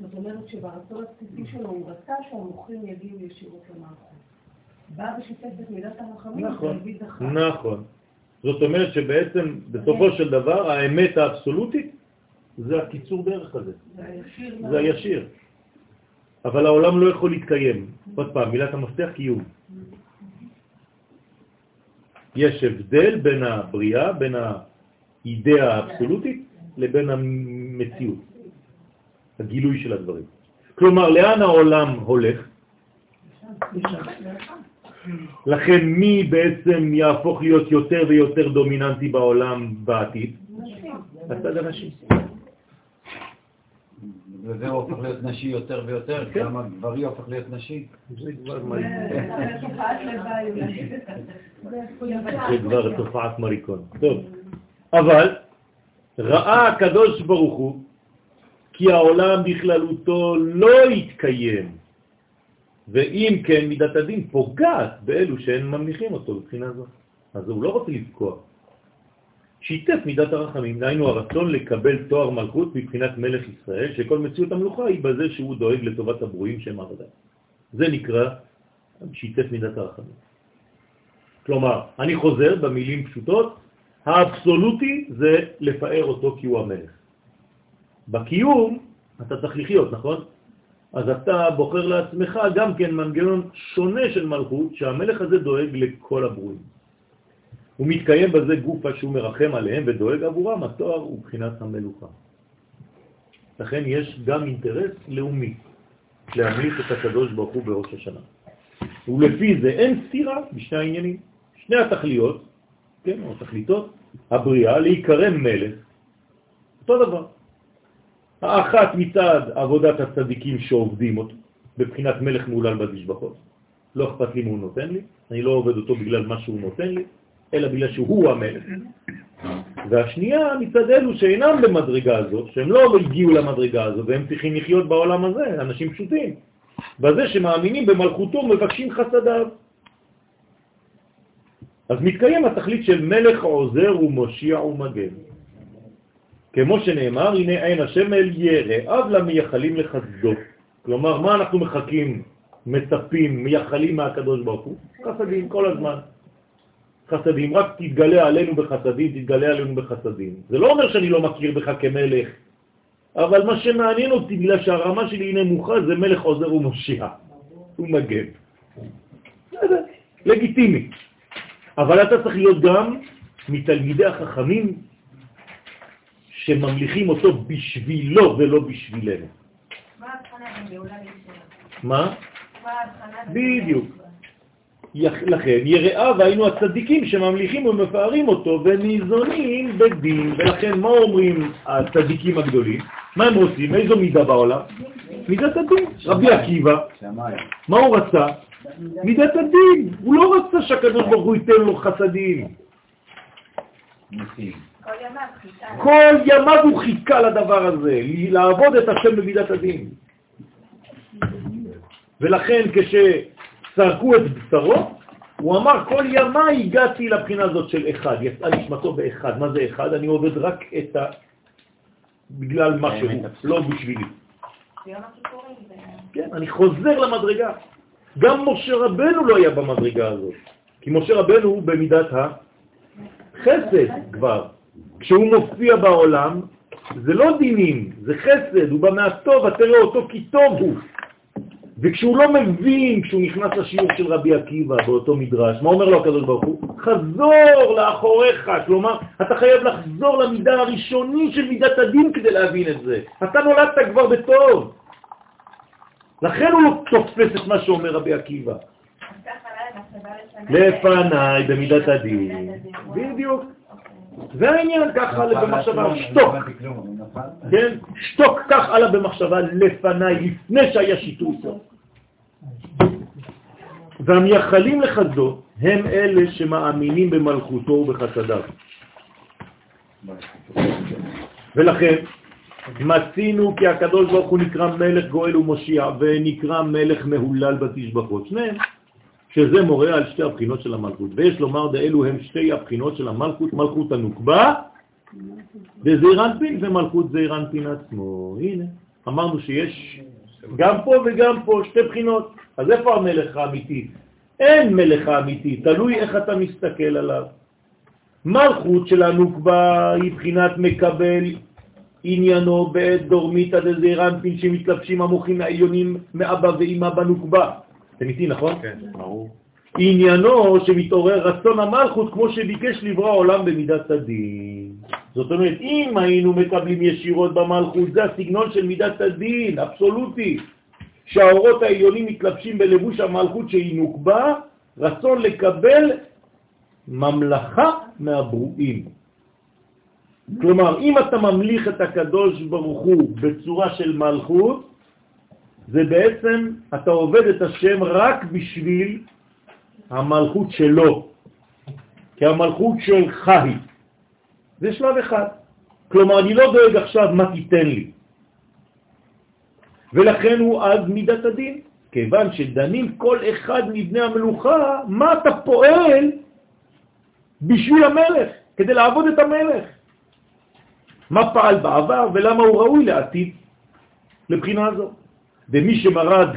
זאת אומרת שברצון הבסיסי שלו הוא רצה שהמוחים יגיעו ישירות למערכות. בא ושיתף את מידת הרחמים נכון, נכון. זאת אומרת שבעצם בסופו של דבר האמת האבסולוטית זה הקיצור דרך הזה. זה הישיר. אבל העולם לא יכול להתקיים. עוד פעם, מילת המפתח קיום. יש הבדל בין הבריאה, בין האידאה האבסולוטית, לבין המציאות, הגילוי של הדברים. כלומר, לאן העולם הולך? לכן מי בעצם יהפוך להיות יותר ויותר דומיננטי בעולם בעתיד? הצד הנשי. וזה הופך להיות נשי יותר ויותר, כן. גם הגברי הופך להיות נשי. זה כבר תופעת מריקון. טוב, אבל ראה הקדוש ברוך הוא כי העולם בכללותו לא יתקיים ואם כן, מידת הדין פוגעת באלו שאין ממליכים אותו מבחינה זו. אז הוא לא רוצה לפגוע. שיתף מידת הרחמים, דהיינו הרצון לקבל תואר מלכות מבחינת מלך ישראל, שכל מציאות המלוכה היא בזה שהוא דואג לטובת הברואים שהם עבודה. זה נקרא שיתף מידת הרחמים. כלומר, אני חוזר במילים פשוטות, האבסולוטי זה לפאר אותו כי הוא המלך. בקיום אתה צריך לחיות, נכון? אז אתה בוחר לעצמך גם כן מנגנון שונה של מלכות, שהמלך הזה דואג לכל הברואים. הוא מתקיים בזה גופה שהוא מרחם עליהם ודואג עבורם, התואר הוא בחינת המלוכה. לכן יש גם אינטרס לאומי להמליך את הקדוש ברוך הוא בראש השנה. ולפי זה אין סתירה בשני העניינים. שני התכליות, כן, או תכליתות, הבריאה, להיקרא מלך, אותו דבר. האחת מצד עבודת הצדיקים שעובדים אותו, בבחינת מלך מעולל בתשבחות. לא אכפת לי מה הוא נותן לי, אני לא עובד אותו בגלל מה שהוא נותן לי, אלא בגלל שהוא המלך. והשנייה מצד אלו שאינם במדרגה הזאת, שהם לא הגיעו למדרגה הזאת, והם צריכים לחיות בעולם הזה, אנשים פשוטים. בזה שמאמינים במלכותו מבקשים חסדיו. אז מתקיים התכלית של מלך עוזר ומושיע ומגן. כמו שנאמר, הנה עין השם אל ירא, אב למייחלים לחסדו. כלומר, מה אנחנו מחכים, מצפים, מייחלים מהקדוש ברוך הוא? חסדים כל הזמן. חסדים, רק תתגלה עלינו בחסדים, תתגלה עלינו בחסדים. זה לא אומר שאני לא מכיר בך כמלך, אבל מה שמעניין אותי, בגלל שהרמה שלי היא נמוכה, זה מלך עוזר ומושיע. הוא מגן. לגיטימי. אבל אתה צריך להיות גם מתלמידי החכמים שממליכים אותו בשבילו ולא בשבילנו. מה ההבחנה בין גאולה מה? בדיוק. לכן יראה והיינו הצדיקים שממליכים ומפארים אותו וניזונים בדין, ולכן מה אומרים הצדיקים הגדולים? מה הם רוצים? איזו מידה בעולם? מידת הדין. רבי עקיבא, מה הוא רצה? מידת הדין. הוא לא רצה שהקדוש ברוך הוא ייתן לו חסדים. כל ימיו הוא חיכה לדבר הזה, לעבוד את השם במידת הדין. ולכן כשסרקו את בשרו, הוא אמר, כל ימי הגעתי לבחינה הזאת של אחד, יצאה נשמתו באחד. מה זה אחד? אני עובד רק את ה... בגלל משהו, לא בשבילי. כן, אני חוזר למדרגה. גם משה רבנו לא היה במדרגה הזאת, כי משה רבנו הוא במידת החסד כבר. כשהוא מופיע בעולם, זה לא דינים, זה חסד, הוא בא מהטוב, אתה תראה אותו כי טוב הוא. וכשהוא לא מבין, כשהוא נכנס לשיעור של רבי עקיבא באותו מדרש, מה אומר לו הקדוש ברוך הוא? חזור לאחוריך, כלומר, אתה חייב לחזור למידה הראשוני של מידת הדין כדי להבין את זה. אתה נולדת כבר בטוב. לכן הוא לא תופס את מה שאומר רבי עקיבא. לפניי במידת הדין. בדיוק. זה העניין, כך עלה במחשבה, שתוק. כן? שתוק, כך עלה במחשבה לפניי, לפני שהיה שיתוף. והמייחלים לחסדו הם אלה שמאמינים במלכותו ובחסדיו. ולכן מצינו כי הקדוש ברוך הוא נקרא מלך גואל ומושיע ונקרא מלך מהולל בתשבחות. שניהם שזה מורה על שתי הבחינות של המלכות. ויש לומר דאלו הם שתי הבחינות של המלכות, מלכות הנוקבה וזעירנפין ומלכות זעירנפין עצמו. הנה, אמרנו שיש גם פה וגם פה שתי בחינות. אז איפה המלך האמיתי? אין מלך האמיתי, תלוי איך אתה מסתכל עליו. מלכות של הנוקבה היא בחינת מקבל עניינו בעת דורמיתא דזעירנפין שמתלבשים המוחים העליונים מאבא ואמא בנוקבה. אתם איתי, נכון? כן, ברור. עניינו שמתעורר רצון המלכות כמו שביקש לברוא העולם במידת הדין. זאת אומרת, אם היינו מקבלים ישירות במלכות, זה הסגנון של מידת הדין, אבסולוטי, שהאורות העליונים מתלבשים בלבוש המלכות שהיא נוקבה, רצון לקבל ממלכה מהברואים. כלומר, אם אתה ממליך את הקדוש ברוך הוא בצורה של מלכות, זה בעצם, אתה עובד את השם רק בשביל המלכות שלו, כי המלכות שלך היא. זה שלב אחד. כלומר, אני לא דואג עכשיו מה תיתן לי. ולכן הוא אז מידת הדין. כיוון שדנים כל אחד מבני המלוכה, מה אתה פועל בשביל המלך, כדי לעבוד את המלך. מה פעל בעבר ולמה הוא ראוי לעתיד לבחינה הזו. ומי שמרד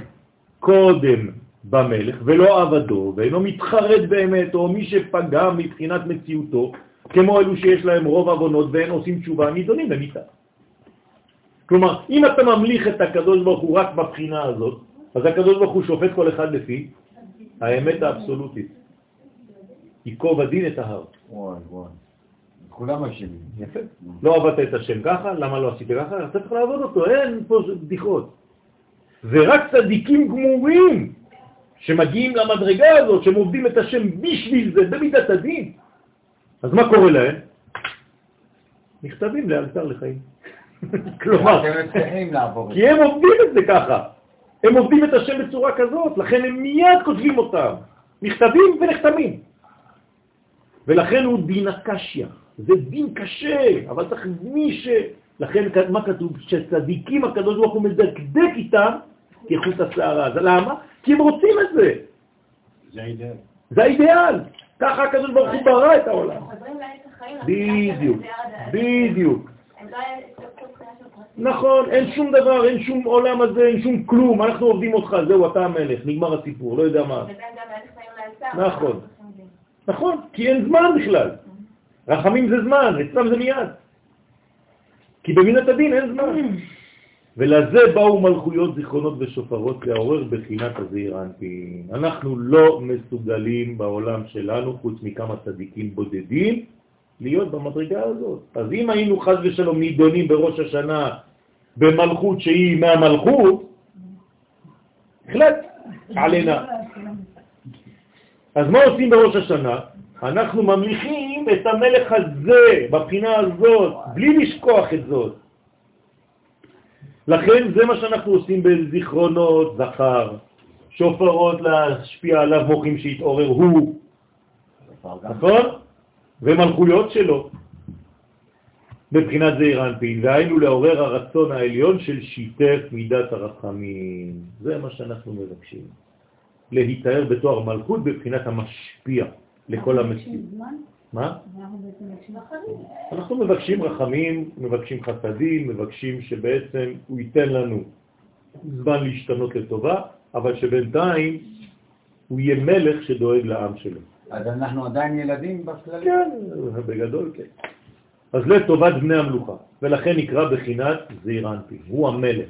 קודם במלך ולא עבדו ואינו מתחרד באמת, או מי שפגע מבחינת מציאותו, כמו אלו שיש להם רוב עוונות ואין עושים תשובה, נידונים במיטה. כלומר, אם אתה ממליך את הקדוש ברוך הוא רק בבחינה הזאת, אז הקדוש ברוך הוא שופט כל אחד לפי האמת האבסולוטית. ייקוב הדין את ההר. וואי וואי. כולם אשמים. יפה. לא עבדת את השם ככה, למה לא עשית ככה? אתה צריך לעבוד אותו, אין פה בדיחות. ורק צדיקים גמורים שמגיעים למדרגה הזאת, שהם עובדים את השם בשביל זה, במידת הדין. אז מה קורה להם? נכתבים לאלתר לחיים. [LAUGHS] כלומר, כי הם עובדים את זה ככה. הם עובדים את השם בצורה כזאת, לכן הם מיד כותבים אותם. נכתבים ונחתמים. ולכן הוא דין הקשיא. זה דין קשה, אבל צריך מי ש... לכן מה כתוב? שצדיקים הקדוש ברוך הוא מדקדק איתם כחוט השערה. למה? כי הם רוצים את זה. זה האידאל. זה האידאל. ככה הקדוש ברוך הוא ברא את העולם. בדיוק, בדיוק. לא. נכון, אין שום דבר, אין שום עולם הזה, אין שום כלום, אנחנו עובדים אותך, זהו, אתה המלך, נגמר הסיפור, לא יודע מה. לאלתר. נכון. נכון, כי אין זמן בכלל. רחמים זה זמן, אצלם זה מיד. כי במינת הדין אין זמן. ולזה באו מלכויות, זיכרונות ושופרות לעורר בחינת הזעיר האנפין. אנחנו לא מסוגלים בעולם שלנו, חוץ מכמה צדיקים בודדים, להיות במדרגה הזאת. אז אם היינו חז ושלום נידונים בראש השנה במלכות שהיא מהמלכות, החלט עלינה. אז מה עושים בראש השנה? אנחנו ממליכים את המלך הזה, בבחינה הזאת, בלי לשכוח את זאת. לכן זה מה שאנחנו עושים בזיכרונות זכר, שופרות להשפיע עליו מוחים שיתעורר הוא, נכון? ומלכויות שלו, בבחינת זעיר אנפין, והיינו לעורר הרצון העליון של שיתף מידת הרחמים. זה מה שאנחנו מבקשים. להתאר בתואר מלכות בבחינת המשפיע לכל המציאות. מה? אנחנו מבקשים רחמים, מבקשים חסדים, מבקשים שבעצם הוא ייתן לנו זמן להשתנות לטובה, אבל שבינתיים הוא יהיה מלך שדואג לעם שלו. אז אנחנו עדיין ילדים בכללי? כן, בגדול כן. אז לטובת בני המלוכה, ולכן נקרא בחינת זעיר אנפין, הוא המלך.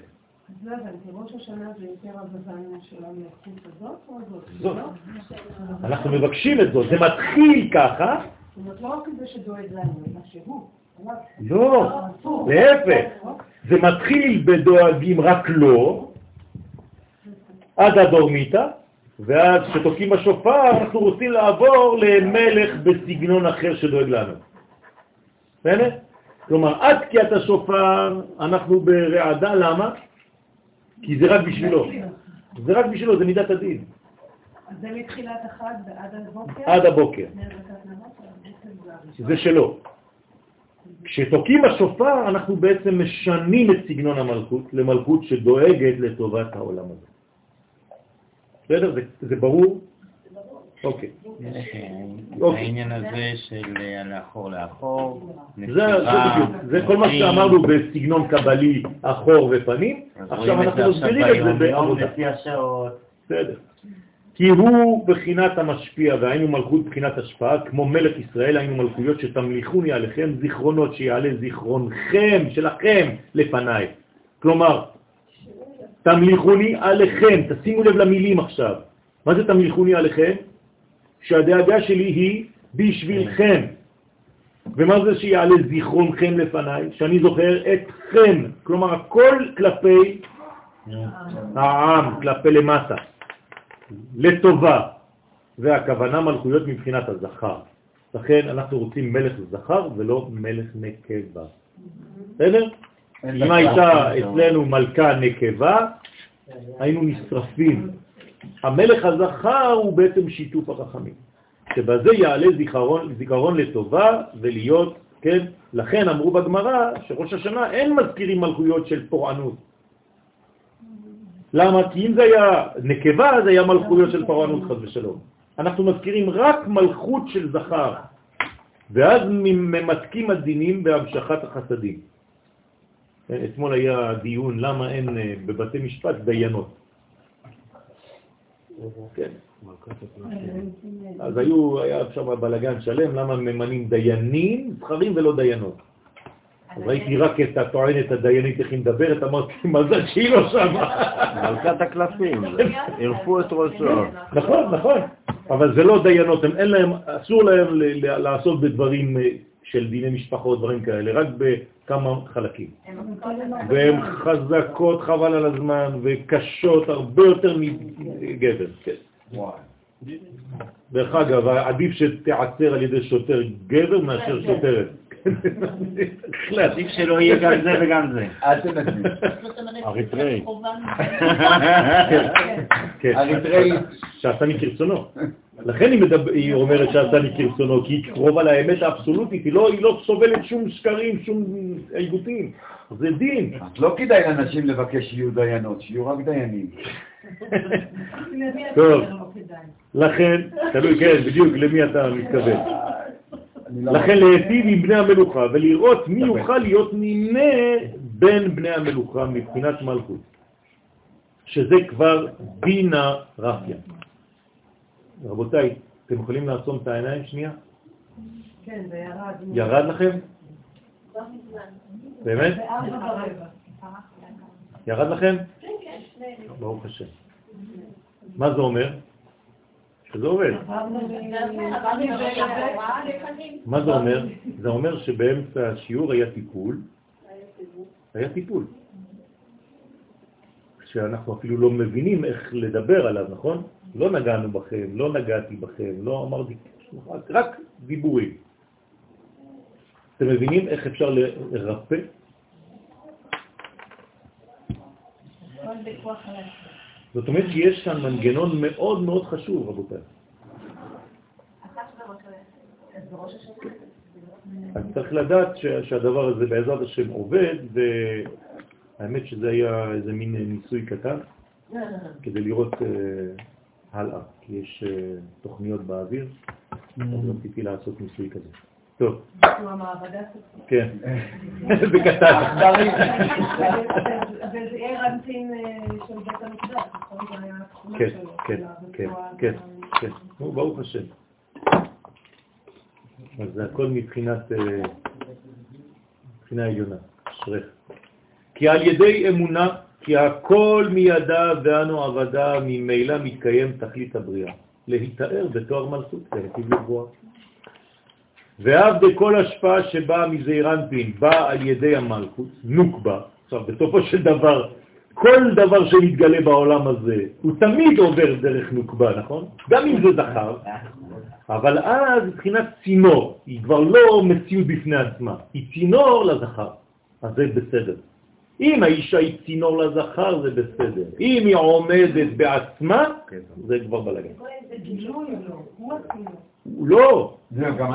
אז לא הבנתי, ראש השנה זה יותר הבבניה של המלכות הזאת או? זאת. לא? אנחנו מבקשים את זאת, זה מתחיל ככה, זאת אומרת, לא רק זה שדואג לנו, אלא שהוא. לא, להפך, זה מתחיל בדואגים רק לו, עד הדורמיתא, ואז כשתוקעים בשופר אנחנו רוצים לעבור למלך בסגנון אחר שדואג לנו. בסדר? כלומר, עד תקיעת השופר אנחנו ברעדה, למה? כי זה רק בשבילו. זה רק בשבילו, זה מידת הדין. אז זה מתחילת החג ועד הבוקר? עד הבוקר. זה שלו. כשתוקעים בשופר אנחנו בעצם משנים את סגנון המלכות למלכות שדואגת לטובת העולם הזה. בסדר? זה, זה ברור? אוקיי. העניין הזה של לאחור לאחור, זה, כל מה שאמרנו בסגנון קבלי אחור ופנים, עכשיו אנחנו מסבירים את זה בעבודה. בסדר. כי הוא בחינת המשפיע, והיינו מלכות בחינת השפעה, כמו מלך ישראל, היינו מלכויות שתמליכוני עליכם זיכרונות, שיעלה זיכרונכם, שלכם, לפניי. כלומר, תמליכוני עליכם, תשימו לב למילים עכשיו. מה זה תמליכוני עליכם? שהדאגה שלי היא בשבילכם. ומה זה שיעלה זיכרונכם לפניי? שאני זוכר אתכם. כלומר, הכל כלפי העם, כלפי למטה. לטובה, והכוונה מלכויות מבחינת הזכר. לכן אנחנו רוצים מלך זכר ולא מלך נקבה. בסדר? אם הייתה אצלנו מלכה נקבה, היינו נשרפים. המלך הזכר הוא בעצם שיתוף הרחמים, שבזה יעלה זיכרון, זיכרון לטובה ולהיות, כן? לכן אמרו בגמרא שראש השנה אין מזכירים מלכויות של פורענות. למה? כי אם זה היה נקבה, זה היה מלכויות של פרענות חס ושלום. אנחנו מזכירים רק מלכות של זכר, ואז ממתקים הדינים בהמשכת החסדים. אתמול היה דיון למה אין אה, בבתי משפט דיינות. כן. אז היו, היה שם בלגן שלם, למה ממנים דיינים, זכרים ולא דיינות. ראיתי רק את הטוענת הדיינית, איך היא מדברת, אמרתי, מזל שהיא לא שמה. מלכת הקלפים, [LAUGHS] ערפו את ראשו. נכון, נכון, אבל זה לא דיינות, הם אין להם, אסור להם לעשות בדברים אה, של דיני משפחות, דברים כאלה, רק בכמה חלקים. והן חזקות חבל על הזמן, וקשות הרבה יותר מגבר, כן. דרך אגב, עדיף שתעצר על ידי שוטר גבר מאשר שוטרת. [LAUGHS] עדיף שלא יהיה גם זה וגם זה. [LAUGHS] אל תנגני. אריתראי. [LAUGHS] כן, אריתראי שעשני כרצונו. לכן היא, אומרת שעשני כרצונו, כי היא קרובה לאמת האבסולוטית, היא לא, היא לא סובלת שום שקרים, שום עיוותים. זה דין. אז לא כדאי לאנשים לבקש שיהיו דיינות, שיהיו רק דיינים. טוב, לכן, תלוי, כן, בדיוק, למי אתה מתכוון. לא לכן להיטיב עם בני המלוכה ולראות מי יוכל להיות נמנה בין בני המלוכה מבחינת מלכות, שזה כבר בינה רפיה. רבותיי, אתם יכולים לעצום את העיניים שנייה? כן, זה ירד. ירד לכם? באמת? ירד לכם? כן, כן. ברוך השם. מה זה אומר? שזה עובד. מה זה אומר? זה אומר שבאמצע השיעור היה טיפול, היה טיפול. שאנחנו אפילו לא מבינים איך לדבר עליו, נכון? לא נגענו בכם, לא נגעתי בכם, לא אמרתי, רק דיבורים. אתם מבינים איך אפשר לרפא? זאת אומרת שיש כאן מנגנון מאוד מאוד חשוב, רבותיי. אז צריך לדעת שהדבר הזה בעזרת השם עובד, והאמת שזה היה איזה מין ניסוי קטן, כדי לראות uh, הלאה, כי יש uh, תוכניות באוויר, אז רציתי לעשות ניסוי כזה. טוב. כן, [LAUGHS] בקטן. וזה יהיה רנטין של בית המקדש, נכון? כן, כן, כן, כן, כן. נו, ברוך השם. אז זה הכל מבחינת, מבחינה עליונה, אשריך. כי על ידי אמונה, כי הכל מידע ואנו עבדה, ממילא מתקיים תכלית הבריאה. להתאר בתואר מלכות, להיטיב לגבוה. ואף בכל השפעה שבאה מזעירנטין, באה על ידי המלכות, נוקבה, עכשיו בסופו של דבר, כל דבר שמתגלה בעולם הזה, הוא תמיד עובר דרך נוקבה, נכון? גם אם זה זכר, אבל אז מבחינת צינור, היא כבר לא מציאות בפני עצמה, היא צינור לזכר, אז זה בסדר. אם האישה היא צינור לזכר זה בסדר, אם היא עומדת בעצמה, זה כבר בלגן. זה גילוי או לא? הוא הצינור. לא,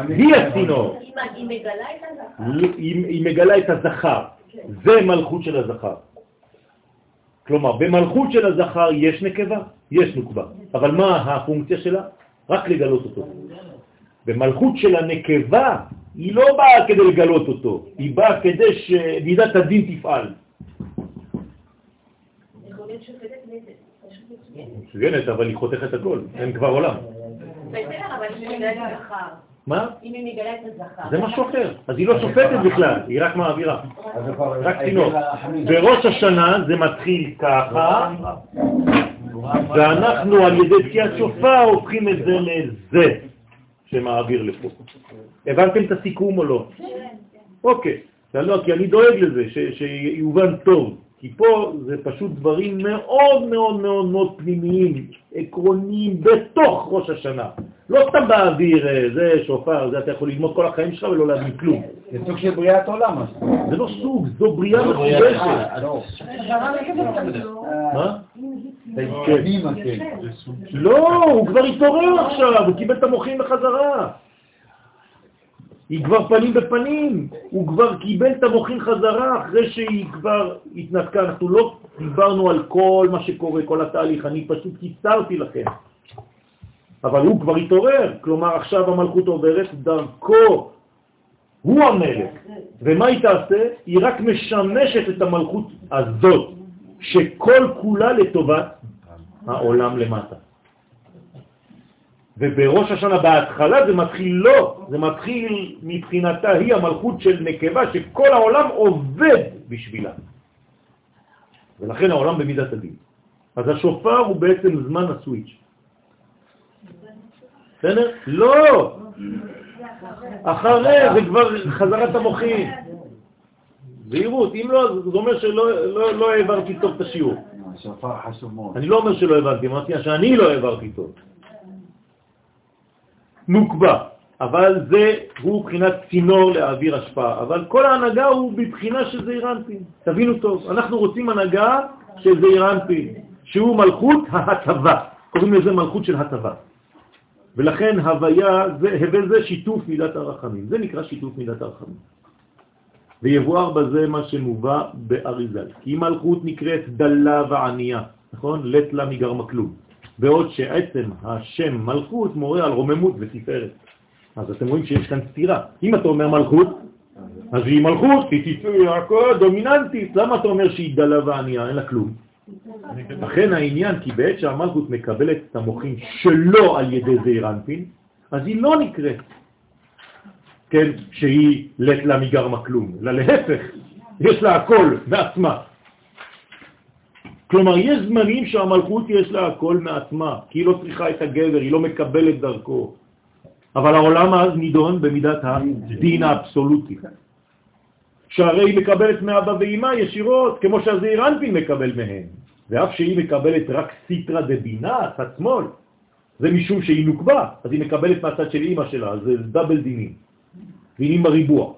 היא הצינור. היא מגלה את הזכר. היא מגלה את הזכר, זה מלכות של הזכר. כלומר, במלכות של הזכר יש נקבה, יש נוקבה, אבל מה הפונקציה שלה? רק לגלות אותו. במלכות של הנקבה היא לא באה כדי לגלות אותו, היא באה כדי שמידת הדין תפעל. מצוינת, אבל היא חותכת הכל, אין כבר עולם. בסדר, אבל אם היא מגלה את הזכר. מה? אם היא מגלה את הזכר. זה משהו אחר. אז היא לא שופטת בכלל, היא רק מעבירה. רק צינור. בראש השנה זה מתחיל ככה, ואנחנו על ידי תקיעת שופר הופכים את זה לזה שמעביר לפה. הבנתם את הסיכום או לא? אוקיי. לא, כי אני דואג לזה, שיובן טוב. כי פה זה פשוט דברים מאוד מאוד מאוד מאוד פנימיים, עקרוניים, בתוך ראש השנה. לא סתם באוויר, אה, זה שופר, זה אתה יכול ללמוד כל החיים שלך ולא להבין כלום. זה סוג של בריאת עולם. זה לא סוג, זו בריאה מחודשת. מה? לא, הוא כבר התעורר עכשיו, הוא קיבל את המוחים בחזרה. היא כבר פנים בפנים, הוא כבר קיבל את המוחין חזרה אחרי שהיא כבר התנתקה, אנחנו לא דיברנו על כל מה שקורה, כל התהליך, אני פשוט קיצרתי לכם. אבל הוא כבר התעורר, כלומר עכשיו המלכות עוברת דרכו, הוא המלך. ומה היא תעשה? היא רק משמשת את המלכות הזאת, שכל כולה לטובת העולם למטה. ובראש השנה בהתחלה זה מתחיל לא, זה מתחיל מבחינתה היא המלכות של נקבה שכל העולם עובד בשבילה. ולכן העולם במידת הדין. אז השופר הוא בעצם זמן הסוויץ'. בסדר? לא! אחרי זה כבר חזרת המוחים. זהירות, אם לא, זה אומר שלא לא, לא העברתי טוב את השיעור. השופר חשוב מאוד. אני לא אומר שלא הבנתי, אמרתי שאני לא העברתי טוב. נוקבה, אבל זה הוא בחינת צינור להעביר השפעה, אבל כל ההנהגה הוא בבחינה של זעיר אנפין. תבינו טוב, אנחנו רוצים הנהגה של זעיר אנפין, שהוא מלכות ההטבה, קוראים לזה מלכות של הטבה. ולכן הוויה, זה, הווה זה שיתוף מידת הרחמים, זה נקרא שיתוף מידת הרחמים. ויבואר בזה מה שמובא באריזל, כי מלכות נקראת דלה וענייה, נכון? לט לה מגרמה כלום. בעוד שעצם השם מלכות מורה על רוממות ותפארת. אז אתם רואים שיש כאן סתירה. אם אתה אומר מלכות, אז היא מלכות, היא תפארת דומיננטית. למה אתה אומר שהיא דלה וענייה? אין לה כלום. לכן העניין, כי בעת שהמלכות מקבלת את המוחים שלא על ידי זעיר אנפין, אז היא לא נקראת, כן, שהיא לת לה מגרמה כלום, אלא להפך, יש לה הכל מעצמה. כלומר, יש זמנים שהמלכות יש לה הכל מעצמה, כי היא לא צריכה את הגבר, היא לא מקבלת דרכו. אבל העולם אז נידון במידת הדין האבסולוטי. שהרי היא מקבלת מאבא ואימא ישירות, כמו שהזעיר אנפין מקבל מהם. ואף שהיא מקבלת רק סיטרה דבינה, צד שמאל, זה משום שהיא נוקבה, אז היא מקבלת מהצד של אימא שלה, זה דאבל דינים. והיא עם הריבוע.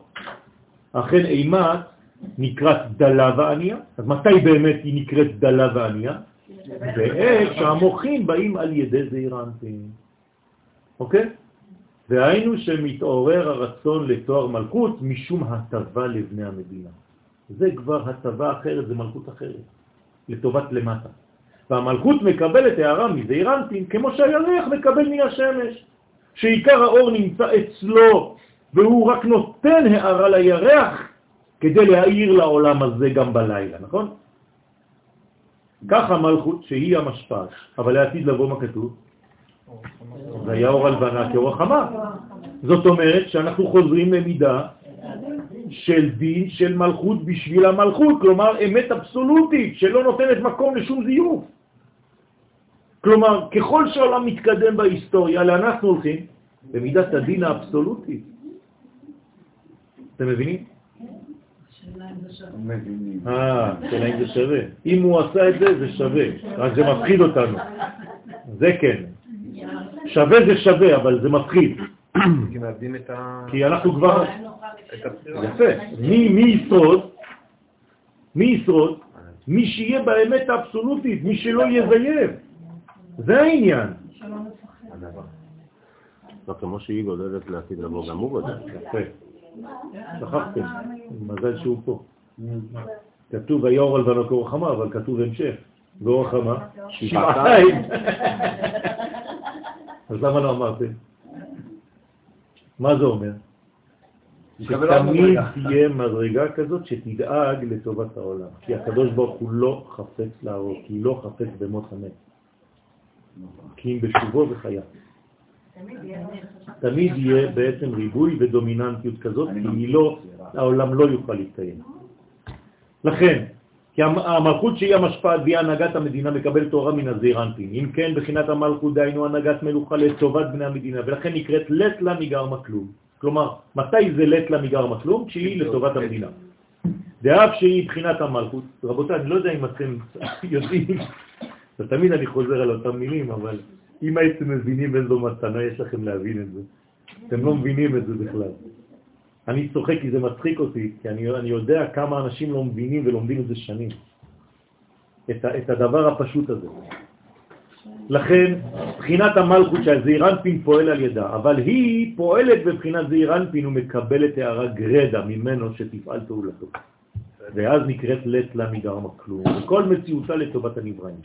אכן אימת נקראת דלה וענייה, אז מתי באמת היא נקראת דלה וענייה? בעת שהמוחים באים על ידי זעיר אנפין. אוקיי? והיינו שמתעורר הרצון לתואר מלכות משום הטבה לבני המדינה. זה כבר הטבה אחרת, זה מלכות אחרת, לטובת למטה. והמלכות מקבלת הערה מזעיר אנפין כמו שהירח מקבל מן השמש, שעיקר האור נמצא אצלו והוא רק נותן הערה לירח כדי להאיר לעולם הזה גם בלילה, נכון? ככה מלכות שהיא המשפט, אבל לעתיד לבוא מה כתוב? זה היה אור הלבנה כאור החמה. זאת אומרת שאנחנו חוזרים למידה של דין של מלכות בשביל המלכות, כלומר אמת אבסולוטית שלא נותנת מקום לשום זיוף. כלומר, ככל שהעולם מתקדם בהיסטוריה, לאן אנחנו הולכים? במידת הדין האבסולוטית. אתם מבינים? אה, שאלה אם זה שווה. אם הוא עשה את זה, זה שווה, רק זה מפחיד אותנו. זה כן. שווה זה שווה, אבל זה מפחיד. כי אנחנו כבר... יפה. מי ישרוד? מי ישרוד? מי שיהיה באמת האבסולוטית, מי שלא יזייף. זה העניין. לא, כמו שהיא גודלת לעתיד לבוא, גם הוא גודל. יפה. שכחתם, מזל שהוא פה. כתוב ויאור על בנו כרוחמה, אבל כתוב המשך. כרוחמה, שבעתיים. אז למה לא אמרתם? מה זה אומר? שתמיד תהיה מדרגה כזאת שתדאג לטובת העולם. כי הקדוש ברוך הוא לא חפץ להרוג, כי לא חפץ במות המת. כי אם בשובו וחיה. תמיד יהיה בעצם ריבוי ודומיננטיות כזאת, כי לא, העולם לא יוכל להתקיים. לכן, כי המלכות שהיא המשפעת והיא הנהגת המדינה מקבלת תורה מן הזעיר אנפין. אם כן, בחינת המלכות דהיינו הנהגת מלוכה לטובת בני המדינה, ולכן נקראת לט לה מגרמה כלום. כלומר, מתי זה לט לה מגרמה כלום? כשהיא לטובת המדינה. דאף שהיא בחינת המלכות, רבותיי, אני לא יודע אם אתם [LAUGHS] יודעים, תמיד אני חוזר על אותם מילים, אבל אם הייתם מבינים איזו מתנה יש לכם להבין את זה. אתם לא מבינים את זה בכלל. אני צוחק כי זה מצחיק אותי, כי אני, אני יודע כמה אנשים לא מבינים ולומדים את זה שנים. את, את הדבר הפשוט הזה. לכן, בחינת המלכות שהזעירנפין פועל על ידה, אבל היא פועלת בבחינת זעירנפין ומקבלת הערה גרדה ממנו שתפעל פעולתו. ואז נקראת לט לה מגרמה כלום, וכל מציאותה לטובת הנבראים.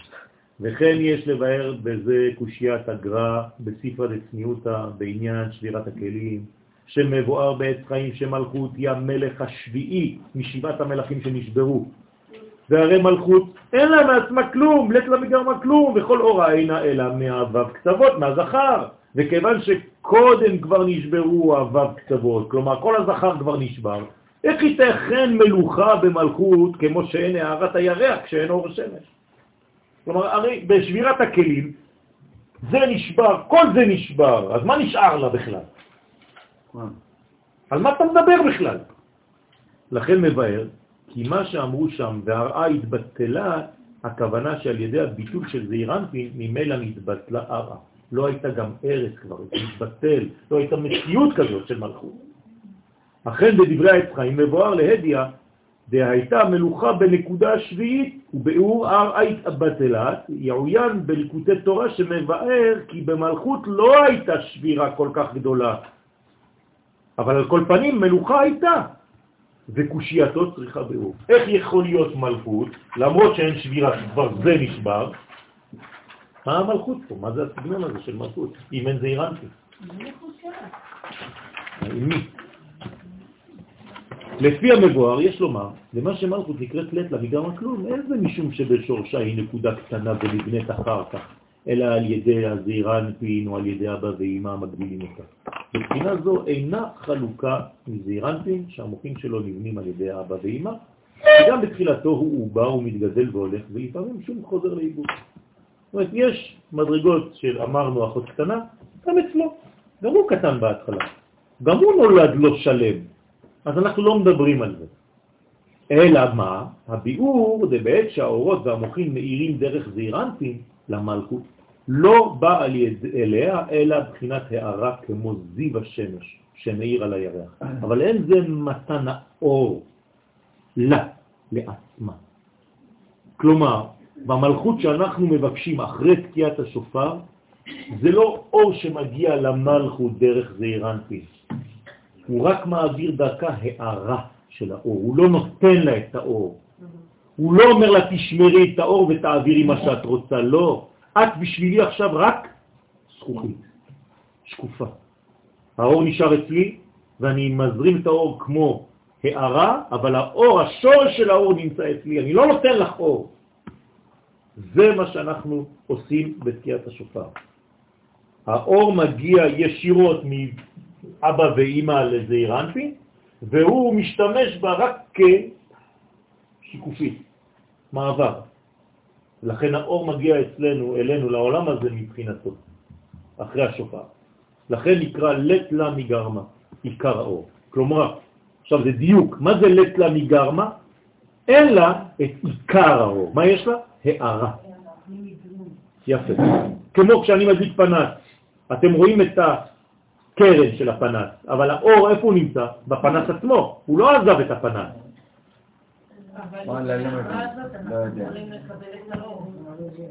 וכן יש לבאר בזה קושיית הגר"א בספרא דצניעותא בעניין שבירת הכלים, שמבואר בעץ חיים שמלכות היא המלך השביעי משבעת המלכים שנשברו. והרי מלכות אין לה מעצמה כלום, לט לה מגרמה כלום, וכל אורה אינה אלא מהו"ב קצוות, מהזכר. וכיוון שקודם כבר נשברו הו"ב קצוות, כלומר כל הזכר כבר נשבר, איך ייתכן מלוכה במלכות כמו שאין הערת הירח כשאין אור שמש? כלומר, הרי בשבירת הכלים זה נשבר, כל זה נשבר, אז מה נשאר לה בכלל? על מה אתה מדבר בכלל? לכן מבאר, כי מה שאמרו שם והרעה התבטלה, הכוונה שעל ידי הביטול של זעירנטין, ממילא נתבטלה הרעה. לא הייתה גם ארץ כבר, זה מתבטל, לא הייתה מציאות כזאת של מלכות. אכן בדברי העץ חיים מבואר להדיה, דהייתה מלוכה בנקודה השביעית ובאור הר אית בטלת, יעוין בליקוטי תורה שמבאר כי במלכות לא הייתה שבירה כל כך גדולה, אבל על כל פנים מלוכה הייתה, וקושייתו צריכה באור. איך יכול להיות מלכות, למרות שאין שבירה, כבר זה נשבר, מה המלכות פה? מה זה הסגנון הזה של מלכות? אם אין זה אירנטי. עם מי? לפי המבואר יש לומר, למה שמלכות נקראת לט לה מגרמה כלום, אין זה משום שבשורשה היא נקודה קטנה ונבנית אחר כך, אלא על ידי הזעירנטין או על ידי אבא ואמא מגבילים אותה. מבחינה זו אינה חלוקה מזעירנטין שהמוחים שלו נבנים על ידי אבא ואמא, וגם בתחילתו הוא עובר ומתגדל והולך, ולפעמים שום חוזר לאיבוד. זאת אומרת, יש מדרגות של אמרנו אחות קטנה, גם אצלו, גם הוא קטן בהתחלה, גם הוא נולד לא שלם, אז אנחנו לא מדברים על זה. אלא מה? הביאור זה בעת שהאורות והמוחים מאירים דרך זעירנטים למלכות, לא בא על יד אליה, אלא בחינת הערה כמו זיו השמש שמאיר על הירח. אבל אין זה מתן האור לה, לעצמה. כלומר, במלכות שאנחנו מבקשים אחרי תקיעת השופר, זה לא אור שמגיע למלכות דרך זעירנטים. הוא רק מעביר דרכה הערה של האור, הוא לא נותן לה את האור. הוא לא אומר לה תשמרי את האור ותעבירי מה שאת רוצה, לא. את בשבילי עכשיו רק זכוכית, שקופה. האור נשאר אצלי ואני מזרים את האור כמו הערה, אבל האור, השורש של האור נמצא אצלי, אני לא נותן לך אור. זה מה שאנחנו עושים בתקיעת השופר. האור מגיע ישירות מאבא ואימא לזעירנפי, והוא משתמש בה רק כשיקופית, מעבר. לכן האור מגיע אצלנו, אלינו, לעולם הזה מבחינתו, אחרי השופר. לכן נקרא לט לה מגרמה, עיקר האור. כלומר, עכשיו זה דיוק, מה זה לט לה מגרמה? אין לה את עיקר האור. מה יש לה? הערה. יפה. כמו כשאני מדליק פנס, אתם רואים את הקרן של הפנס, אבל האור איפה הוא נמצא? בפנס עצמו, הוא לא עזב את הפנס.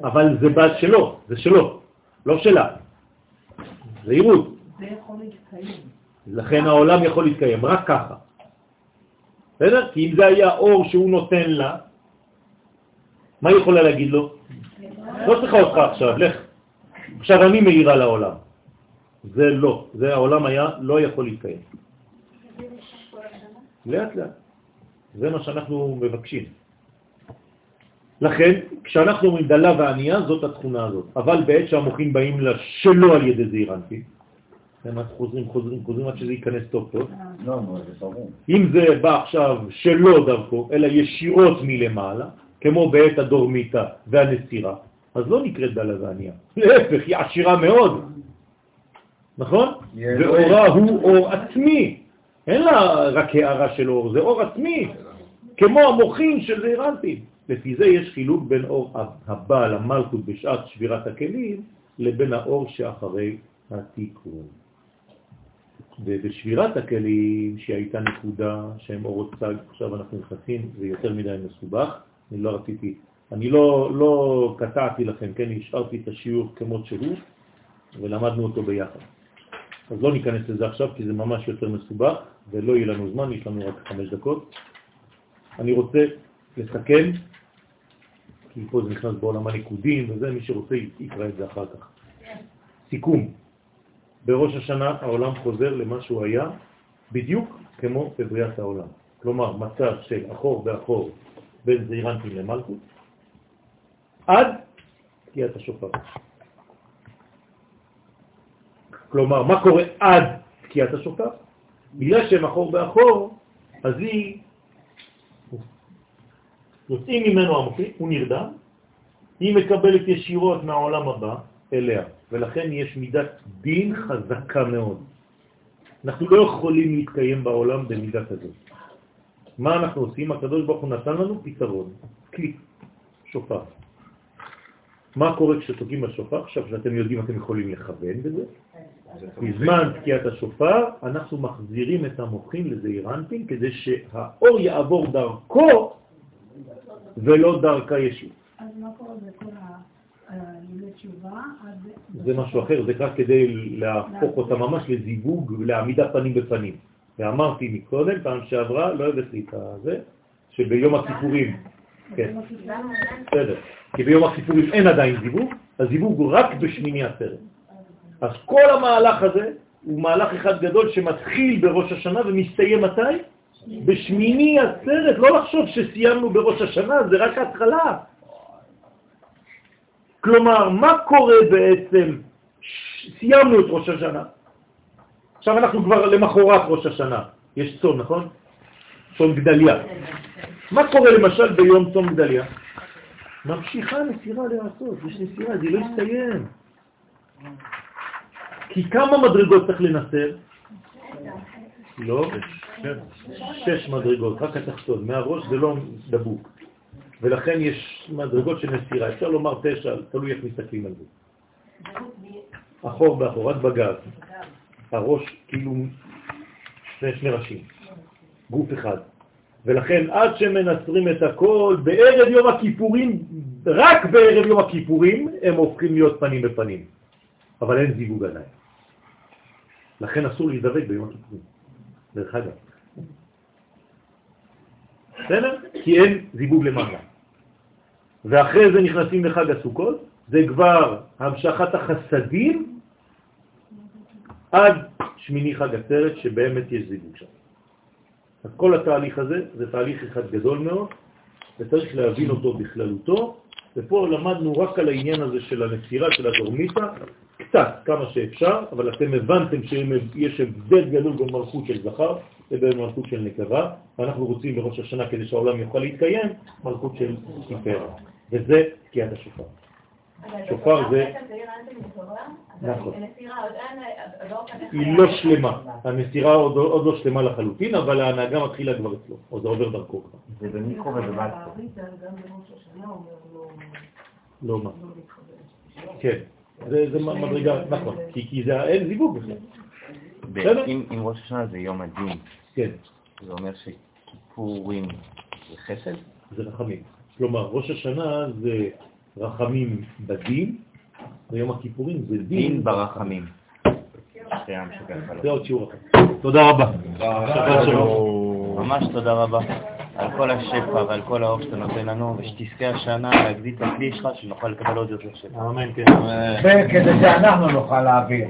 אבל זה בת שלו, זה שלו, לא שלה. זה עירות. זה יכול להתקיים. לכן העולם יכול להתקיים, רק ככה. בסדר? כי אם זה היה אור שהוא נותן לה, מה היא יכולה להגיד לו? לא צריכה אותך עכשיו, לך. עכשיו אני מאירה לעולם. זה לא, זה העולם היה לא יכול להתקיים. לאט לאט. זה מה שאנחנו מבקשים. לכן, כשאנחנו אומרים דלה וענייה, זאת התכונה הזאת. אבל בעת שהמוחים באים לה שלא על ידי זעירנטי, הם חוזרים, חוזרים, חוזרים עד שזה ייכנס טוב טוב. לא, זה ברור. אם זה בא עכשיו שלא דרכו, אלא ישירות מלמעלה, כמו בעת הדורמיתה והנסירה, אז לא נקראת דלה וענייה. להפך, היא עשירה מאוד. נכון? ואורה הוא אור עצמי. אין לה רק הערה של אור, זה אור עצמי, כמו המוחים של זעירנטים. לפי זה יש חילוק בין אור הבא למלכות בשעת שבירת הכלים לבין האור שאחרי התיקון. ובשבירת הכלים, שהייתה נקודה שהם אורות צג, עכשיו אנחנו נכנסים, זה יותר מדי מסובך, אני לא רציתי, אני לא, לא קטעתי לכם, כן, השארתי את השיעור כמות שהוא, ולמדנו אותו ביחד. אז לא ניכנס לזה עכשיו, כי זה ממש יותר מסובך, ולא יהיה לנו זמן, יש לנו רק חמש דקות. אני רוצה לסכם, כי פה זה נכנס בעולם הניקודים וזה, מי שרוצה יקרא את זה אחר כך. סיכום, בראש השנה העולם חוזר למה שהוא היה, בדיוק כמו בבריאת העולם. כלומר, מצב של אחור באחור בין זעירנטים למלכות, עד תקיעת השופר. כלומר, מה קורה עד תקיעת השופר? בגלל שהם אחור באחור, אז היא, יוצאים ממנו עמוקים, הוא נרדם, היא מקבלת ישירות מהעולם הבא אליה, ולכן יש מידת דין חזקה מאוד. אנחנו לא יכולים להתקיים בעולם במידה כזאת. מה אנחנו עושים? הקדוש ברוך הוא נתן לנו פתרון, כלי, שופר. מה קורה כשתוקעים בשופר? עכשיו שאתם יודעים, אתם יכולים לכוון בזה. בזמן תקיעת השופר אנחנו מחזירים את המוחים לזעירנטים כדי שהאור יעבור דרכו ולא דרכה ישיר. אז מה קורה בכל הלימי תשובה? זה משהו אחר, זה רק כדי להפוך אותה ממש לזיווג, לעמידה פנים בפנים. ואמרתי מקודם, פעם שעברה, לא הבאת לי את זה, שביום הכיפורים, כן, בסדר, כי ביום הכיפורים אין עדיין זיווג, הזיווג הוא רק בשמיני עצרת. אז כל המהלך הזה הוא מהלך אחד גדול שמתחיל בראש השנה ומסתיים מתי? בשמיני עצרת, לא לחשוב שסיימנו בראש השנה, זה רק התחלה. כלומר, מה קורה בעצם? סיימנו את ראש השנה. עכשיו אנחנו כבר למחרת ראש השנה. יש צום, נכון? צום גדליה. מה קורה למשל ביום צום גדליה? ממשיכה נסירה לעשות, יש נסירה, זה לא יסתיים. כי כמה מדרגות צריך לנסר? לא, שש מדרגות, רק התחתון, מהראש זה לא דבוק. ולכן יש מדרגות של נסירה, אפשר לומר תשע, תלוי איך מסתכלים על זה. אחור באחור, רק בגב. הראש כאילו שני, שני ראשים, גוף אחד. ולכן עד שמנסרים את הכל, בערב יום הכיפורים, רק בערב יום הכיפורים, הם הופכים להיות פנים בפנים. אבל אין זיווג עדיין. לכן אסור להידבק ביום הכיפורים, דרך אגב. בסדר? כי אין זיווג למעלה. ואחרי זה נכנסים לחג הסוכות, זה כבר המשכת החסדים עד שמיני חג עצרת, שבאמת יש זיווג שם. אז כל התהליך הזה זה תהליך אחד גדול מאוד, וצריך להבין אותו בכללותו, ופה למדנו רק על העניין הזה של הנסירה של הדורמיטה, קצת, כמה שאפשר, אבל אתם הבנתם שיש הבדל גדול במלכות של זכר ובמלכות של נקבה, ואנחנו רוצים בראש השנה כדי שהעולם יוכל להתקיים, מלכות של סיפרה, וזה תקיעת השופר. שופר זה... נכון. היא לא שלמה, הנסירה עוד לא שלמה לחלוטין, אבל ההנהגה מתחילה כבר אצלו, או זה עובר דרכו כבר. זה במיקרו ובמקרו. לא מה. כן, זה מדרגה, נכון, כי זה אין זיווג בכלל. אם ראש השנה זה יום הדין, כן. זה אומר שכיפורים זה חסד? זה רחמים. כלומר, ראש השנה זה רחמים בדין, ויום הכיפורים זה דין דין ברחמים. זה עוד שיעור אחר. תודה רבה. ממש תודה רבה על כל השפע ועל כל האור שאתה נותן לנו, ושתזכה השנה להגדיל את הכלי שלך, שנוכל לקבל עוד יותר שפע. אמן, כן. וכדי שאנחנו נוכל להעביר.